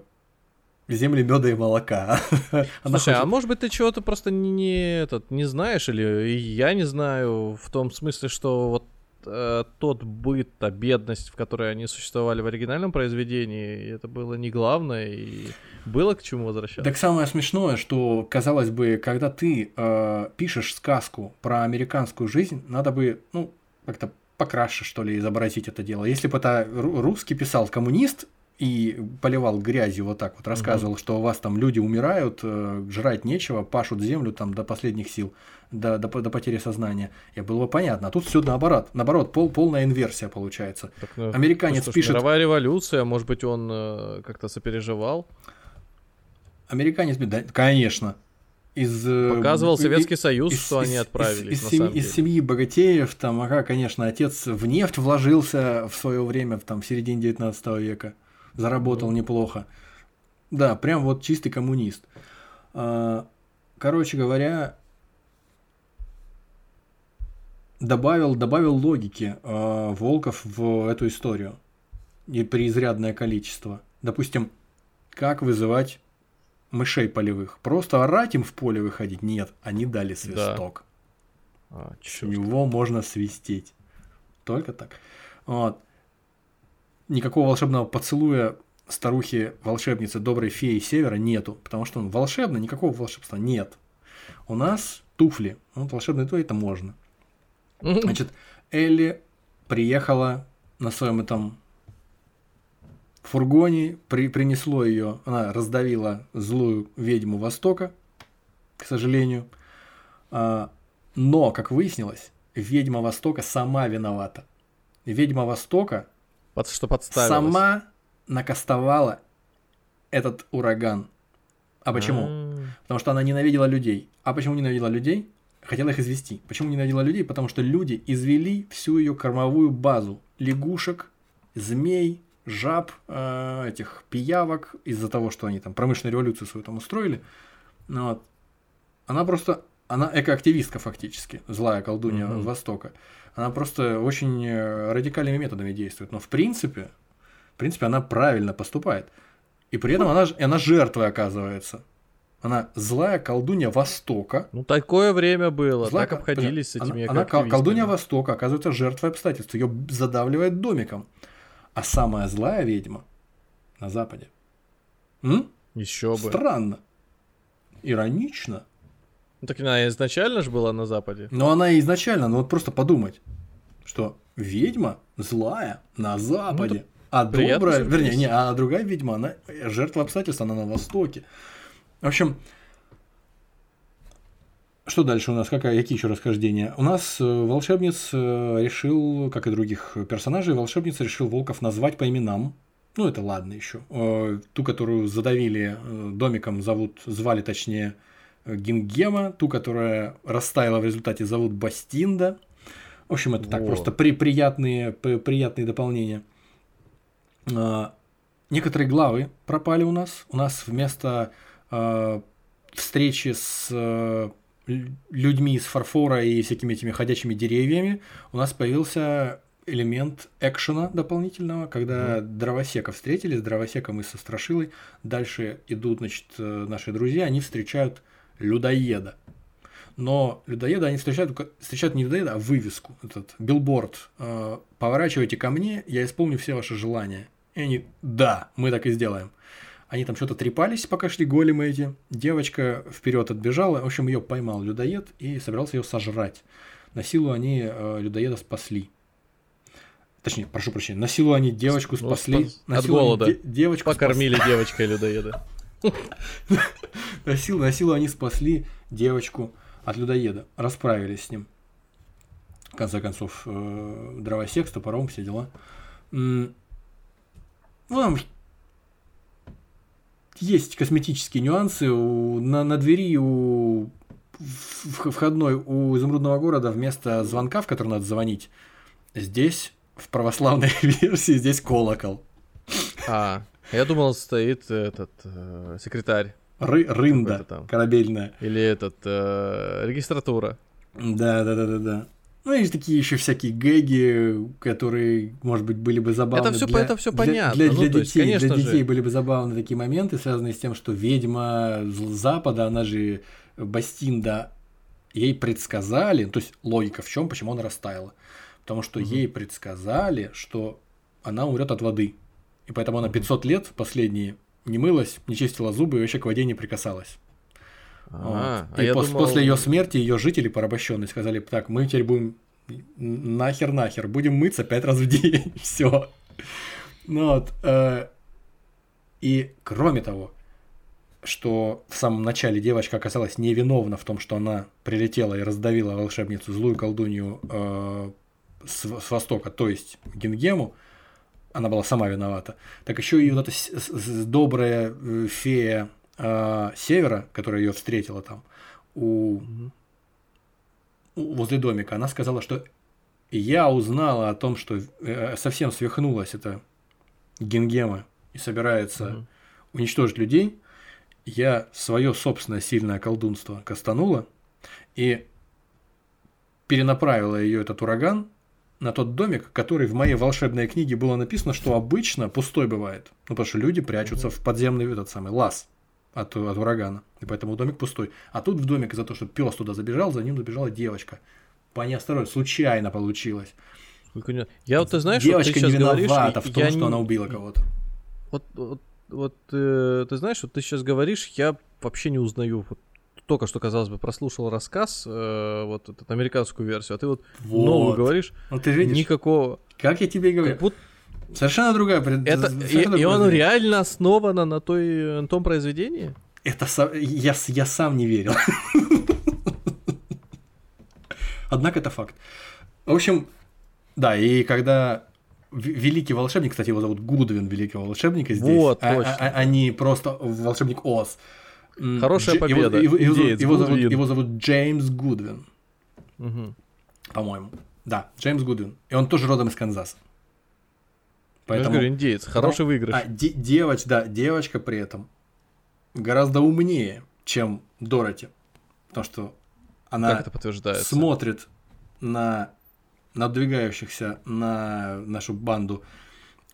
земли меда и молока. Слушай, а хочет- может быть ты чего-то просто не, не этот не знаешь или я не знаю в том смысле, что вот э, тот быт, та бедность, в которой они существовали в оригинальном произведении, это было не главное и было к чему возвращаться. Так самое смешное, что, казалось бы, когда ты э, пишешь сказку про американскую жизнь, надо бы, ну, как-то покраше, что ли, изобразить это дело. Если бы это ру- русский писал коммунист и поливал грязью вот так вот, рассказывал, что у вас там люди умирают, э, жрать нечего, пашут землю там до последних сил, до, до, до потери сознания, и было бы понятно. А тут все наоборот, наоборот, пол, полная инверсия получается. Так, ну, американец что ж, пишет- Мировая революция, может быть, он э, как-то сопереживал. Американец, да, конечно. Из, э, Показывал и- Советский Союз, из- что из- они из- отправились, из, семьи, самом из семьи богатеев, там, ага, конечно, отец в нефть вложился в свое время, там, в середине 19 века, заработал неплохо. Да, прям вот чистый коммунист. А, Короче говоря, добавил, добавил логики а, Волков в эту историю. И преизрядное количество. Допустим, как вызывать мышей полевых? Просто орать им в поле выходить? Нет, они дали свисток. А, С него можно свистеть. Только так. Вот. Никакого волшебного поцелуя старухи волшебницы доброй феи севера нету, потому что он волшебный, никакого волшебства нет. У нас туфли. Вот волшебные туфли это можно. Значит, Элли приехала на своем этом фургоне, при, принесло ее, она раздавила злую ведьму Востока, к сожалению. А, но, как выяснилось, ведьма Востока сама виновата. Ведьма Востока Под- что подставилась. сама накастовала этот ураган. А почему? М, Потому что она ненавидела людей. А почему ненавидела людей? Хотела их извести. Почему ненавидела людей? Потому что люди извели всю ее кормовую базу. Лягушек, змей, жаб, э, этих пиявок, из-за того, что они там промышленную революцию свою там устроили. Ну Вот. Она просто, она экоактивистка фактически, злая колдунья Мгм. Востока. Она просто очень э, радикальными методами действует. Но в принципе, в принципе, она правильно поступает. И при этом она, она жертвой оказывается. Она злая колдунья Востока. Ну, такое время было, Злая так обходились с она- этими Она, экоактивистами. колдунья Востока оказывается жертвой обстоятельств. Ее задавливает домиком. А самая злая ведьма на Западе. М? Еще бы. Странно. Иронично. Ну, так она изначально же была на Западе. Но она изначально, ну вот просто подумать, что ведьма злая на Западе, а приятный добрая, вернее, не, а другая ведьма, она жертва обстоятельств, она на Востоке. В общем, что дальше у нас? Какая, какие еще расхождения? У нас э, волшебниц э, решил, как и других персонажей, волшебница решил волков назвать по именам. Ну, это ладно еще. Э, Ту, которую задавили домиком, зовут, звали точнее Гингема. Ту, которая растаяла в результате, зовут Бастинда. В общем, это так просто при, приятные, при- приятные дополнения. А, Некоторые главы пропали у нас. У нас вместо э, встречи с лю- людьми из фарфора и всякими этими ходячими деревьями у нас появился элемент экшена дополнительного, когда дровосека встретили, с дровосеком и со страшилой. Дальше идут, значит, э, наши друзья, они встречают людоеда. Но людоеда они встречают, встречают не людоеда, а вывеску, этот билборд. Э, Поворачивайте ко мне, я исполню все ваши желания. И они, да, мы так и сделаем. Они там что-то трепались, пока шли големы эти. Девочка вперед отбежала. В общем, ее поймал людоед и собирался ее сожрать. На силу они э, людоеда спасли. Точнее, прошу прощения, на силу они девочку Ну, спасли. спас- на от силу голода. де- девочку Покормили девочкой людоеда. На силу, на силу они спасли девочку от людоеда. Расправились с ним. В конце концов, э, дровосек с топором, все дела. Ну, там есть косметические нюансы. На, на двери у входной у изумрудного города вместо звонка, в который надо звонить, здесь в православной версии здесь колокол. А, я думал, стоит этот э, секретарь Ры- рында там. корабельная. или этот э, регистратура. Да, да, да, да, да. Ну, есть такие еще всякие гэги, которые, может быть, были бы забавны. Это всё- для- это для- понятно. Для, Ну, для то есть, детей, конечно для же. детей были бы забавны такие моменты, связанные с тем, что ведьма Запада, она же Бастинда, ей предсказали, то есть логика в чем, почему она растаяла. Потому что ей предсказали, что она умрет от воды. И поэтому она 500 лет последние не мылась, не чистила зубы и вообще к воде не прикасалась. А, Вот. а И я пос- думал- после ее смерти ее жители порабощенные сказали, так, мы теперь будем нахер нахер, будем мыться пять раз в день, все. Ну вот, э, и кроме того, что в самом начале девочка оказалась невиновна в том, что она прилетела и раздавила волшебницу, злую колдунью э, с, с востока, то есть Гингему, она была сама виновата. Так еще и вот эта добрая э, фея э, Севера, которая ее встретила там у, у- возле домика, она сказала, что я узнала о том, что э, совсем свихнулась эта Гингема и собирается Мгм. уничтожить людей. Я свое собственное сильное колдунство кастанула и перенаправила ее этот ураган на тот домик, который в моей волшебной книге было написано, что обычно пустой бывает. Ну, потому что люди прячутся в подземный этот самый лаз от, от урагана. И поэтому домик пустой. А тут в домик из-за того, что пес туда забежал, за ним забежала девочка. По неосторожности, случайно получилось. Я вот, ты знаешь, девочка вот ты не виновата в том, я что не- она убила кого-то. Вот, вот, вот, э, ты знаешь, вот ты сейчас говоришь, я вообще не узнаю. Вот только что, казалось бы, прослушал рассказ, э, вот эту американскую версию, а ты вот, новую Вот. говоришь, Вот ты же видишь, никакого. как я тебе и говорю. Как будто Совершенно другая это, совершенно и, и произведение. реально основано на, той, на том произведении? Это со- я, я сам не верил. Однако это факт. В общем, да, и когда великий волшебник, кстати, его зовут Гудвин, великого волшебника здесь. Вот, а, точно. а- а- они просто волшебник Оз. Хорошая Дж- победа. Его, его- Индеец его зовут, Гудвин. его зовут Джеймс Гудвин, Мгм. по-моему. Да, Джеймс Гудвин. И он тоже родом из Канзаса. Я же говорю, индеец, хороший выигрыш. А, де- девоч, да, девочка при этом гораздо умнее, чем Дороти. Потому что она как это смотрит на надвигающихся на нашу банду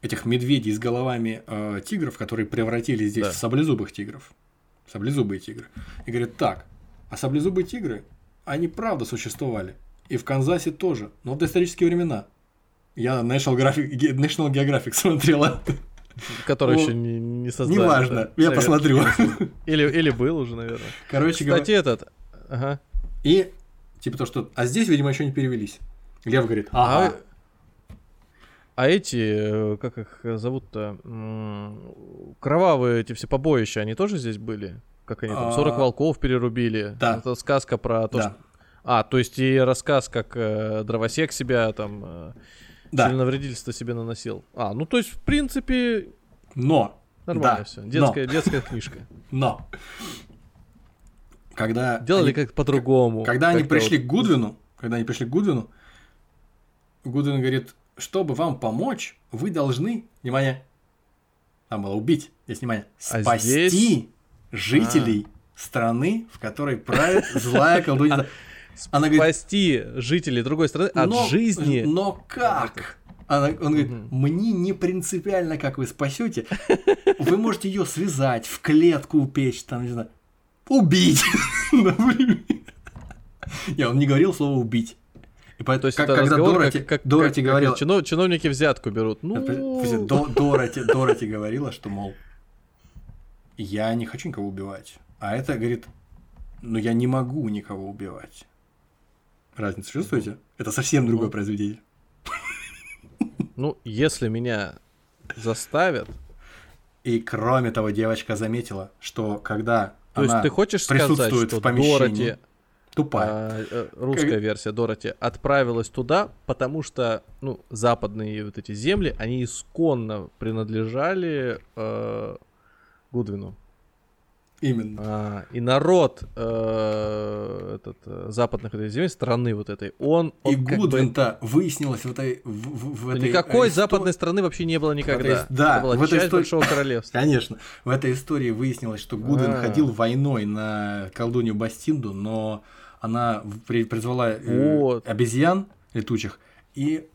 этих медведей с головами э, тигров, которые превратились здесь Да. в саблезубых тигров. Саблезубые тигры. И говорит, так, а саблезубые тигры, они правда существовали. И в Канзасе тоже, но в доисторические времена. Я National Geographic, Ge- National Geographic смотрела. Который еще не, не создали. Неважно, я посмотрю. Или, или был уже, наверное. Короче говоря, Кстати, этот... Ага. и типа то, что... А здесь, видимо, еще не перевелись. Лев говорит, ага, А, а эти, э, как их зовут-то, М, кровавые эти все побоища, они тоже здесь были? Как они там, 40 А, волков перерубили? да. Это сказка про то, да, что... А, то есть и рассказ, как э, дровосек себя там... Э, да, Членовредительство себе наносил. А, ну то есть, в принципе, но, нормально Да, все. но. Детская, детская книжка. но, когда... Делали они- как по-другому. Когда они пришли вот- к Гудвину, когда они пришли к Гудвину, Гудвин говорит, чтобы вам помочь, вы должны, внимание, там было убить, здесь внимание, А спасти здесь- жителей страны, в которой правит злая колдунья. Она говорит, Спасти жителей другой страны от «Но- жизни. Но как? Она, он говорит, Мгм. мне не принципиально, как вы спасете. Вы можете ее связать, в клетку упечь, там, не знаю, убить. Например. Не, он не говорил слово убить. И поэтому, То есть как- это когда разговор, Дороти, как, как, Дороти как- говорила, как чино- чиновники взятку берут. Ну, Дороти, Дороти говорила, что, мол, я не хочу никого убивать. А это говорит, ну я не могу никого убивать. Разницу чувствуете? Это совсем другое Ну. произведение. ну, если меня заставят, И кроме того, девочка заметила, что когда то есть она ты хочешь сказать, присутствует что в помещении, Дороти, тупая. а, э, русская Как- версия Дороти, отправилась туда, потому что, ну, западные вот эти земли, они исконно принадлежали э, Гудвину. Именно. А, и народ э, этот, э, западных этой земель, страны вот этой, он... И он бы- Гудвин-то выяснилось в этой... В, в- в этой Никакой исто- западной страны вообще не было никогда. этой- да, Это была в этой часть истории- Большого Королевства. Конечно. В этой истории выяснилось, что Гудвин А. ходил войной на колдунью Бастинду, но она призвала э, Вот. обезьян летучих и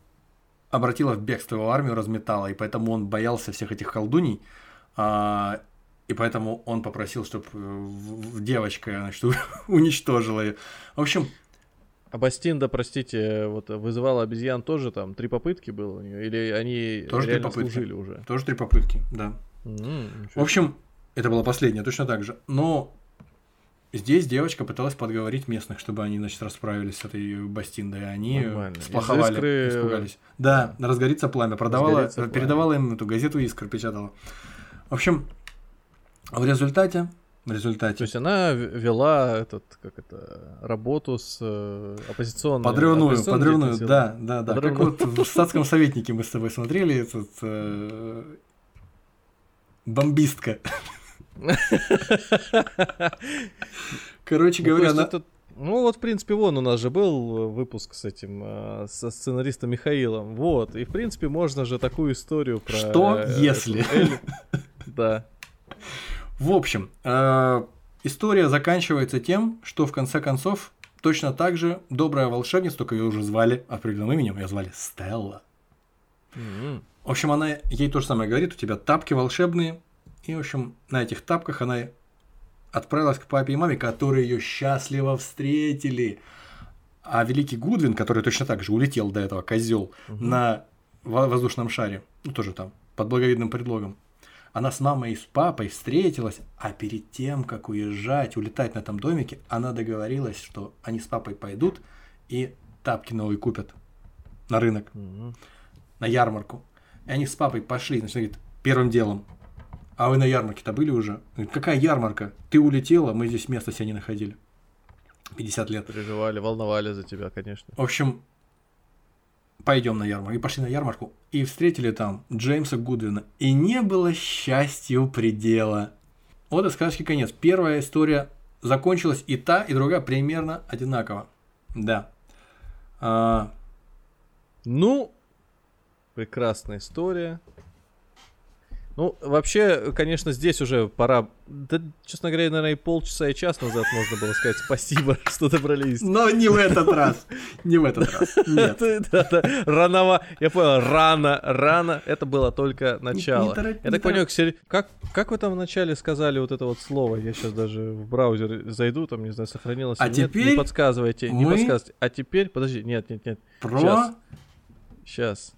обратила в бегство его армию, разметала, и поэтому он боялся всех этих колдуний, а, и поэтому он попросил, чтобы девочка значит, уничтожила ее. В общем, А Бастинда, простите, вот вызывала обезьян тоже там три попытки было у нее? Или они Тоже три реально попытки. служили уже? тоже три попытки, да. Ничего В общем, это была последняя, точно так же. Но здесь девочка пыталась подговорить местных, чтобы они, значит, расправились с этой Бастиндой, и они Нормально. Сплоховали, «Искры», испугались. Да, разгорится пламя, продавала, Разгорится пламя. передавала им эту газету «Искра», печатала. В общем, в результате, в результате, То есть она вела этот, как это, работу с э, оппозиционной... подрывную, оппозиционной подрывную, да, да, да. Как Подрывную. вот в статском советнике мы с тобой смотрели этот э, бомбистка. Короче Ну, говоря, она... Ну вот, в принципе, вон у нас же был выпуск с этим, э, со сценаристом Михаилом. Вот, и в принципе можно же такую историю про... Что э, если? Да. В общем, э, история заканчивается тем, что в конце концов точно так же добрая волшебница, только ее уже звали определенным именем, ее звали Стелла. В общем, она ей то же самое говорит, у тебя тапки волшебные, и, в общем, на этих тапках она отправилась к папе и маме, которые ее счастливо встретили. А великий Гудвин, который точно так же улетел до этого, козел, на во- воздушном шаре, ну тоже там, под благовидным предлогом, она с мамой и с папой встретилась, а перед тем, как уезжать, улетать на этом домике, она договорилась, что они с папой пойдут и тапки новые купят на рынок Мгм. на ярмарку. И они с папой пошли, значит, говорит, первым делом. А вы на ярмарке-то были уже? Говорит, какая ярмарка? Ты улетела, мы здесь места себе не находили. 50 лет. Переживали, волновали за тебя, конечно. В общем, пойдем на ярмарку. И пошли на ярмарку. И встретили там Джеймса Гудвина. И не было счастью предела. Вот и сказочки конец. Первая история закончилась и та, и другая примерно одинаково. Да. А, Ну, прекрасная история. Ну, вообще, конечно, здесь уже пора... Да, честно говоря, наверное, и полчаса, и час назад можно было сказать спасибо, что добрались. но не в этот раз. Не в этот раз. Нет. Раново, я понял, рано, рано, это было только начало. Я так понял, как, как вы там вначале сказали вот это вот слово? Я сейчас даже в браузер зайду, там, не знаю, сохранилось А теперь Не подсказывайте, не подсказывайте. А теперь, подожди, нет, нет, нет, Про сейчас.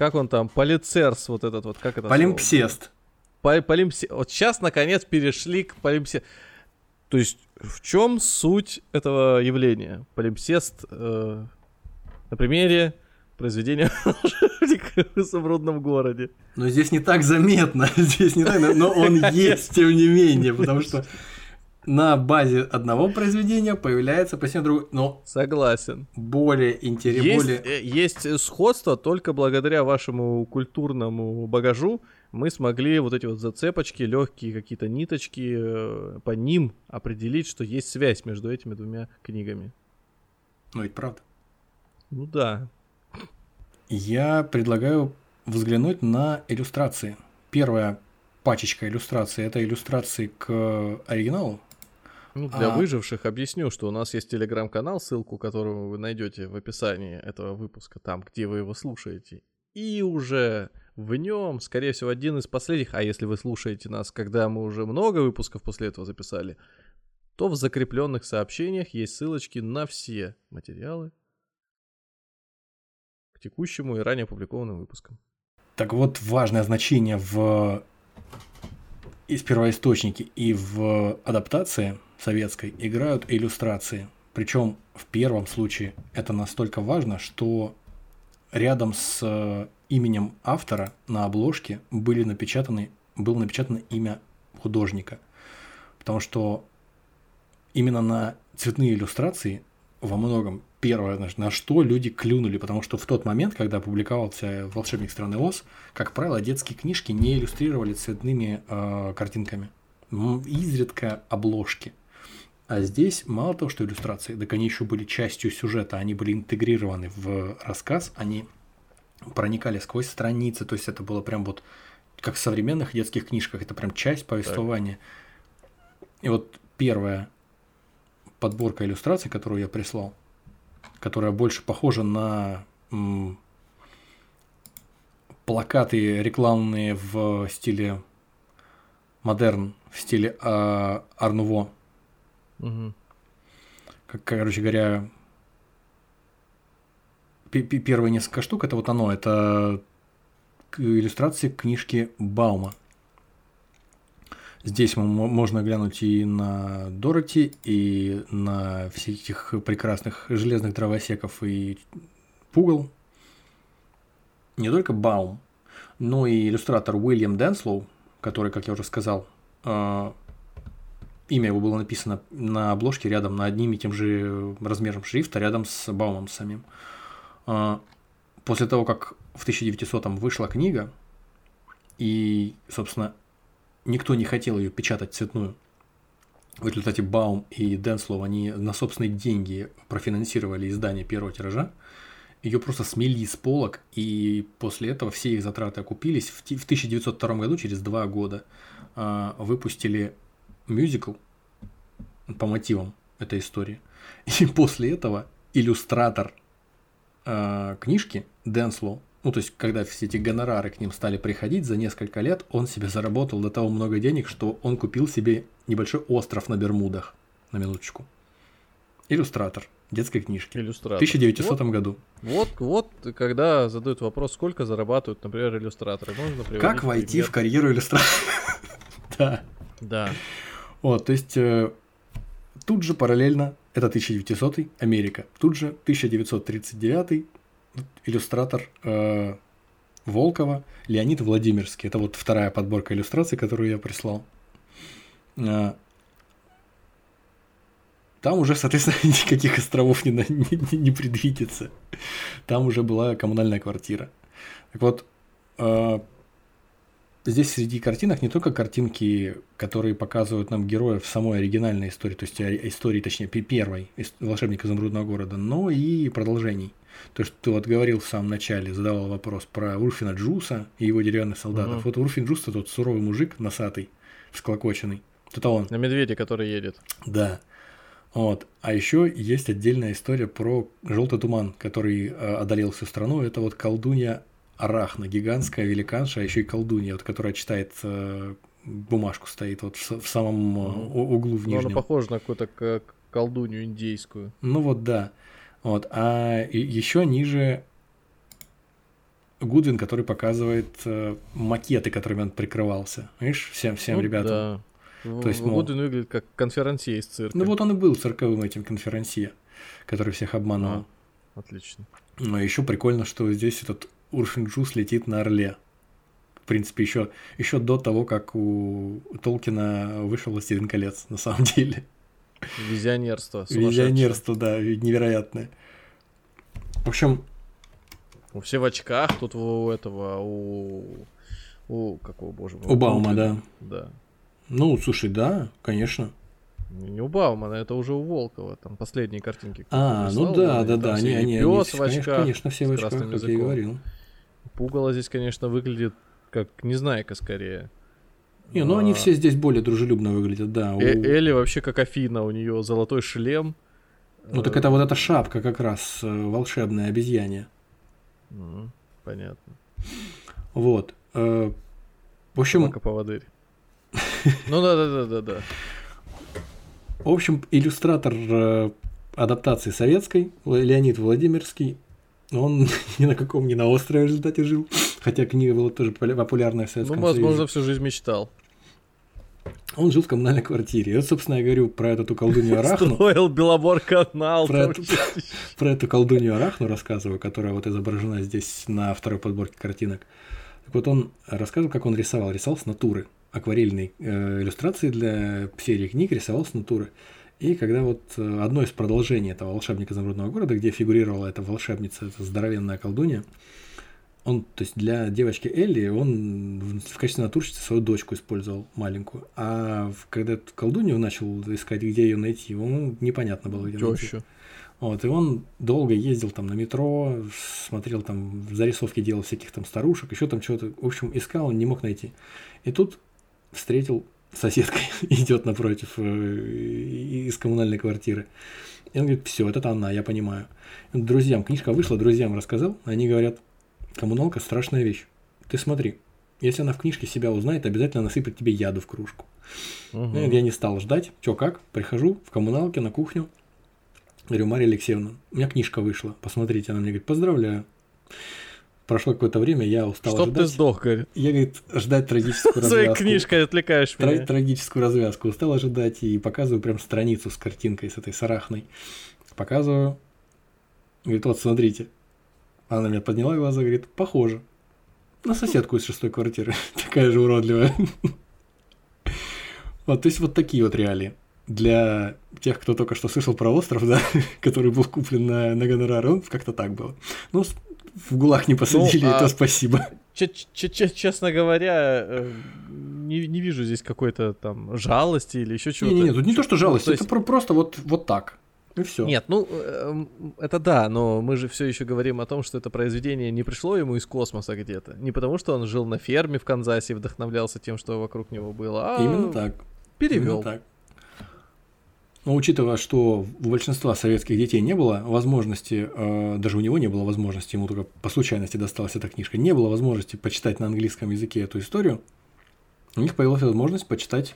Как он там, полицерс вот этот вот, как это полимпсест. По- полимпсе- Вот сейчас, наконец, перешли к полимпсе... То есть, в чем суть этого явления? Полимпсест э, на примере произведения «Волшебника в изумрудном городе». Но здесь не так заметно, здесь не так, но он есть, тем не менее, потому что на базе одного произведения появляется постепенно другой, но Согласен. более интересно, Есть, более... э, есть сходство, только благодаря вашему культурному багажу мы смогли вот эти вот зацепочки, легкие какие-то ниточки, э, по ним определить, что есть связь между этими двумя книгами. Ну ведь правда. Ну да. Я предлагаю взглянуть на иллюстрации. Первая пачечка иллюстраций – это иллюстрации к оригиналу. Ну, для А. выживших объясню, что у нас есть телеграм-канал, ссылку которого вы найдете в описании этого выпуска, там, где вы его слушаете. И уже в нем, скорее всего, один из последних, а если вы слушаете нас, когда мы уже много выпусков после этого записали, то в закрепленных сообщениях есть ссылочки на все материалы к текущему и ранее опубликованным выпускам. Так вот, важное значение в из первоисточники и в адаптации советской играют иллюстрации. Причем в первом случае это настолько важно, что рядом с э, именем автора на обложке были напечатаны, было напечатано имя художника. Потому что именно на цветные иллюстрации во многом первое, на что люди клюнули, потому что в тот момент, когда публиковался «Волшебник страны Оз», как правило, детские книжки не иллюстрировали цветными э, картинками. Изредка обложки. А здесь мало того, что иллюстрации, так они еще были частью сюжета, они были интегрированы в рассказ, они проникали сквозь страницы, то есть это было прям вот как в современных детских книжках, это прям часть повествования. Так. И вот первая подборка иллюстраций, которую я прислал, которая больше похожа на м, плакаты рекламные в стиле модерн, в стиле э, Арнуво. Угу. Как, короче говоря, первые несколько штук это вот оно, это иллюстрации книжки Баума. Здесь можно глянуть и на Дороти, и на всех этих прекрасных железных дровосеков и пугал. Не только Баум, но и иллюстратор Уильям Денслоу, который, как я уже сказал, а, имя его было написано на обложке рядом, на одним и тем же размером шрифта, рядом с Баумом самим. А, после того, как в 1900 вышла книга, и, собственно, никто не хотел ее печатать цветную, в результате Баум и Денслоу, они на собственные деньги профинансировали издание первого тиража, ее просто смели с полок, и после этого все их затраты окупились. В 1902 году, через два года, а, выпустили мюзикл по мотивам этой истории. И после этого иллюстратор э, книжки Денслоу, ну то есть когда все эти гонорары к ним стали приходить за несколько лет, он себе заработал до того много денег, что он купил себе небольшой остров на Бермудах, на минуточку. Иллюстратор детской книжки. Иллюстратор. В 1900 вот, году. Вот, вот, когда задают вопрос, сколько зарабатывают, например, иллюстраторы, можно Как войти пример. в карьеру иллюстратора? Да. Да. Вот, то есть э, тут же параллельно, это 1900 Америка, тут же 1939 иллюстратор э, Волкова Леонид Владимирский. Это вот вторая подборка иллюстраций, которую я прислал. Э, там уже, соответственно, никаких островов не, не, не предвидится. Там уже была коммунальная квартира. Так вот, э, здесь среди картинок не только картинки, которые показывают нам героев самой оригинальной истории, то есть истории, точнее, первой «Волшебник изумрудного города», но и продолжений. То, что ты вот говорил в самом начале, задавал вопрос про Урфина Джуса и его деревянных солдатов. Угу. Вот Урфин Джус это тот суровый мужик, носатый, всклокоченный. Это он. На медведе, который едет. Да. Вот. А еще есть отдельная история про желтый туман, который э, одолел всю страну. Это вот колдунья Арахна, гигантская великанша, а еще и колдунья, вот, которая читает э, бумажку, стоит вот в, в самом э, углу в нижнем. Ну, она похожа на какую-то колдунью индейскую. Ну вот да. Вот. А еще ниже Гудвин, который показывает э, макеты, которыми он прикрывался. Видишь, всем, всем ну, ребятам. Да. То есть, мол... Гудвин выглядит как конферансье из цирка. Ну вот он и был цирковым этим конферансье, который всех обманывал. А, отлично. Но еще прикольно, что здесь этот Урфин Джус летит на Орле. В принципе, еще, еще до того, как у Толкина вышел «Властелин колец», на самом деле. Визионерство. Визионерство, да, невероятное. В общем... У все в очках, тут у этого, у... У какого, боже мой? У Баума, да. Да. Ну, слушай, да, конечно. Не у Баумана, это уже у Волкова, там последние картинки. А, ну да, да, да, они, они, пес в очках, конечно, все в очках, как я и говорил. Пугало здесь, конечно, выглядит как Незнайка скорее. Не, ну а... они все здесь более дружелюбно выглядят, да. У... Э Элли вообще как Афина, у нее золотой шлем. Ну так это вот эта шапка как раз э, волшебная обезьяне. понятно. Вот. э, В общем, Собака-поводырь. Ну да-да-да-да-да. В общем, иллюстратор э, адаптации советской, Леонид Владимирский, он ни на каком, ни на острове в результате жил, хотя книга была тоже популярная в Ну, Советском возможно, Союзе. всю жизнь мечтал. Он жил в коммунальной квартире. И вот, собственно, я говорю про эту колдунью Арахну. Строил Белобор-канал. Про там эту-. Про эту колдунью Арахну рассказываю, которая вот изображена здесь на второй подборке картинок. Так вот он рассказывал, как он рисовал. Рисовал с натуры. Акварельные э, иллюстрации для серии книг рисовал с натуры. И когда вот э, одно из продолжений этого волшебника изумрудного города, где фигурировала эта волшебница, эта здоровенная колдунья, он, то есть для девочки Элли, он в качестве натурщицы свою дочку использовал маленькую. А когда эту колдунью начал искать, где ее найти, ему непонятно было, где найти. Тещу. Вот, и он долго ездил там на метро, смотрел там, зарисовки делал всяких там старушек, еще там что-то. В общем, искал, он не мог найти. И тут встретил соседкой, идет напротив э, из коммунальной квартиры. И он говорит, все, это она, я понимаю. Друзьям, книжка вышла, друзьям рассказал, они говорят, коммуналка страшная вещь. Ты смотри, если она в книжке себя узнает, обязательно насыпет тебе яду в кружку. Ну, я не стал ждать. Чё, как? Прихожу в коммуналке на кухню. Говорю, Мария Алексеевна, у меня книжка вышла. Посмотрите. Она мне говорит, поздравляю. Прошло какое-то время, я устал Чтоб ты ожидать. сдох, говорит. Я, говорит, ждать трагическую Своей развязку. книжкой отвлекаешь меня. трагическую развязку. Устал ожидать и показываю прям страницу с картинкой, с этой сарахной. Показываю. Говорит, вот, смотрите. Она на меня подняла глаза, говорит, похоже. На соседку из шестой квартиры. Такая же уродливая. Вот, то есть вот такие вот реалии. Для тех, кто только что слышал про остров, да, который был куплен на, на гонорар, он как-то так было. Ну, в ГУЛАГ не посадили, а- то спасибо. Че- че- че- Честно говоря, э, не, не вижу здесь какой-то там жалости или еще чего-то. Не-не-не, тут не то, что жалость, Ну, то это есть- про- просто вот, вот так. И все. Нет, ну эм, это да, но мы же все еще говорим о том, что это произведение не пришло ему из космоса где-то. Не потому, что он жил на ферме в Канзасе и вдохновлялся тем, что вокруг него было, а Именно так. перевел. Именно так. Но учитывая, что у большинства советских детей не было возможности, э, даже у него не было возможности, ему только по случайности досталась эта книжка, не было возможности почитать на английском языке эту историю, у них появилась возможность почитать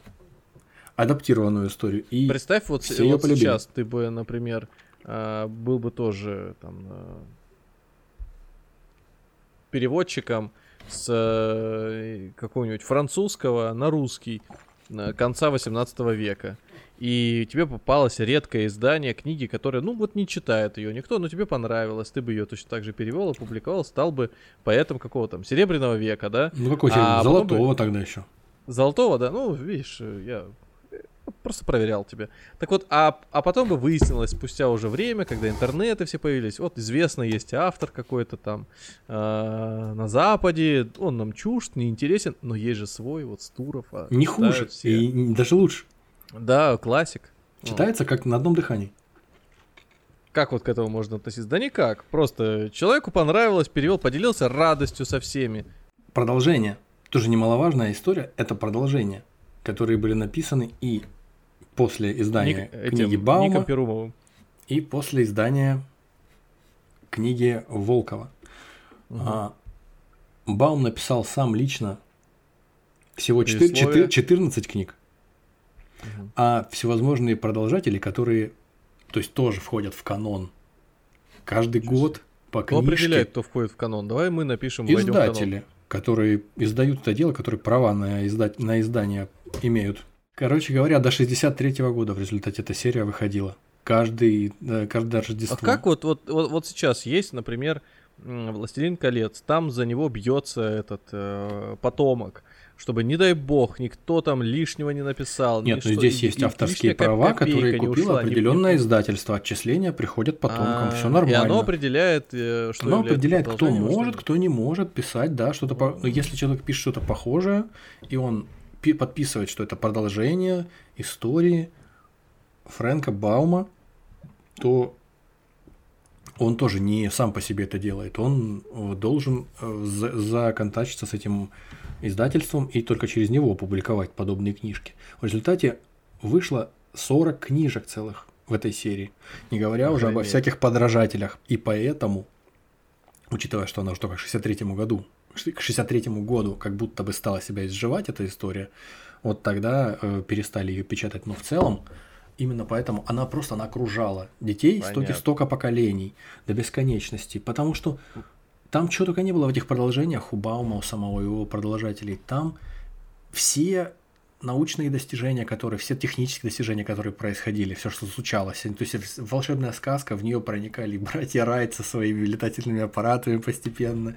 адаптированную историю. И Представь, вот, все вот полюбили. сейчас ты бы, например, а, был бы тоже там а, переводчиком с э, какого-нибудь французского на русский э, конца 18 века. И тебе попалось редкое издание книги, которое, ну вот не читает ее никто, но тебе понравилось, ты бы ее точно так же перевел, опубликовал, стал бы поэтом какого там Серебряного века, да? ну какой А тебе золотого тогда еще. Золотого, да? Ну, видишь, я просто проверял тебя. Так вот, а, а потом бы выяснилось спустя уже время, когда интернеты все появились, вот известно есть автор какой-то там э, на Западе, он нам чужд, неинтересен, но есть же свой, вот Стуров. а Не хуже, все. и даже лучше. Да, классик. Читается как на одном дыхании. Как вот к этому можно относиться? Да никак. Просто человеку понравилось, перевел, поделился радостью со всеми. Продолжение. Тоже немаловажная история. Это продолжения, которые были написаны и после издания Ник- книги этим, Баума, Ником Перумовым. и после издания книги Волкова. А, Баум написал сам лично всего четы- Предисловие. четы- 14 книг, А всевозможные продолжатели, которые, то есть тоже входят в канон, каждый год по Кто книжке определяет, кто входит в канон? Давай мы напишем, в канон. издатели, которые издают это дело, которые права на, изда- на издание имеют. Короче говоря, до 63 года в результате эта серия выходила. Каждый, каждое Рождество. А как вот, вот, вот, вот сейчас есть, например, Властелин колец, там за него бьется этот э, потомок, чтобы, не дай бог, никто там лишнего не написал. Нет, ну что- здесь и- есть и авторские права, которые купило ушла, определенное не- издательство. Отчисления приходят потомкам. Все И нормально. оно определяет, э, что Оно определяет, кто может, кто не может писать, да, что-то. по- Но если человек пишет что-то похожее, и он пи- подписывает, что это продолжение истории Фрэнка Баума, то он тоже не сам по себе это делает. Он э, должен э, за- законтачиться с этим издательством и только через него опубликовать подобные книжки. В результате вышло 40 книжек целых в этой серии, не говоря уже обо всяких подражателях. И поэтому, учитывая, что она уже только к 63 году к 63 году как будто бы стала себя изживать эта история, вот тогда э, перестали ее печатать. Но в целом, именно поэтому она просто она окружала детей Понятно. столько, столько поколений до бесконечности. Потому что там что только не было в этих продолжениях у Баума, у самого его продолжателей. Там все научные достижения, которые, все технические достижения, которые происходили, все, что случалось. То есть волшебная сказка, в нее проникали братья Райт со своими летательными аппаратами постепенно,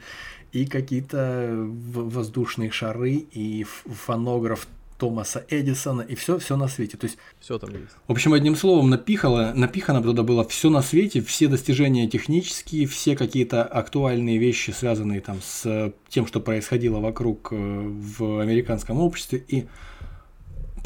и какие-то воздушные шары, и фонограф Томаса Эдисона, и все, все на свете. То есть Все там есть. в общем, одним словом, напихало, напихано туда было все на свете, все достижения технические, все какие-то актуальные вещи, связанные там с тем, что происходило вокруг э, в американском обществе, и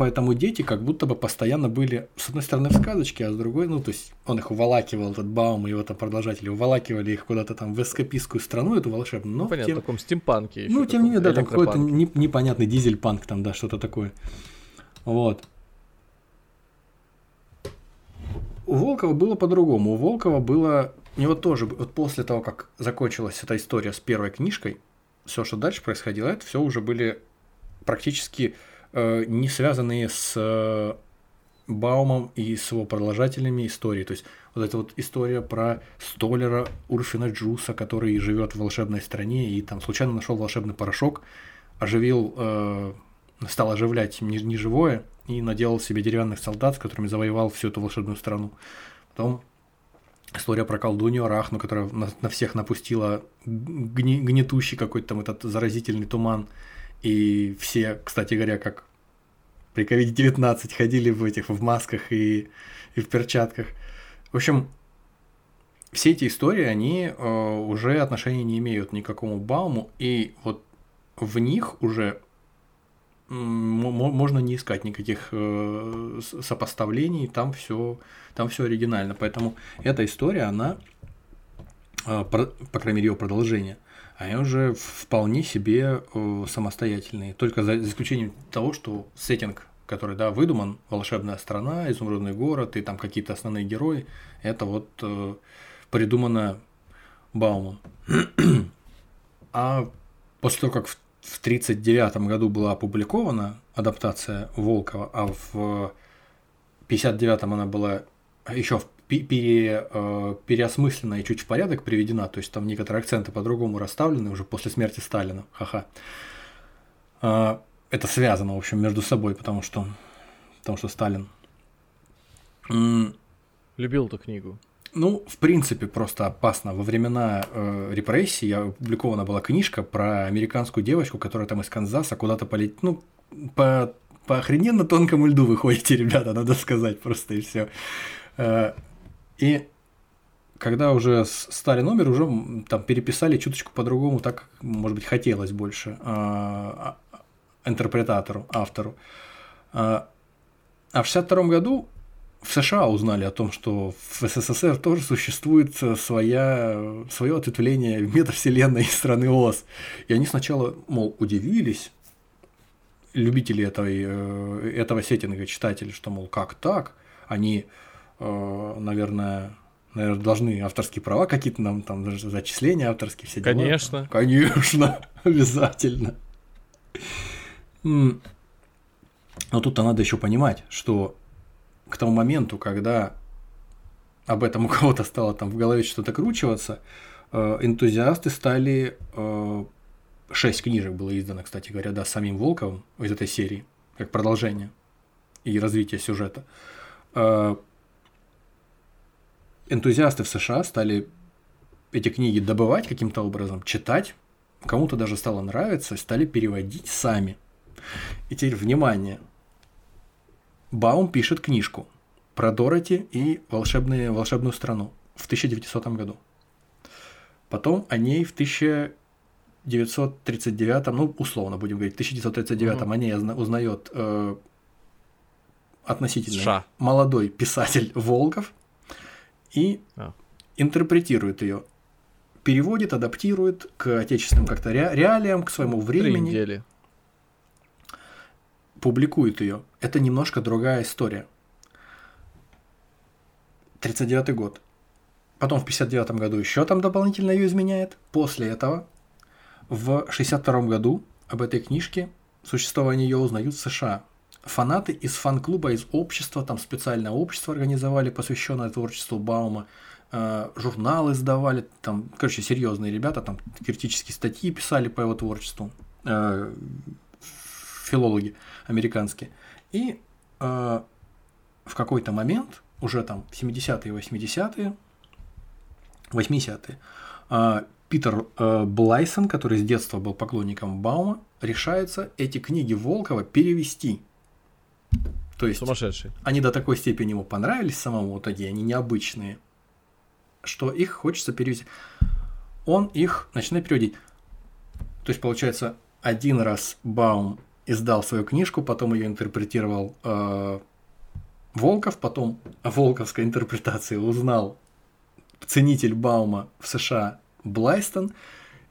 поэтому дети как будто бы постоянно были, с одной стороны, в сказочке, а с другой, ну, то есть он их уволакивал, этот Баум и его там продолжатели, уволакивали их куда-то там в эскапистскую страну, эту волшебную, но Ну, понятно, тем- в таком стимпанке еще. ну, тем не менее, да, там какой-то не- непонятный дизель-панк, там, да, что-то такое. Вот. У Волкова было по-другому. У Волкова было... У него тоже, вот после того, как закончилась эта история с первой книжкой, все, что дальше происходило, это все уже были практически не связанные с э, Баумом и с его продолжателями истории. То есть вот эта вот история про столера Урфина Джуса, который живет в волшебной стране и там случайно нашел волшебный порошок, оживил, э, стал оживлять не- неживое и наделал себе деревянных солдат, с которыми завоевал всю эту волшебную страну. Потом история про колдунью Арахну, которая на, на всех напустила гни- гнетущий какой-то там этот заразительный туман. И все, кстати говоря, как при COVID-19 ходили в этих в масках и, и в перчатках. В общем, все эти истории, они э, уже отношения не имеют ни к какому Бауму, и вот в них уже можно не искать никаких э, сопоставлений, там все там все оригинально. Поэтому эта история, она, э, по крайней мере, ее продолжение, они уже вполне себе э, самостоятельные. Только за, за исключением того, что сеттинг, который, да, выдуман, волшебная страна, изумрудный город и там какие-то основные герои, это вот э, придумано Баумом. а после того, как в в 1939 году была опубликована адаптация Волкова, а в 59 она была еще пере, э, переосмыслена и чуть в порядок приведена, то есть там некоторые акценты по-другому расставлены уже после смерти Сталина. Ха-ха. А, Это связано, в общем, между собой, потому что, потому что Сталин. Любил эту книгу. ну, в принципе, просто опасно. Во времена э, репрессий опубликована была книжка про американскую девочку, которая там из Канзаса куда-то полетит. Ну, по, по охрененно тонкому льду вы ходите, ребята, надо сказать просто и все. И когда уже с- Сталин умер, уже там переписали чуточку по-другому, так, может быть, хотелось больше а, а, интерпретатору, автору. А, а в 62 году в США узнали о том, что в СССР тоже существует э, своя, свое ответвление метавселенной страны ОС. И они сначала, мол, удивились, любители этой, э, этого сеттинга, читатели, что, мол, как так? Они, наверное, наверное, должны авторские права какие-то нам там даже зачисления авторские все дела. Конечно. Конечно, обязательно. Но тут-то надо еще понимать, что к тому моменту, когда об этом у кого-то стало там в голове что-то кручиваться, э, энтузиасты стали... э, Шесть книжек было издано, кстати говоря, да, самим Волковым из этой серии, как продолжение и развитие сюжета. Энтузиасты в США стали эти книги добывать каким-то образом, читать, кому-то даже стало нравиться, стали переводить сами. И теперь внимание. Баум пишет книжку про Дороти и волшебные, волшебную страну в 1900 году. Потом о ней в 1939, ну, условно будем говорить, в 1939 Мгм. о ней узна- узнает э, относительно США. молодой писатель Волков и А. интерпретирует ее, переводит, адаптирует к отечественным как-то ре- реалиям, к своему Три времени недели. публикует ее. Это немножко другая история. 39 год. Потом в 59 году еще там дополнительно ее изменяет. После этого в 62 году об этой книжке, существование ее узнают в США. Фанаты из фан-клуба, из общества, там специальное общество организовали, посвященное творчеству Баума, э, журналы издавали, там, короче, серьезные ребята, там критические статьи писали по его творчеству, э, филологи американские. И э, в какой-то момент, уже там 70-е, 80-е, 80-е, э, Питер Блайсон, который с детства был поклонником Баума, решается эти книги Волкова перевести. То есть Сумасшедший. они до такой степени ему понравились самому, вот такие, они необычные, что их хочется перевести. Он их начинает переводить. То есть, получается, один раз Баум издал свою книжку, потом ее интерпретировал э, Волков, потом о волковской интерпретации узнал ценитель Баума в США Блайстон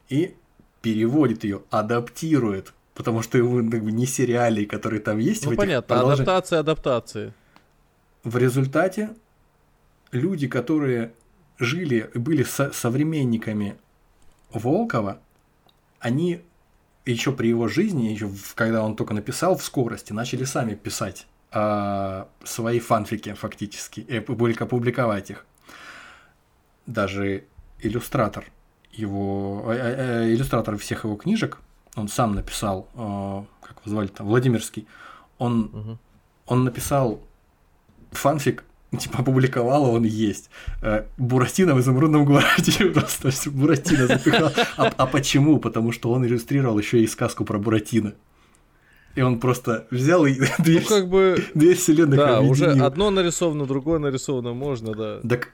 и переводит ее, адаптирует, потому что его бы, не сериалей, которые там есть. Ну понятно, продолжениях. адаптация адаптации. В результате люди, которые жили, были со- современниками Волкова, они еще при его жизни, еще когда он только написал в скорости, начали сами писать а, свои фанфики фактически, и публиковать их. Даже иллюстратор его, э, э, э, иллюстратор всех его книжек, он сам написал, э, как его звали там, Владимирский, он Мгм. он написал фанфик, типа опубликовал, а он есть. Э, Буратино в изумрудном городе просто Буратино запихал. А, а почему? Потому что он иллюстрировал еще и сказку про Буратино. И он просто взял и две, Ну как бы, две вселенных да, уже объединил. одно нарисовано, другое нарисовано, можно, да. Так,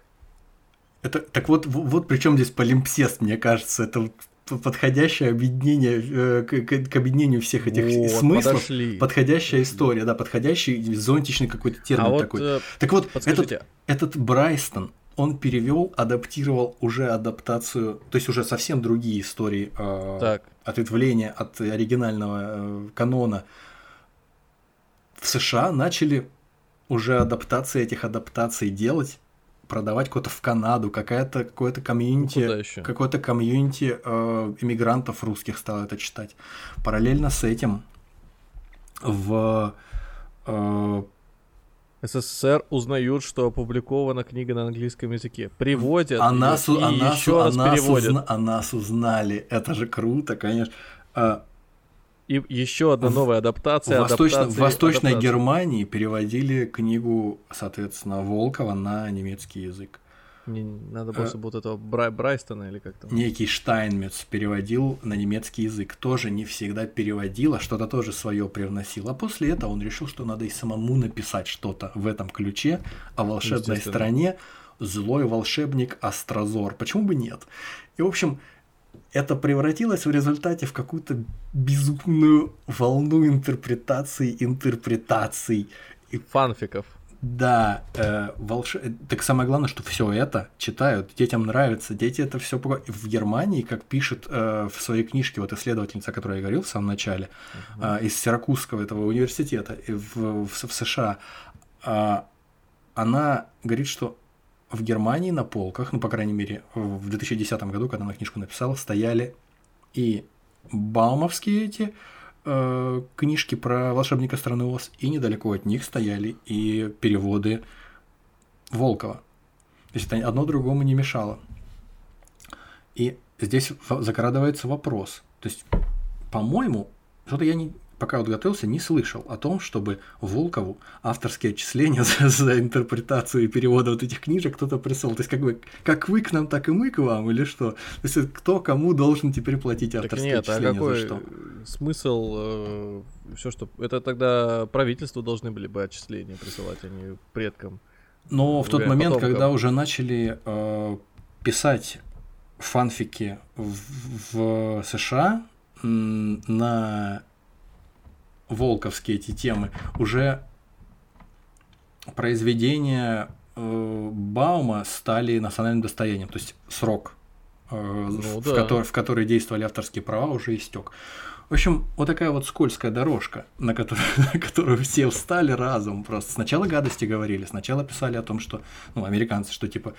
это, так вот, вот при чем здесь полимпсест, мне кажется, это подходящее объединение э, к, к- объединению всех этих Вот, смыслов, подошли. подходящая история, да, подходящий зонтичный какой-то термин А вот такой. э, Так вот, этот, подскажите, этот Брайстон, он перевел, адаптировал уже адаптацию, то есть уже совсем другие истории э, так, ответвления от оригинального канона. В США начали уже адаптации этих адаптаций делать, продавать куда-то в Канаду, какая-то какое-то комьюнити, Ну, какое-то комьюнити э, иммигрантов русских стало это читать. Параллельно с этим в э, СССР узнают, что опубликована книга на английском языке. Приводят А нас, и а нас- еще а раз нас переводят. узна- а нас узнали. Это же круто, конечно. А, И еще одна новая в, адаптация. Восточно- в Восточной адаптации. Германии переводили книгу, соответственно, Волкова на немецкий язык. Не, надо просто вот этого Брай- Брайстона или как там. Некий Штайнмец переводил на немецкий язык. Тоже не всегда переводил, а что-то тоже свое привносил. А после этого он решил, что надо и самому написать что-то в этом ключе о волшебной стране. Злой волшебник Астрозор. Почему бы нет? И, в общем, это превратилось в результате в какую-то безумную волну интерпретаций, интерпретаций. И Фанфиков. да, э, волш... э, так самое главное, что все это читают, детям нравится, дети это все в Германии, как пишет э, в своей книжке вот исследовательница, о которой я говорил в самом начале, э, из Сиракузского этого университета и в, в, в США, а, она говорит, что в Германии на полках, ну, по крайней мере, в 2010 году, когда она книжку написала, стояли и баумовские эти э, книжки про волшебника страны Оз, и недалеко от них стояли и переводы Волкова. То есть это одно другому не мешало. И здесь закрадывается вопрос. То есть, по-моему, что-то я не, пока вот готовился, не слышал о том, чтобы Волкову авторские отчисления за, за интерпретацию и перевод вот этих книжек кто-то прислал. То есть, как бы, как вы к нам, так и мы к вам, или что? То есть, кто кому должен теперь платить Так авторские нет, а отчисления какой за что? смысл все, что... Это тогда правительству должны были бы отчисления присылать, а не предкам. Но в тот момент, потомкам. когда уже начали э, писать фанфики в, в США на волковские эти темы, уже произведения э, Баума стали национальным достоянием, то есть срок, э, Ну в, да. который, в который действовали авторские права, уже истек. В общем, вот такая вот скользкая дорожка, на которую, на которую все встали разом просто. Сначала гадости говорили, сначала писали о том, что, ну, американцы, что типа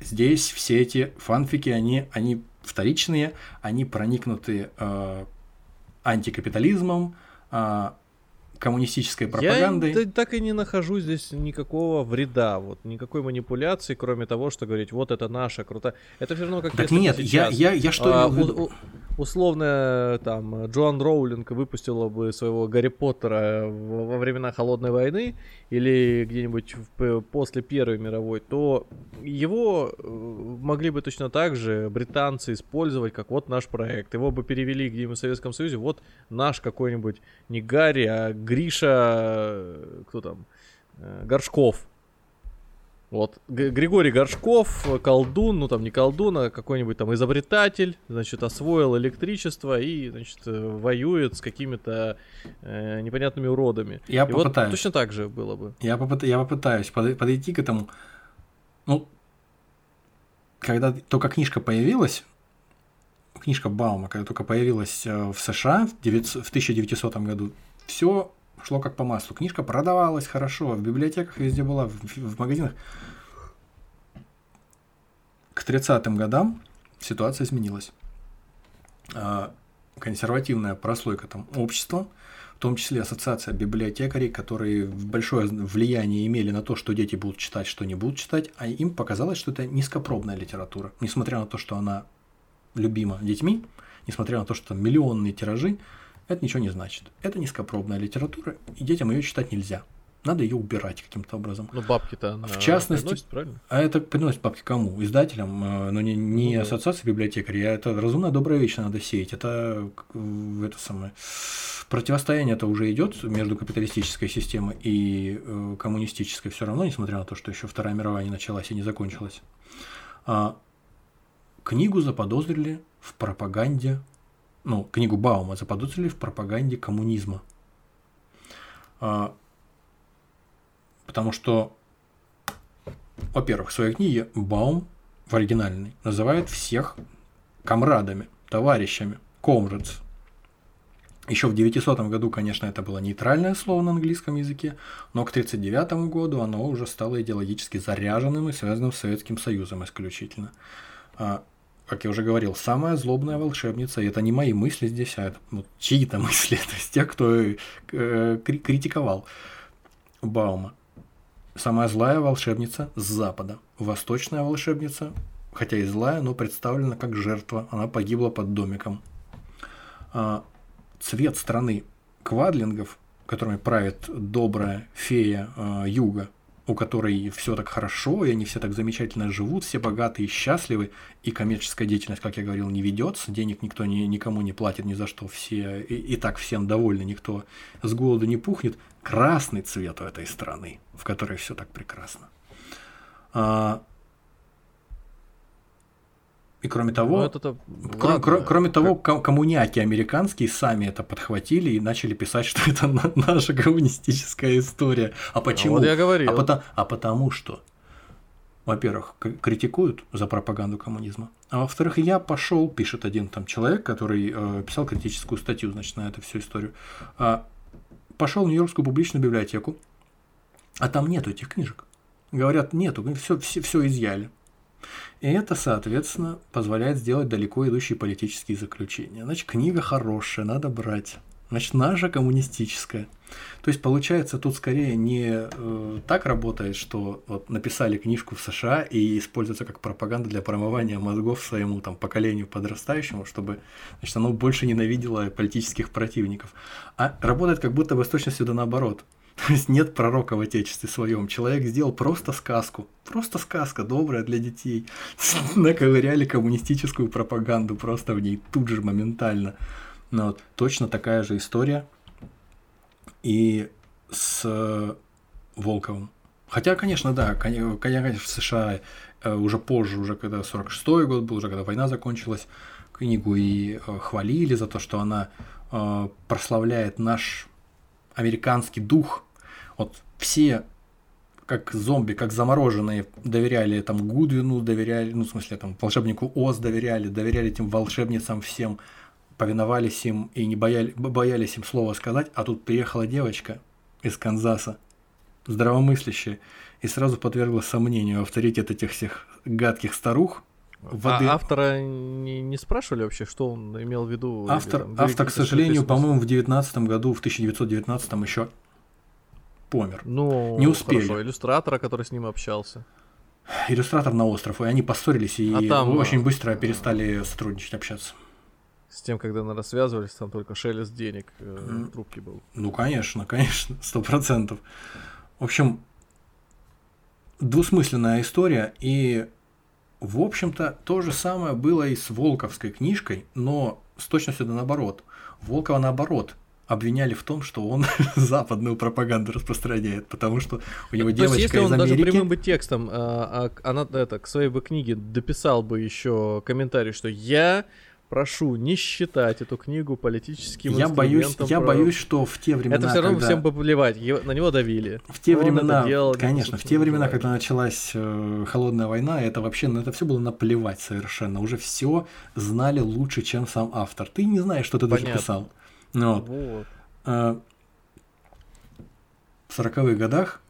здесь все эти фанфики, они, они вторичные, они проникнуты э, антикапитализмом, э, коммунистической пропагандой. Я так и не нахожу здесь никакого вреда, вот никакой манипуляции, кроме того, что говорить, вот это наша крутая. Это все равно как так нет, сейчас, я, я, я что а, у, у, условно там Джоан Роулинг выпустила бы своего Гарри Поттера во времена холодной войны или где-нибудь после Первой мировой, то его э, могли бы точно так же британцы использовать, как вот наш проект. Его бы перевели где-нибудь в Советском Союзе, вот наш какой-нибудь не Гарри, а Гриша, кто там, э, Горшков. Вот, Г- Григорий Горшков, колдун, ну там не колдун, а какой-нибудь там изобретатель, значит, освоил электричество и, значит, э, воюет с какими-то э, непонятными уродами. Я и попытаюсь. Вот точно так же было бы. Я, попыт... я попытаюсь под... подойти к этому. Ну, когда только книжка появилась, книжка Баума, когда только появилась в США в, 900... в 1900 году, все шло как по маслу. Книжка продавалась хорошо, в библиотеках везде была, в, в магазинах. К 30-м годам ситуация изменилась. А, консервативная прослойка там общества, в том числе ассоциация библиотекарей, которые большое влияние имели на то, что дети будут читать, что не будут читать, а им показалось, что это низкопробная литература. Несмотря на то, что она любима детьми, несмотря на то, что миллионные тиражи, это ничего не значит. Это низкопробная литература, и детям ее читать нельзя. Надо ее убирать каким-то образом. Ну, бабки-то она В частности, приносит, правильно? А это приносит бабки кому? Издателям, э, но не, не Ну ассоциации библиотекарей, а это разумная добрая вещь надо сеять. Это, это самое противостояние это уже идет между капиталистической системой и э, коммунистической все равно, несмотря на то, что еще Вторая мировая не началась и не закончилась. А, книгу заподозрили в пропаганде, ну, книгу Баума заподозрили в пропаганде коммунизма. А, потому что, во-первых, в своей книге Баум в оригинальной называет всех комрадами, товарищами, comrades. Еще в 900 году, конечно, это было нейтральное слово на английском языке, но к 1939 году оно уже стало идеологически заряженным и связанным с Советским Союзом исключительно. Как я уже говорил, самая злобная волшебница, и это не мои мысли здесь, а это ну, чьи-то мысли, то есть тех, кто э, кри- критиковал Баума. Самая злая волшебница с запада. Восточная волшебница, хотя и злая, но представлена как жертва. Она погибла под домиком. А, цвет страны квадлингов, которыми правит добрая фея э, юга, у которой все так хорошо, и они все так замечательно живут, все богатые и счастливы, и коммерческая деятельность, как я говорил, не ведется, денег никто ни, никому не платит ни за что, все и, и так всем довольны, никто с голоду не пухнет. Красный цвет у этой страны, в которой все так прекрасно. А, и кроме того, Ну, это-то- Кро- ладно, кро- кроме того, как- ко- коммуняки американские сами это подхватили и начали писать, что это на- наша коммунистическая история. А почему? вот я говорил. А, пота- а потому что, во-первых, критикуют за пропаганду коммунизма, а во-вторых, я пошел, пишет один там человек, который э, писал критическую статью, значит, на эту всю историю, а, пошел в Нью-Йоркскую публичную библиотеку, а там нету этих книжек. Говорят, нету, все, все, все изъяли. И это, соответственно, позволяет сделать далеко идущие политические заключения. Значит, книга хорошая, надо брать. Значит, наша коммунистическая. То есть, получается, тут скорее не э, так работает, что вот написали книжку в США и используется как пропаганда для промывания мозгов своему там поколению подрастающему, чтобы значит, оно больше ненавидело политических противников. А работает как будто бы с точностью да наоборот. То есть нет пророка в отечестве своем. Человек сделал просто сказку. Просто сказка, добрая для детей. Наковыряли коммунистическую пропаганду просто в ней тут же моментально. Но вот точно такая же история и с э, Волковым. Хотя, конечно, да, коне- конечно, в США э, уже позже, уже когда 46-й год был, уже когда война закончилась, книгу и э, хвалили за то, что она прославляет наш американский дух. Вот все как зомби, как замороженные, доверяли там Гудвину, доверяли, ну, в смысле, там, волшебнику Оз доверяли, доверяли этим волшебницам всем, повиновались им и не бояли, боялись им слова сказать, а тут приехала девочка из Канзаса, здравомыслящая, и сразу подвергла сомнению авторитет этих всех гадких старух, воды. А автора не, не спрашивали вообще, что он имел в виду? или Автор, там были автор, к сожалению, по-моему, в 19 году, в 1919 еще помер. Ну, не успели. Хорошо, иллюстратора, который с ним общался. Иллюстратор на остров, и они поссорились и А там, очень а, быстро перестали сотрудничать, общаться. С тем, когда, наверное, связывались, там только шелест денег э, в трубке был. Ну, конечно, конечно, сто процентов. В общем, двусмысленная история, и, в общем-то, то же самое было и с Волковской книжкой, но с точностью да наоборот. Волкова, наоборот, обвиняли в том, что он западную пропаганду распространяет, потому что у него То есть, девочка если он даже Америки... прямым бы текстом а, а, она это, к своей бы книге дописал бы еще комментарий, что я прошу не считать эту книгу политическим Я боюсь, я про- боюсь, что в те времена, Это все равно когда... всем бы плевать, его- на него давили. В те Он времена, делал, конечно, в те времена, когда началась э, холодная война, это вообще, ну, это все было наплевать совершенно. Уже все знали лучше, чем сам автор. Ты не знаешь, что ты даже Понятно. писал. Ну, вот. Вот. Э, в сороковых годах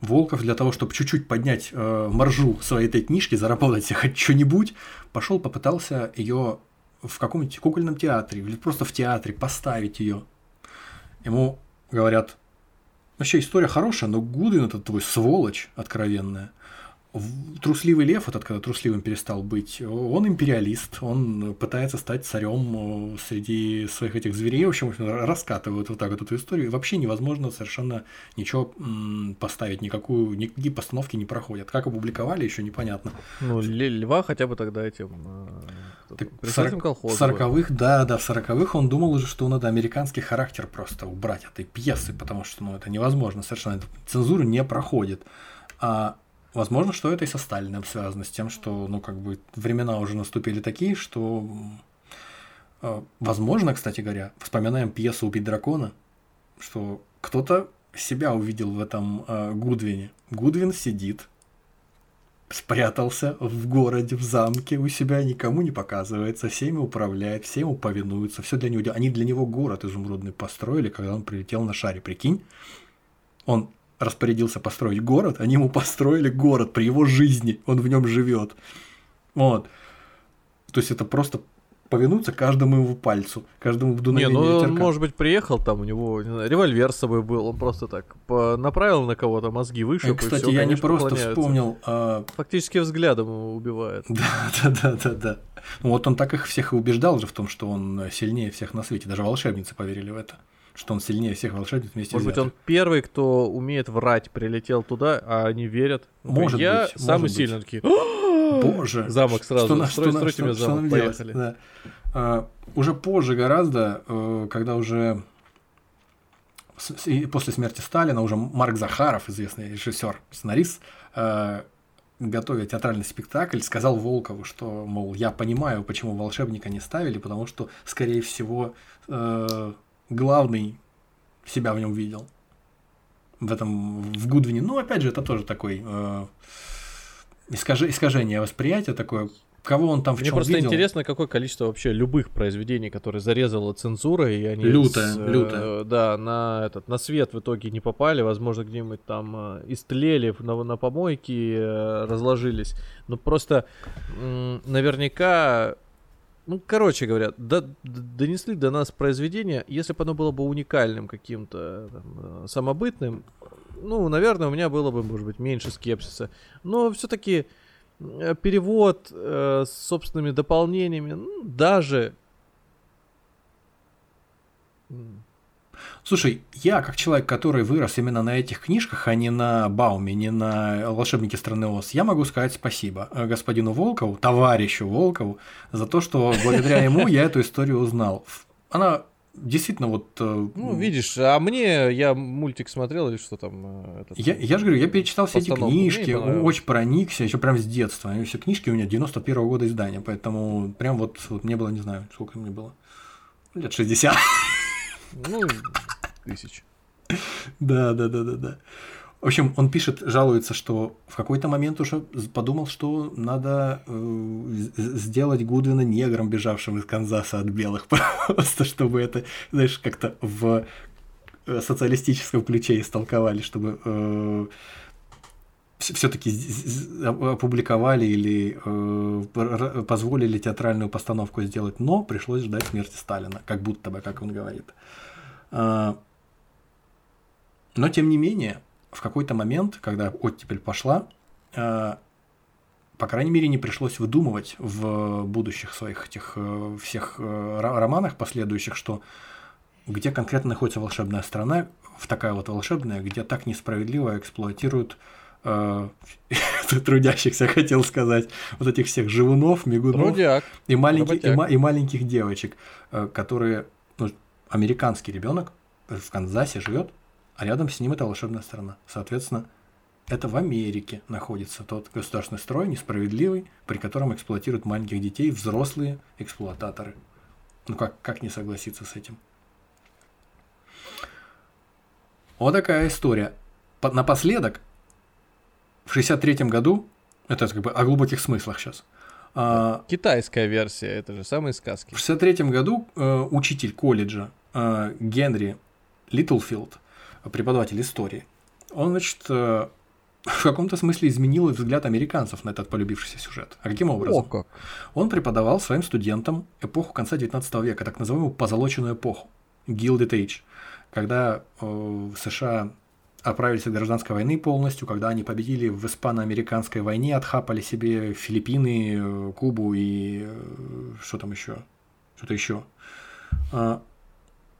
Волков для того, чтобы чуть-чуть поднять э, маржу своей этой книжки, заработать хоть что-нибудь, пошел попытался ее в каком-нибудь кукольном театре или просто в театре поставить ее. Ему говорят, вообще история хорошая, но Гудвин это твой сволочь откровенная. Трусливый лев, этот, когда трусливым перестал быть, он империалист, он пытается стать царем э, среди своих этих зверей, в общем, раскатывают вот так вот эту историю, и вообще невозможно совершенно ничего поставить, никакую, никакие постановки не проходят. Как опубликовали, еще непонятно. Ну, льва хотя бы тогда этим э, Так в сороковых, да, да, в сороковых он думал уже, что надо американский характер просто убрать этой пьесы, потому что, ну, это невозможно совершенно, цензуру не проходит. А возможно, что это и со Сталиным связано, с тем, что, ну, как бы, времена уже наступили такие, что, э, возможно, кстати говоря, вспоминаем пьесу «Убить дракона», что кто-то себя увидел в этом э, Гудвине. Гудвин сидит, спрятался в городе, в замке у себя, никому не показывается, всеми управляет, всем ему повинуются, все для него. Они для него город изумрудный построили, когда он прилетел на шаре, прикинь. Он распорядился построить город, они ему построили город при его жизни, он в нем живет. Вот. То есть это просто повинуются каждому его пальцу, каждому Не, вдуновению ну он, ветерка. может быть, приехал, там у него не знаю, револьвер с собой был, он просто так направил на кого-то, мозги Э, вышиб, и Кстати, всё, я не конечно, просто уклоняются. вспомнил, а, Фактически взглядом его убивает. Да, да, да, да, да. Ну, вот он так их всех и убеждал же в том, что он сильнее всех на свете. Даже волшебницы поверили в это. Что он сильнее всех волшебниц вместе Может быть, он взятых. первый, кто умеет врать, прилетел туда, а они верят. Может я быть, самый может быть. сильный. Такие, Боже. Замок сразу. Что, Строй- что, стройте что- мне что замок, нам делать? поехали. Да. А, уже позже гораздо, э, когда уже после смерти Сталина уже Марк Захаров, известный режиссер, сценарист, э, готовя театральный спектакль, сказал Волкову, что, мол, я понимаю, почему волшебника не ставили, потому что, скорее всего, э, главный себя в нем видел. В этом, в Гудвине. Ну, опять же, это тоже такой э, искаже- искажение восприятия такое. Кого он там в Мне чем просто видел? интересно, какое количество вообще любых произведений, которые зарезала цензура, и они Лютое, с, э, лютое. да, на этот на свет в итоге не попали, возможно, где-нибудь там э, истлели на, на помойке, э, разложились. Но просто м, наверняка, ну, короче говоря, до- донесли до нас произведение, если бы оно было бы уникальным каким-то там, э, самобытным, ну, наверное, у меня было бы, может быть, меньше скепсиса. Но все-таки э, перевод э, с собственными дополнениями, ну, даже... Слушай, я как человек, который вырос именно на этих книжках, а не на Бауме, не на «Волшебнике страны Оз», я могу сказать спасибо э, господину Волкову, товарищу Волкову, за то, что благодаря ему я эту историю узнал. Она действительно вот... э, Ну, видишь, а мне, я мультик смотрел или что там? э, этот, Я, я же говорю, я перечитал все эти книжки, очень проникся, еще прям с детства. Все книжки у меня 91 года издания, поэтому прям вот, вот мне было, не знаю, сколько мне было, лет 60. Ну, тысяч. Да, да, да, да, да. В общем, он пишет, жалуется, что в какой-то момент уже подумал, что надо э, сделать Гудвина негром, бежавшим из Канзаса от белых, просто чтобы это, знаешь, как-то в э, социалистическом ключе истолковали, чтобы э, все-таки опубликовали или э, позволили театральную постановку сделать, но пришлось ждать смерти Сталина, как будто бы, как он говорит. Э, но тем не менее, в какой-то момент, когда оттепель пошла, э, по крайней мере, не пришлось выдумывать в будущих своих этих э, всех э, романах последующих, что где конкретно находится волшебная страна, в такая вот волшебная, где так несправедливо эксплуатируют трудящихся, хотел сказать, вот этих всех живунов, мигунов Трудяк. и, маленьких, и, ма- и маленьких девочек, э, которые, ну, американский ребенок в Канзасе живет, а рядом с ним это волшебная страна. Соответственно, это в Америке находится тот государственный строй несправедливый, при котором эксплуатируют маленьких детей взрослые эксплуататоры. Ну как, как не согласиться с этим? Вот такая история. Напоследок, в 63 году, это как бы о глубоких смыслах сейчас, а, Китайская версия, это же самые сказки. В 63 году э, учитель колледжа э, Генри Литлфилд, преподаватель истории, он, значит, э, в каком-то смысле изменил взгляд американцев на этот полюбившийся сюжет. А каким образом? О, как. Он преподавал своим студентам эпоху конца 19 века, так называемую позолоченную эпоху, Gilded Age, когда э, в США отправились от гражданской войны полностью, когда они победили в испано-американской войне, отхапали себе Филиппины, э, Кубу и э, что там еще? Что-то еще. А,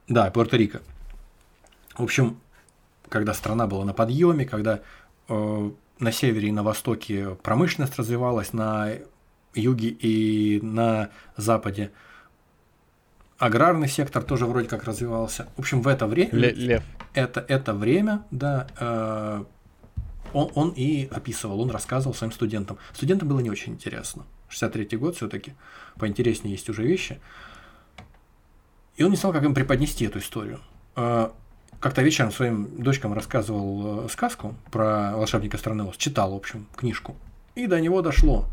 да, Пуэрто-Рико. В общем, когда страна была на подъеме, когда Э, на севере и на востоке промышленность развивалась, на юге и на западе аграрный сектор тоже вроде как развивался. В общем, в это время... Лев. Это, это время, да, э, он, он и описывал, он рассказывал своим студентам. Студентам было не очень интересно. 63-й год все таки поинтереснее есть уже вещи. И он не знал, как им преподнести эту историю. Э, как-то вечером своим дочкам рассказывал э, сказку про волшебника страны Оз, читал, в общем, книжку. И до него дошло,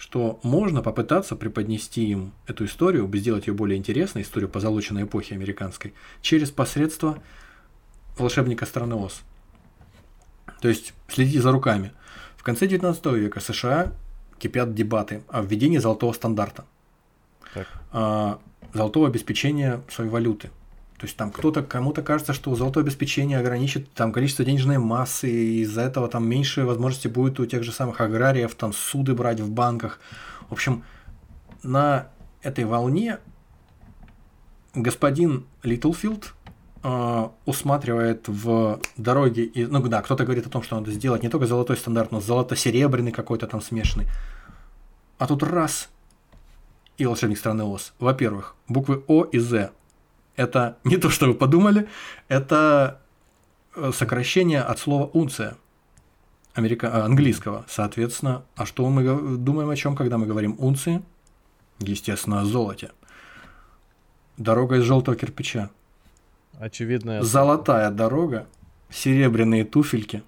что можно попытаться преподнести им эту историю, сделать ее более интересной, историю позолоченной эпохи американской, через посредство волшебника страны Оз. То есть следите за руками. В конце 19 века США кипят дебаты о введении золотого стандарта, так. А, золотого обеспечения своей валюты – то есть там кто-то, кому-то кажется, что золотое обеспечение ограничит там количество денежной массы, и из-за этого там меньше возможности будет у тех же самых аграриев там суды брать в банках. В общем, на этой волне господин Литлфилд э, усматривает в дороге, и, ну да, кто-то говорит о том, что надо сделать не только золотой стандарт, но золото-серебряный какой-то там смешанный. А тут раз и волшебник страны Оз. Во-первых, буквы О и З это не то, что вы подумали, это э, сокращение от слова унция америка... Э, английского. Соответственно, а что мы думаем о чем, когда мы говорим унции? Естественно, о золоте. Дорога из желтого кирпича. Очевидная. Золотая дорога, серебряные туфельки.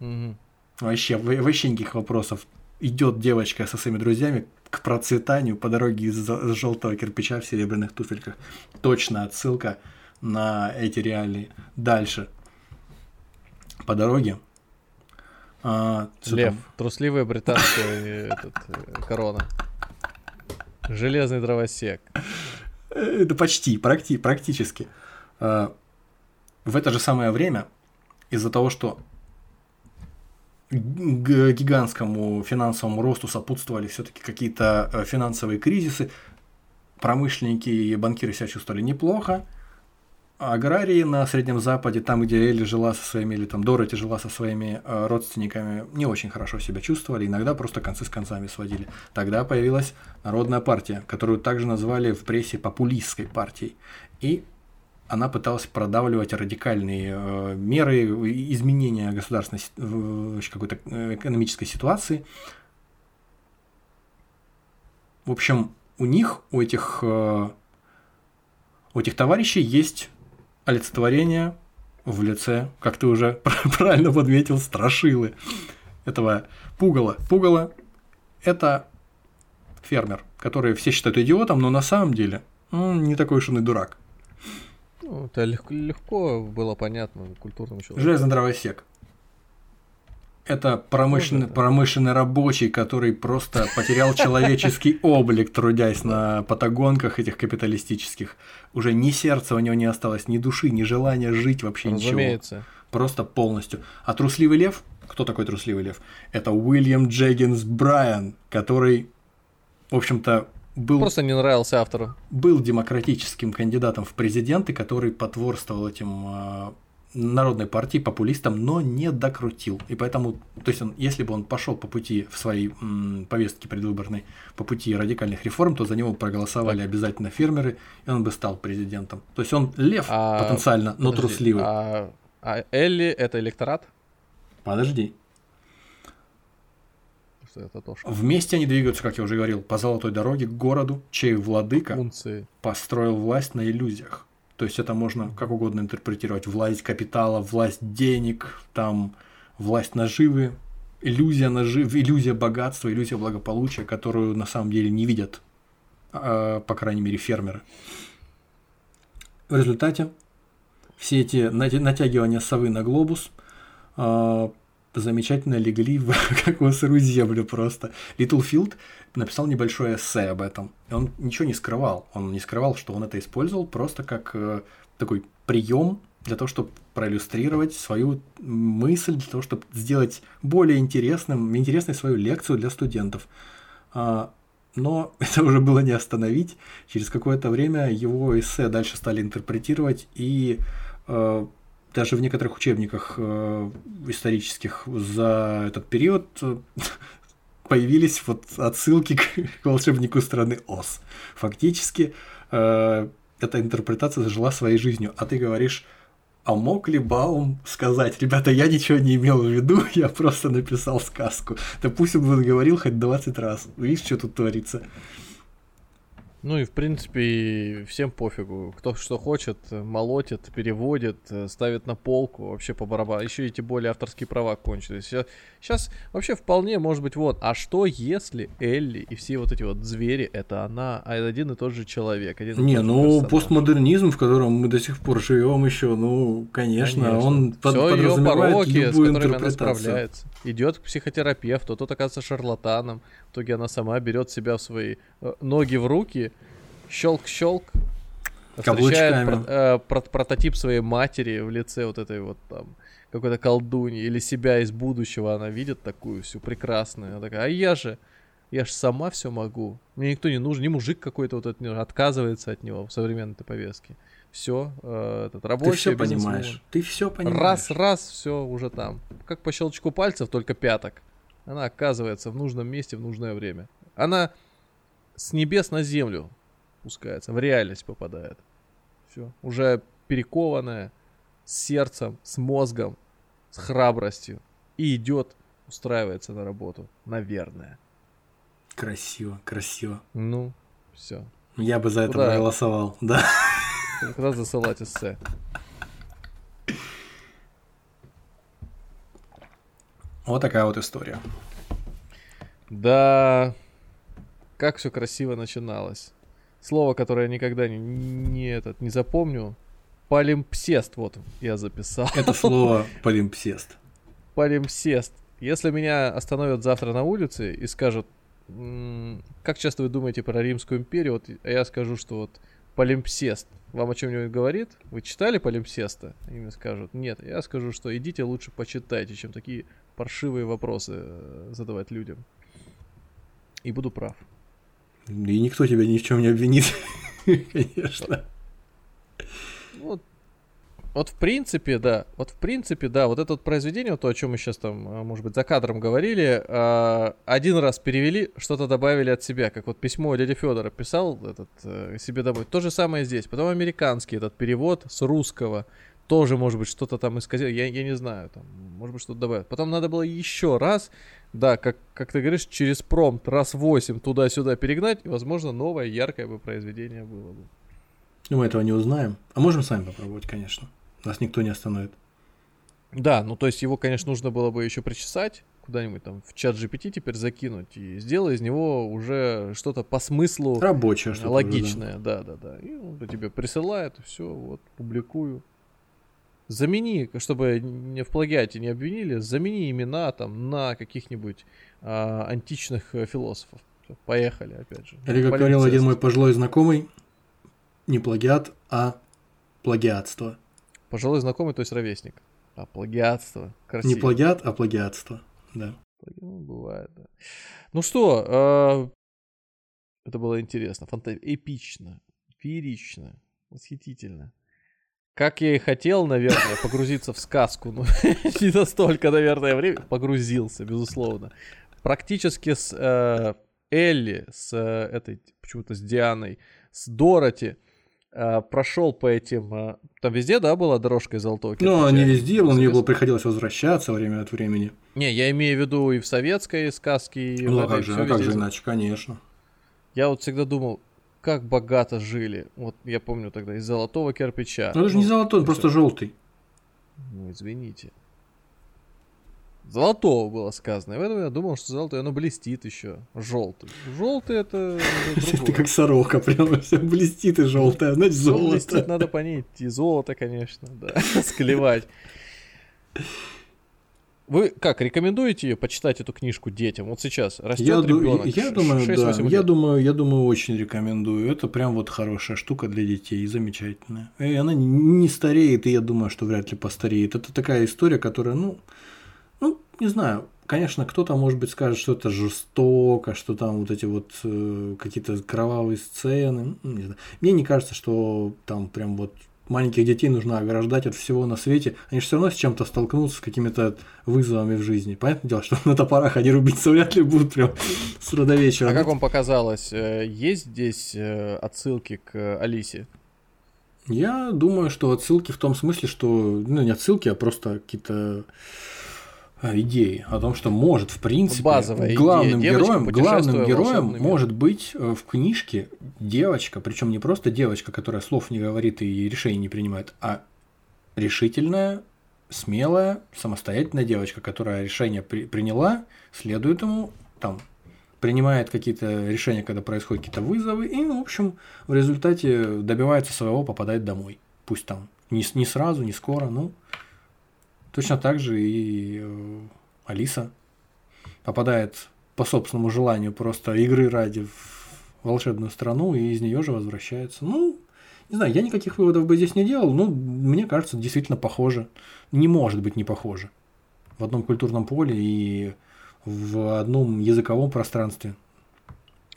Угу. Вообще, вообще никаких вопросов. Идет девочка со своими друзьями, к процветанию по дороге из желтого кирпича в серебряных туфельках. Точно отсылка на эти реалии. Дальше. По дороге. А, Лев, там? трусливая британская этот, э, корона. Железный дровосек. Это почти, практи, практически. А, в это же самое время, из-за того, что гигантскому финансовому росту сопутствовали все-таки какие-то э, финансовые кризисы. Промышленники и банкиры себя чувствовали неплохо. Аграрии на Среднем Западе, там, где Элли жила со своими, или там Дороти жила со своими э, родственниками, не очень хорошо себя чувствовали, иногда просто концы с концами сводили. Тогда появилась Народная партия, которую также назвали в прессе популистской партией. И она пыталась продавливать радикальные э, меры изменения государственной э, какой-то э, экономической ситуации. В общем, у них, у этих, у этих товарищей есть олицетворение в лице, как ты уже правильно подметил, страшилы этого пугала. Пугало – это фермер, который все считают идиотом, но на самом деле он не такой уж он и дурак. Ну, это легко, легко было понятно культурным человеком. Железный дровосек. Это промышленный, промышленный рабочий, который просто потерял человеческий облик, трудясь на патагонках этих капиталистических. Уже ни сердца у него не осталось, ни души, ни желания жить вообще ничего. Разумеется. Просто полностью. А трусливый лев? Кто такой трусливый лев? Это Уильям Джеггинс Брайан, который, в общем-то, был, Просто не нравился автору. был демократическим кандидатом в президенты, который потворствовал этим э, народной партии, популистам, но не докрутил. И поэтому, то есть, он, если бы он пошел по пути в своей м, повестке предвыборной, по пути радикальных реформ, то за него проголосовали обязательно фермеры, и он бы стал президентом. То есть он лев А, потенциально, но Подожди, трусливый. А, а Элли это электорат? Подожди. Что это то, что Вместе они двигаются, как я уже говорил, по золотой дороге к городу, чей владыка унции. построил власть на иллюзиях. То есть это можно как угодно интерпретировать. Власть капитала, власть денег, там власть наживы, иллюзия нажив, иллюзия богатства, иллюзия благополучия, которую на самом деле не видят, а, по крайней мере, фермеры. В результате все эти натягивания совы на глобус а, замечательно легли в какую сырую землю просто. Литлфилд написал небольшое эссе об этом. Он ничего не скрывал. Он не скрывал, что он это использовал просто как э, такой прием для того, чтобы проиллюстрировать свою мысль, для того, чтобы сделать более интересным, интересной свою лекцию для студентов. А, но это уже было не остановить. Через какое-то время его эссе дальше стали интерпретировать, и э, даже в некоторых учебниках э, исторических за этот период э, появились вот отсылки к, к волшебнику страны Оз. Фактически э, эта интерпретация зажила своей жизнью, а ты говоришь, а мог ли Баум сказать, ребята, я ничего не имел в виду, я просто написал сказку. Да пусть он говорил хоть 20 раз. Видишь, что тут творится? Ну и в принципе всем пофигу. Кто что хочет, молотит, переводит, э, ставит на полку, вообще по барабану. Еще и тем более авторские права кончились. Сейчас вообще вполне может быть вот, а что если Элли и все вот эти вот звери, это она, а один и тот же человек. Один Не, ну персонаж. постмодернизм, в котором мы до сих пор живем еще, ну, конечно, Конечно. он под- её подразумевает пороки, с которыми она справляется. Идет к психотерапевту, тот оказывается шарлатаном. В итоге она сама берет себя в свои э, ноги в руки, щелк-щелк, встречает Каблучками. про- э, про- прототип своей матери в лице вот этой вот там какой-то колдуньи или себя из будущего она видит такую всю прекрасную. Она такая, а я же, я же сама все могу. Мне никто не нужен, ни мужик какой-то вот этот отказывается от него в современной повестке. Все, этот Ты рабочий все бизнесвумен. понимаешь. Ты все понимаешь. Раз, раз, все уже там. Как по щелчку пальцев, только пяток. Она оказывается в нужном месте в нужное время. Она с небес на землю спускается, в реальность попадает. Все. Уже перекованная, с сердцем, с мозгом, с храбростью. И идет, устраивается на работу. Наверное. Красиво, красиво. Ну, все. Я бы за это Куда? проголосовал, да. Когда засылать эссе? Вот такая вот история. Да, как все красиво начиналось. Слово, которое я никогда не, не, этот, не запомню. Полимпсест, вот я записал. Это слово полимпсест. Полимпсест. Если меня остановят завтра на улице и скажут, «М, как часто вы думаете про Римскую империю, вот я скажу, что вот полимпсест вам о чем-нибудь говорит? Вы читали полимпсеста? Они мне скажут, нет. Я скажу, что идите лучше почитайте, чем такие паршивые вопросы э, задавать людям. И буду прав. И никто тебя ни в чем не обвинит. Конечно. Вот, вот в принципе, да, вот в принципе, да, вот это вот произведение, то, о чем мы сейчас там, а, может быть, за кадром говорили, а, один раз перевели, что-то добавили от себя, как вот письмо дяди Федора писал этот э, себе добавить. То же самое здесь. Потом американский этот перевод с русского тоже, может быть, что-то там исказил, я, я не знаю, там, может быть, что-то добавить. Потом надо было еще раз, да, как, как ты говоришь, через промпт раз 8 туда-сюда перегнать, и, возможно, новое яркое бы произведение было бы. Ну, мы этого не узнаем. А можем сами попробовать, конечно. Нас никто не остановит. Да, ну то есть его, конечно, нужно было бы еще причесать, куда-нибудь там в чат GPT теперь закинуть, и сделай из него уже что-то по смыслу Рабочее что-то. уже, да. логичное, да, да, да. И он тебе присылает, все, вот, публикую. Замени, чтобы не в плагиате не обвинили, замени имена там на каких-нибудь а, античных э, философов. Всё, Поехали, опять же. Или, как говорил один мой пожилой знакомый, не плагиат, а плагиатство. Пожилой знакомый, то есть ровесник. А плагиатство. Красиво. Не плагиат, а плагиатство. Да. Ну, бывает, да. Ну что, а, это было интересно, фанта... эпично, феерично, восхитительно. Как я и хотел, наверное, погрузиться в сказку, но не настолько, наверное, время. Погрузился, безусловно. Практически с э, Элли, с э, этой, почему-то с Дианой, с Дороти э, прошел по этим... э, там везде, да, была дорожка из Но кирпича? не везде, он мне было приходилось возвращаться время от времени. Не, я имею в виду и в советской сказке, и в Ну а этой, как же, а как же иначе, конечно. Я вот всегда думал, как богато жили. Вот я помню тогда из золотого кирпича. Ну это же не Ну, золотой, он просто желтый. Ну, извините. Золотого было сказано. И поэтому я думал, что золотое, оно блестит еще. Желтый. Желтый это Ты как сорока, прям все блестит и желтое, значит блестит, золото. надо понять. И золото, конечно, да. Склевать. Вы как, рекомендуете ее почитать эту книжку детям? Вот сейчас растет Я, ребенок. я думаю, да, 6-8 я думаю, я думаю, очень рекомендую. Это прям вот хорошая штука для детей, замечательная. И она не стареет, и я думаю, что вряд ли постареет. Это такая история, которая, ну, ну, не знаю, конечно, кто-то, может быть, скажет, что это жестоко, что там вот эти вот э, какие-то кровавые сцены. Не знаю. Мне не кажется, что там прям вот маленьких детей нужно ограждать от всего на свете. Они же все равно с чем-то столкнутся, с какими-то вызовами в жизни. Понятное дело, что на топорах они рубиться вряд ли будут прям с утра до вечера. А как вам показалось, э, есть здесь э, отсылки к Алисе? Я думаю, что отсылки в том смысле, что, ну, не отсылки, а просто какие-то идеи о том, что может, в принципе, Базовая идея. главным Девочка, героем, главным героем может быть э, в книжке девочка, причем не просто девочка, которая слов не говорит и решений не принимает, а решительная, смелая, самостоятельная девочка, которая решение при- приняла, следует ему, там, принимает какие-то решения, когда происходят какие-то вызовы, и, в общем, в результате добивается своего, попадает домой. Пусть там не, не сразу, не скоро, ну. Точно так же и э, Алиса попадает по собственному желанию просто игры ради в волшебную страну и из нее же возвращается. Ну, не знаю, я никаких выводов бы здесь не делал, но мне кажется, действительно похоже. Не может быть не похоже. В одном культурном поле и в одном языковом пространстве.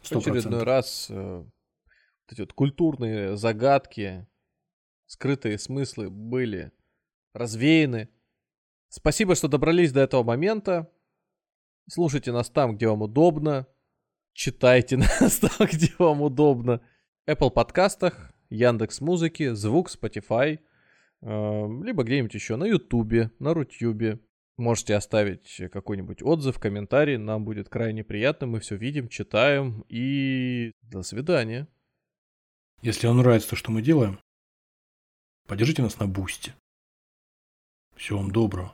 В Сто очередной раз э, вот эти вот культурные загадки, скрытые смыслы были развеяны. Спасибо, что добрались до этого момента. Слушайте нас там, где вам удобно. Читайте нас там, где вам удобно. Apple подкастах, Яндекс Музыки, Звук, Spotify, э, либо где-нибудь еще на Ютубе, на Рутюбе. Можете оставить какой-нибудь отзыв, комментарий, нам будет крайне приятно, мы все видим, читаем и до свидания. Если вам нравится то, что мы делаем, поддержите нас на бусте. Всего вам доброго.